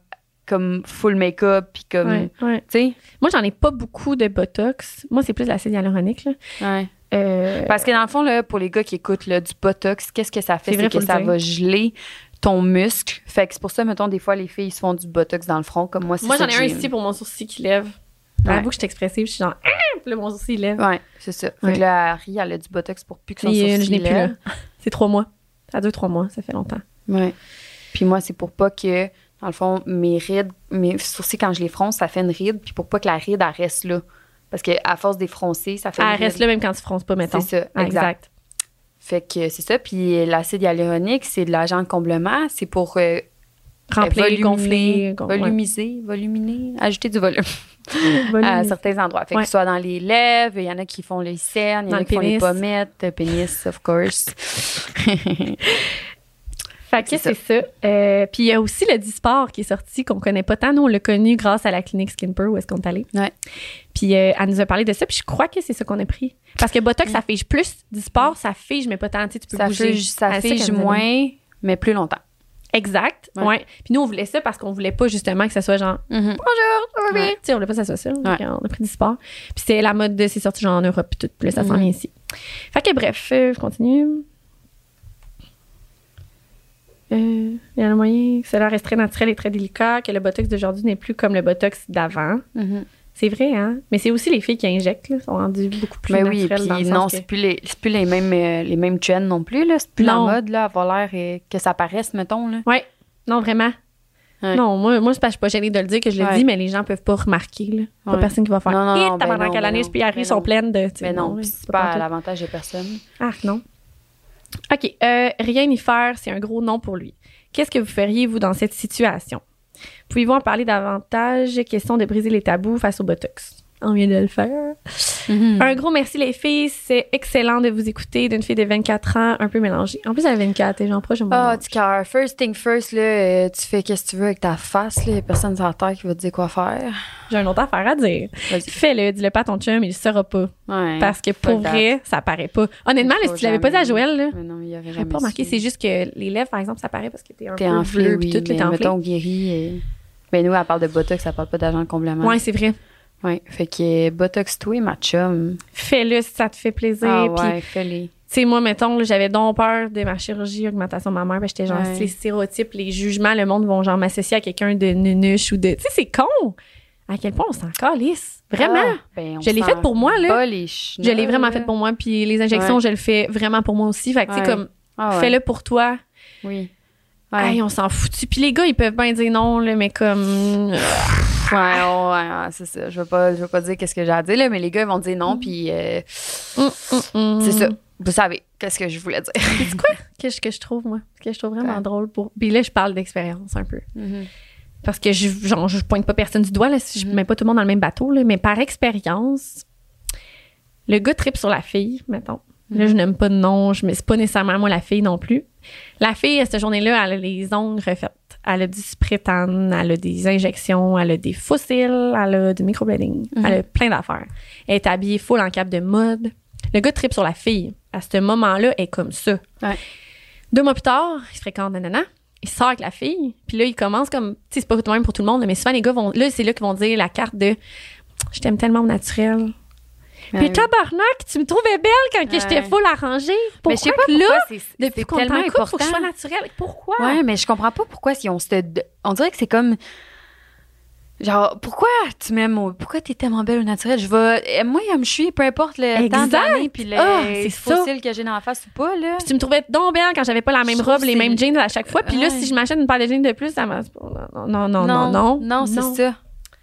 B: comme full make-up, puis comme.
A: Ouais, ouais.
B: Tu sais?
A: Moi, j'en ai pas beaucoup de Botox. Moi, c'est plus l'acide hyaluronique, là.
B: Ouais.
A: Euh,
B: Parce que dans le fond, là, pour les gars qui écoutent là, du botox, qu'est-ce que ça fait?
A: C'est
B: que ça
A: dire.
B: va geler ton muscle. Fait que c'est pour ça, mettons, des fois, les filles ils se font du botox dans le front, comme moi, c'est
A: moi, j'en ai un ici pour mon sourcil qui lève.
B: Ouais.
A: J'avoue que je suis expressive, je suis genre, ah! Puis là, mon sourcil il lève.
B: Ouais, c'est ça. Fait
A: Ouais.
B: que là, Harry, elle a du botox pour plus que son
A: euh,
B: sourcil
A: je n'ai plus, là.
B: lève.
A: C'est trois mois. Ça dure trois mois, ça fait longtemps.
B: Ouais. Puis moi, c'est pour pas que, dans le fond, mes rides, mes sourcils, quand je les fronce, ça fait une ride. Puis pour pas que la ride, elle reste là. Parce que à force des froncer, ça fait une
A: Elle reste là même quand tu fronces pas, mettons.
B: C'est ça, exact. Fait que c'est ça. Puis l'acide hyaluronique, c'est de l'agent de comblement. C'est pour euh,
A: Remplir, gonfler. gon- ouais.
B: volumiser, voluminer, ajouter du volume à certains endroits. Fait
A: Ouais.
B: que ce soit dans les lèvres, il y en a qui font les cernes, il y en a qui font les pommettes, le pénis, of course.
A: Fait que
B: C'est
A: ça. Euh, puis il y a aussi le Disport qui est sorti, qu'on connaît pas tant. Nous, on l'a connu grâce à la clinique Skinper où est-ce qu'on est allé.
B: Ouais.
A: Puis euh, elle nous a parlé de ça, puis je crois que c'est ça qu'on a pris. Parce que Botox, ça fige plus. Disport, ça fige, mais pas tant. Tu sais, tu peux
B: ça
A: bouger.
B: fige, ça fige moins, mais plus longtemps.
A: Exact. Ouais.
B: Ouais.
A: Puis nous, on voulait ça parce qu'on voulait pas justement que ça soit genre bonjour, ça va bien?
B: Ouais.
A: Tu sais, on voulait pas que ça soit ça.
B: Ouais.
A: On a pris du sport. Puis c'est la mode de c'est sorti genre en Europe puis tout. Là, ça s'en
B: Mhm.
A: vient ici. Fait que bref, euh, je continue. Euh, il y a un moyen que cela reste très naturel et très délicat, que le botox d'aujourd'hui n'est plus comme le botox d'avant.
B: Mhm.
A: C'est vrai, hein? Mais c'est aussi les filles qui injectent, là, sont rendues beaucoup plus
B: Mais oui,
A: naturelles dans le
B: puis non,
A: que-
B: c'est plus les, plus les mêmes, euh, les mêmes trends non plus, là. C'est plus
A: Non.
B: la mode, là, avoir l'air euh, que ça paraisse, mettons, là.
A: Ouais. Non, vraiment.
B: Ouais.
A: Non, moi, moi je suis pas gênée de le dire que je le
B: Ouais.
A: dis, mais les gens peuvent pas remarquer. Là. Pas
B: Ouais.
A: personne qui va faire.
B: Non, non, non, ben non,
A: à
B: ben non.
A: puis Harry
B: Ben
A: sont pleines de.
B: Mais non, c'est
A: pas
B: pas l'avantage de personne.
A: Ah, non. OK. euh, rien y faire, c'est un gros non pour lui. Qu'est-ce que vous feriez, vous, dans cette situation? Pouvez-vous en parler davantage? Question de briser les tabous face au Botox. On vient de le faire.
B: Mhm.
A: Un gros merci, les filles. C'est excellent de vous écouter d'une fille de 24 ans, un peu mélangée. En plus, elle a 24 et j'en proche
B: Ah,
A: âge.
B: du cœur. First thing first, là, euh, tu fais qu'est-ce que tu veux avec ta face, là. Y a personne sur la terre qui va te dire quoi faire.
A: J'ai une autre affaire à dire. Fais-le, dis-le pas à ton chum, il le saura pas.
B: Ouais.
A: Parce que pour vrai, ça paraît pas. Honnêtement, là, si tu l'avais pas dit à. Joël, là,
B: Mais non, il
A: j'aurais
B: jamais
A: pas remarqué. C'est juste que les lèvres, par exemple, ça paraît parce que t'es un peu
B: enflé,
A: bleu,
B: oui.
A: puis tout,
B: mais
A: t'es enflé.
B: guéri. euh, Ben, nous, elle parle de botox, ça parle pas d'agent de complément.
A: Ouais, c'est vrai.
B: Ouais. Fait que euh, botox, toi, ma chum.
A: Fais-le si ça te fait plaisir.
B: Ah, ouais, fais-les.
A: tu sais, moi, mettons, j'avais donc peur de ma chirurgie, augmentation mammaire, que j'étais genre,
B: Ouais.
A: les stéréotypes, les jugements, le monde vont genre m'associer à quelqu'un de nunuche ou de. Tu sais, c'est con! À quel point on s'en calisse? Vraiment!
B: Ah, ben,
A: Je l'ai fait pour moi, là. je l'ai vraiment fait pour moi, puis les injections,
B: Ouais.
A: je le fais vraiment pour moi aussi. Fait que, tu sais,
B: Ouais.
A: comme,
B: Ah,
A: fais-le pour toi.
B: Oui. Ouais.
A: Hey, on s'en fout. Puis les gars, ils peuvent bien dire non, là, mais comme.
B: Ouais, ouais, ouais, c'est ça. Je veux pas, je veux pas dire qu'est-ce que j'ai à dire, là, mais les gars, ils vont dire non,
A: Mm.
B: puis euh,
A: hum, hum.
B: c'est ça. Vous savez, qu'est-ce que je voulais dire.
A: C'est quoi que, que je trouve, moi? Que je trouve vraiment
B: Ouais.
A: drôle pour. Puis là, je parle d'expérience un peu. Parce que je, genre, je pointe pas personne du doigt, là, si je mets pas tout le monde dans le même bateau, là, mais par expérience, le gars tripe sur la fille, mettons. Là, je n'aime pas de nom. Je, mais c'est pas nécessairement moi la fille non plus. La fille, cette journée-là, elle a les ongles refaites. Elle a du sprétane, elle a des injections, elle a des fossiles, elle a du microblading.
B: Mhm.
A: Elle a plein d'affaires. Elle est habillée full en cap de mode. Le gars tripe sur la fille. À ce moment-là, elle est comme ça.
B: Ouais.
A: Deux mois plus tard, il se fréquente nanana. Il sort avec la fille. Puis là, il commence comme... Tu sais, c'est pas tout de même pour tout le monde, mais souvent, les gars vont... Là, c'est là qu'ils vont dire la carte de « Je t'aime tellement au naturel. Puis
B: Ouais.
A: tabarnak, tu me trouvais belle quand que
B: Ouais.
A: j'étais full arrangée. Pourquoi
B: Mais je sais pas
A: que là,
B: c'est
A: depuis
B: c'est
A: qu'on
B: tellement
A: couple,
B: important.
A: faut que je sois naturelle? Pourquoi?
B: Ouais, mais je comprends pas pourquoi ils ont cette. On dirait que c'est comme. Genre, pourquoi tu m'aimes. Pourquoi t'es tellement belle au naturel? Je vais. Moi, comme je suis, peu importe le temps
A: Exact.
B: d'année puis le
A: Ah, c'est ça.
B: fossile que j'ai dans la face ou pas, là.
A: Puis tu me trouvais donc belle quand j'avais pas la même
B: Je
A: robe, les mêmes jeans à chaque fois. Puis là, si je m'achète une paire de jeans de plus, ça m'a. Non, non, non, non, non.
B: Non, c'est ça.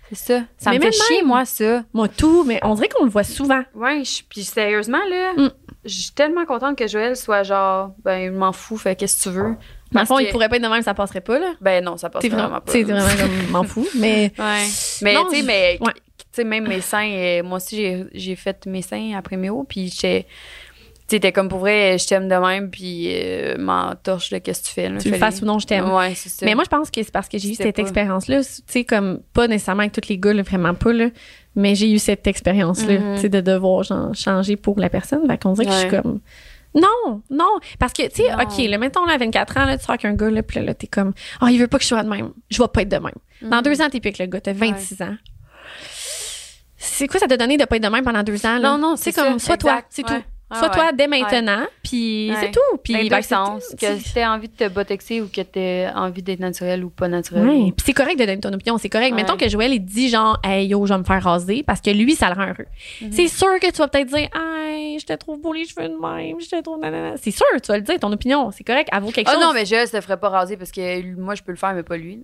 B: C'est ça. Ça
A: Mais
B: me fait chier,
A: même.
B: moi, ça.
A: Moi, tout, mais on dirait qu'on le voit souvent.
B: Ouais, puis sérieusement, là,
A: Mm.
B: je suis tellement contente que Joël soit genre, ben, je m'en fous, fait qu'est-ce que tu veux.
A: Dans le fond,
B: que-
A: il pourrait pas être de même, ça passerait pas, là.
B: Ben non, ça passe
A: T'es
B: vraiment,
A: vraiment,
B: pas.
A: t'es vraiment comme m'en fous. Mais
B: Ouais. Mais
A: Non,
B: tu sais, mais
A: ouais.
B: tu sais, même mes seins, euh, moi aussi, j'ai- j'ai fait mes seins après mes hauts, puis j'étais. Tu sais, t'es comme pour vrai, je t'aime de même, puis euh, m'en torche de qu'est-ce que tu fais. Là,
A: tu le fasses ou non, je t'aime.
B: Ouais, c'est ça.
A: Mais moi, je pense que c'est parce que j'ai eu cette expérience-là, tu sais, comme pas nécessairement avec tous les gars, là, vraiment pas, là, mais j'ai eu cette expérience-là,
B: Mhm.
A: tu sais, de devoir genre, changer pour la personne. Fait qu'on dirait que je suis comme. Non, non. Parce que, tu sais. OK, là, mettons, là, à 24 ans, là, tu sors avec un gars, là, puis là, là, t'es comme, oh, il veut pas que je sois de même. Je vais pas être de même. Dans
B: Mhm.
A: deux ans, t'es plus avec le gars, t'as 26 ans. C'est quoi ça t'a donné de pas être de même pendant deux ans, là?
B: Non, non,
A: c'est comme,
B: ça,
A: sois toi, c'est
B: Ouais.
A: tout.
B: Ah
A: Sois
B: ouais.
A: toi dès maintenant, puis c'est tout. Puis,
B: les
A: ben,
B: deux
A: c'est-
B: sens. Que si t'as envie de te botexer ou que t'as envie d'être naturel ou pas naturel.
A: Puis c'est correct de donner ton opinion, c'est correct. Mettons que Joël il dit genre hey yo, je vais me faire raser parce que lui ça le rend heureux.
B: Mhm.
A: C'est sûr que tu vas peut-être dire hey, je te trouve beau les cheveux de même, je te trouve nanana. C'est sûr, tu vas le dire ton opinion, c'est correct, avoue quelque
B: Ah
A: chose.
B: non, mais Joël se ferait pas raser parce que moi, je peux le faire, mais pas lui.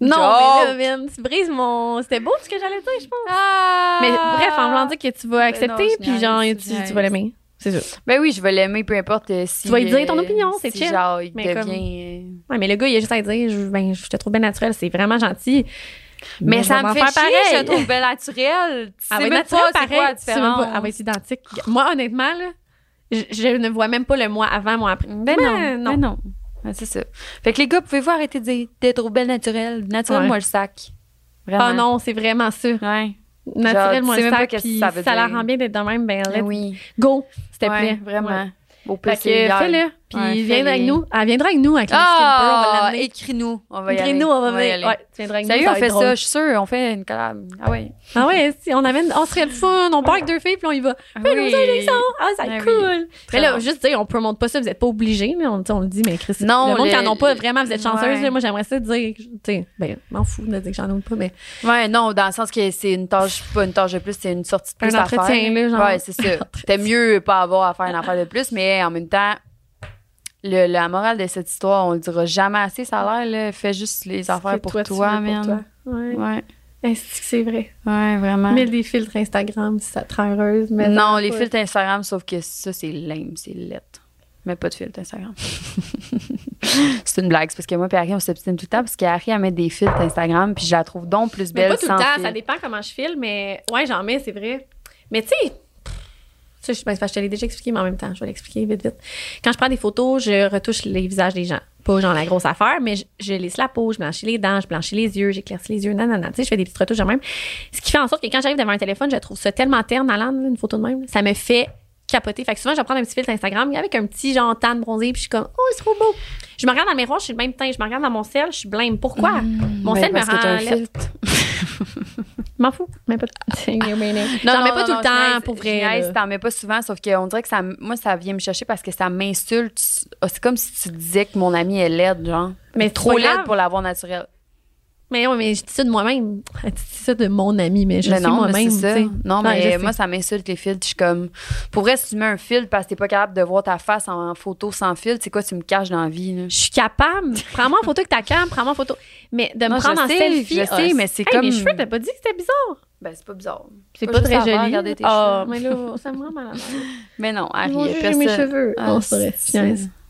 A: Non, mais là, man, tu brises mon c'était beau ce que j'allais dire, je pense.
B: Ah!
A: Mais bref, en voulant dire que tu vas accepter
B: non, je
A: puis genre tu, vas l'aimer. C'est sûr.
B: Ben oui, je vais l'aimer, peu importe euh, si.
A: Tu vas lui dire ton
B: euh,
A: opinion, c'est
B: si
A: chill.
B: genre, il
A: Mais
B: devient. euh,
A: Ouais, mais le gars, il a juste à dire je, ben, je te trouve bien naturel, c'est vraiment gentil.
B: Mais,
A: je
B: ça me fait chier,
A: pareil.
B: je trouve belle naturelle. Tu
A: Ah,
B: sais même
A: naturel,
B: pas c'est quoi la différence.
A: pas. Ah, ouais, c'est identique. Moi, honnêtement, là, je, je ne vois même pas le moi avant, moi après.
B: Ben
A: Mais
B: non,
A: non.
B: ben non. Ben, c'est ça. Fait que les gars, pouvez-vous arrêter de dire t'es trop belle naturelle. Naturel,
A: Ouais.
B: moi, le sac. Vraiment.
A: Ah non, c'est vraiment ça.
B: Ouais.
A: Naturel,
B: tu
A: moi, le
B: pas
A: sac,
B: que
A: puis
B: ça veut
A: ça la
B: dire.
A: rend bien d'être de même, ben, let's
B: oui.
A: go, s'il te plaît.
B: Vraiment. Au
A: Fait que, fais-le, puis
B: Ouais,
A: viens avec nous. Elle viendra avec nous, avec les skin pearl, on va
B: Ah,
A: l'amener.
B: écris-nous. On va y aller.
A: Écris-nous, on va
B: y
A: venir.
B: aller.
A: Ouais, tu viendras avec
B: Sérieux,
A: nous,
B: on fait ça, je suis sûre, on fait une collab. Ah ouais.
A: Ah ouais, si, on amène, on serait le fun, on part avec deux filles, puis on y va. Fais
B: Oui.
A: nos injections. Ah, ça va être
B: Ah oui.
A: cool. Mais là,
B: bon.
A: juste dire, on promote pas ça, vous êtes pas obligés, mais on, le dit, mais Chris,
B: Non,
A: le monde qui en ont pas, vraiment, vous êtes chanceuse.
B: Ouais.
A: moi, j'aimerais ça dire, tu sais, ben, m'en fous de dire que j'en ai pas, mais
B: Ouais, non, dans le sens que c'est une tâche, pas une tâche de plus, c'est une sortie de plus
A: Un entretien, là, genre.
B: Ouais, c'est ça. T'es mieux pas avoir à faire une affaire de plus, mais en même temps, le, la morale de cette histoire, on le dira jamais assez, ça a l'air, là. Fais juste les affaires pour
A: toi,
B: toi,
A: pour. Ouais. C'est vrai?
B: ouais, vraiment.
A: Mets des filtres Instagram si ça te rend heureuse. Mais
B: non, les filtres Instagram, sauf que ça, c'est lame, c'est lettre. Mais pas de filtre Instagram. c'est une blague, c'est parce que moi et Harry, on s'obstine tout le temps parce qu'Harry, elle met des filtres Instagram, puis je la trouve donc plus
A: Mais
B: belle
A: pas tout le
B: sans
A: temps,
B: filtre.
A: ça dépend comment je file, mais ouais, j'en mets, c'est vrai. Mais tu sais, ça, je, ben, je te l'ai déjà expliqué, mais en même temps, je vais l'expliquer vite, vite. Quand je prends des photos, je retouche les visages des gens. Pas genre la grosse affaire, mais je, je lisse la peau, je blanchis les dents, je blanchis les yeux, j'éclaircis les yeux, non, non, non. Tu sais, je fais des petites retouches de même. Ce qui fait en sorte que quand j'arrive devant un téléphone, je trouve ça tellement terne à une photo de même. Ça me fait capoter. Fait que souvent, je vais prendre un petit filtre Instagram avec un petit genre tan bronzé, puis je suis comme, oh, c'est trop beau. Je me regarde dans le miroir, je suis le même teint. Je me regarde dans mon sel, je suis blême. Pourquoi? mon
B: Ben,
A: sel me
B: que
A: M'en fous. Même pas. J'en mets
B: Non,
A: pas
B: non,
A: tout le temps, pour vrai.
B: T'en mets pas souvent, sauf qu'on dirait que ça, moi, ça vient me chercher parce que ça m'insulte. C'est comme si tu disais que mon ami est laide, genre.
A: Mais
B: trop laide pour l'avoir naturelle.
A: Mais oui, mais je dis ça de moi-même. Tu dis ça de mon ami, mais je
B: Mais
A: suis
B: non, mais
A: moi-même.
B: Non,
A: Ouais,
B: mais
A: sais.
B: moi, ça m'insulte les filtres. Je suis comme. Pour vrai, si tu mets un filtre parce que t'es pas capable de voir ta face en photo sans filtre, c'est quoi, tu me caches dans la vie, là?
A: Je suis capable. Prends-moi en photo avec ta cam, prends-moi en photo. Mais de me
B: Non,
A: prendre
B: je
A: en
B: sais,
A: selfie.
B: je
A: ah,
B: sais, mais c'est
A: hey,
B: comme-
A: Mes cheveux, t'as pas dit que c'était bizarre?
B: Ben, c'est pas bizarre.
A: C'est
B: Pas
A: très joli.
B: tes
A: Ah,
B: cheveux.
A: mais là, ça me rend malade.
B: Mais non, Harry, personne.
A: mes cheveux.
B: Ah,
A: Oh, c'est. Ah,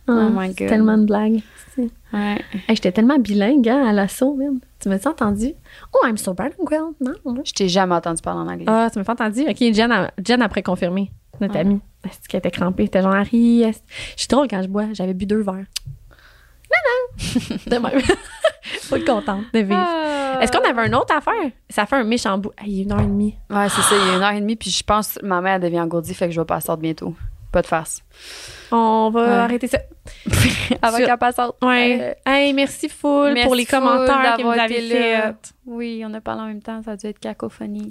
B: Oh my God.
A: tellement de blagues.
B: Ouais.
A: Hey, J'étais tellement bilingue hein, à l'assaut, même. Tu m'as-tu entendu? Oh, I'm so bilingual. Non.
B: Je t'ai jamais entendu parler en anglais.
A: Ah, tu m'as pas entendu? OK, Jen, a- Jen après confirmé. notre
B: Ouais.
A: amie. Est-ce qu'elle était crampée? C'était genre Harry. Je suis drôle quand je bois. J'avais bu deux verres. Non, non! De même. Faut être contente de vivre.
B: Ah.
A: Est-ce qu'on avait une autre affaire? Ça fait un méchant bout. Hey, il est une heure et demie.
B: Ouais, c'est ça, il y a une heure et demie, puis je pense que ma mère devient engourdie, fait que je vais passer bientôt. Pas de farce.
A: On va
B: Ouais.
A: arrêter ça.
B: Avant qu'elle passe autre.
A: Ouais. Hey, merci full
B: Merci
A: pour les commentaires que vous avez
B: été là.
A: fait.
B: Oui, on a parlé en même temps, ça a dû être cacophonie.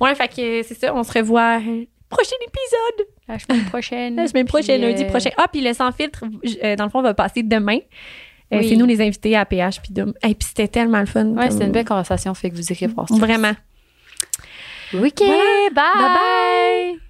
A: Ouais, fait que c'est ça. On se revoit euh, prochain épisode.
B: La semaine prochaine.
A: La semaine prochaine, lundi
B: euh,
A: prochain. Ah, puis le sans filtre, euh, dans le fond, va passer demain. Euh,
B: Oui.
A: C'est nous les invités à PH puis. Et puis c'était tellement le fun.
B: Ouais,
A: comme-
B: c'est une belle conversation, fait que vous irez voir ça.
A: Vraiment.
B: OK,
A: Voilà.
B: bye!
A: Bye bye.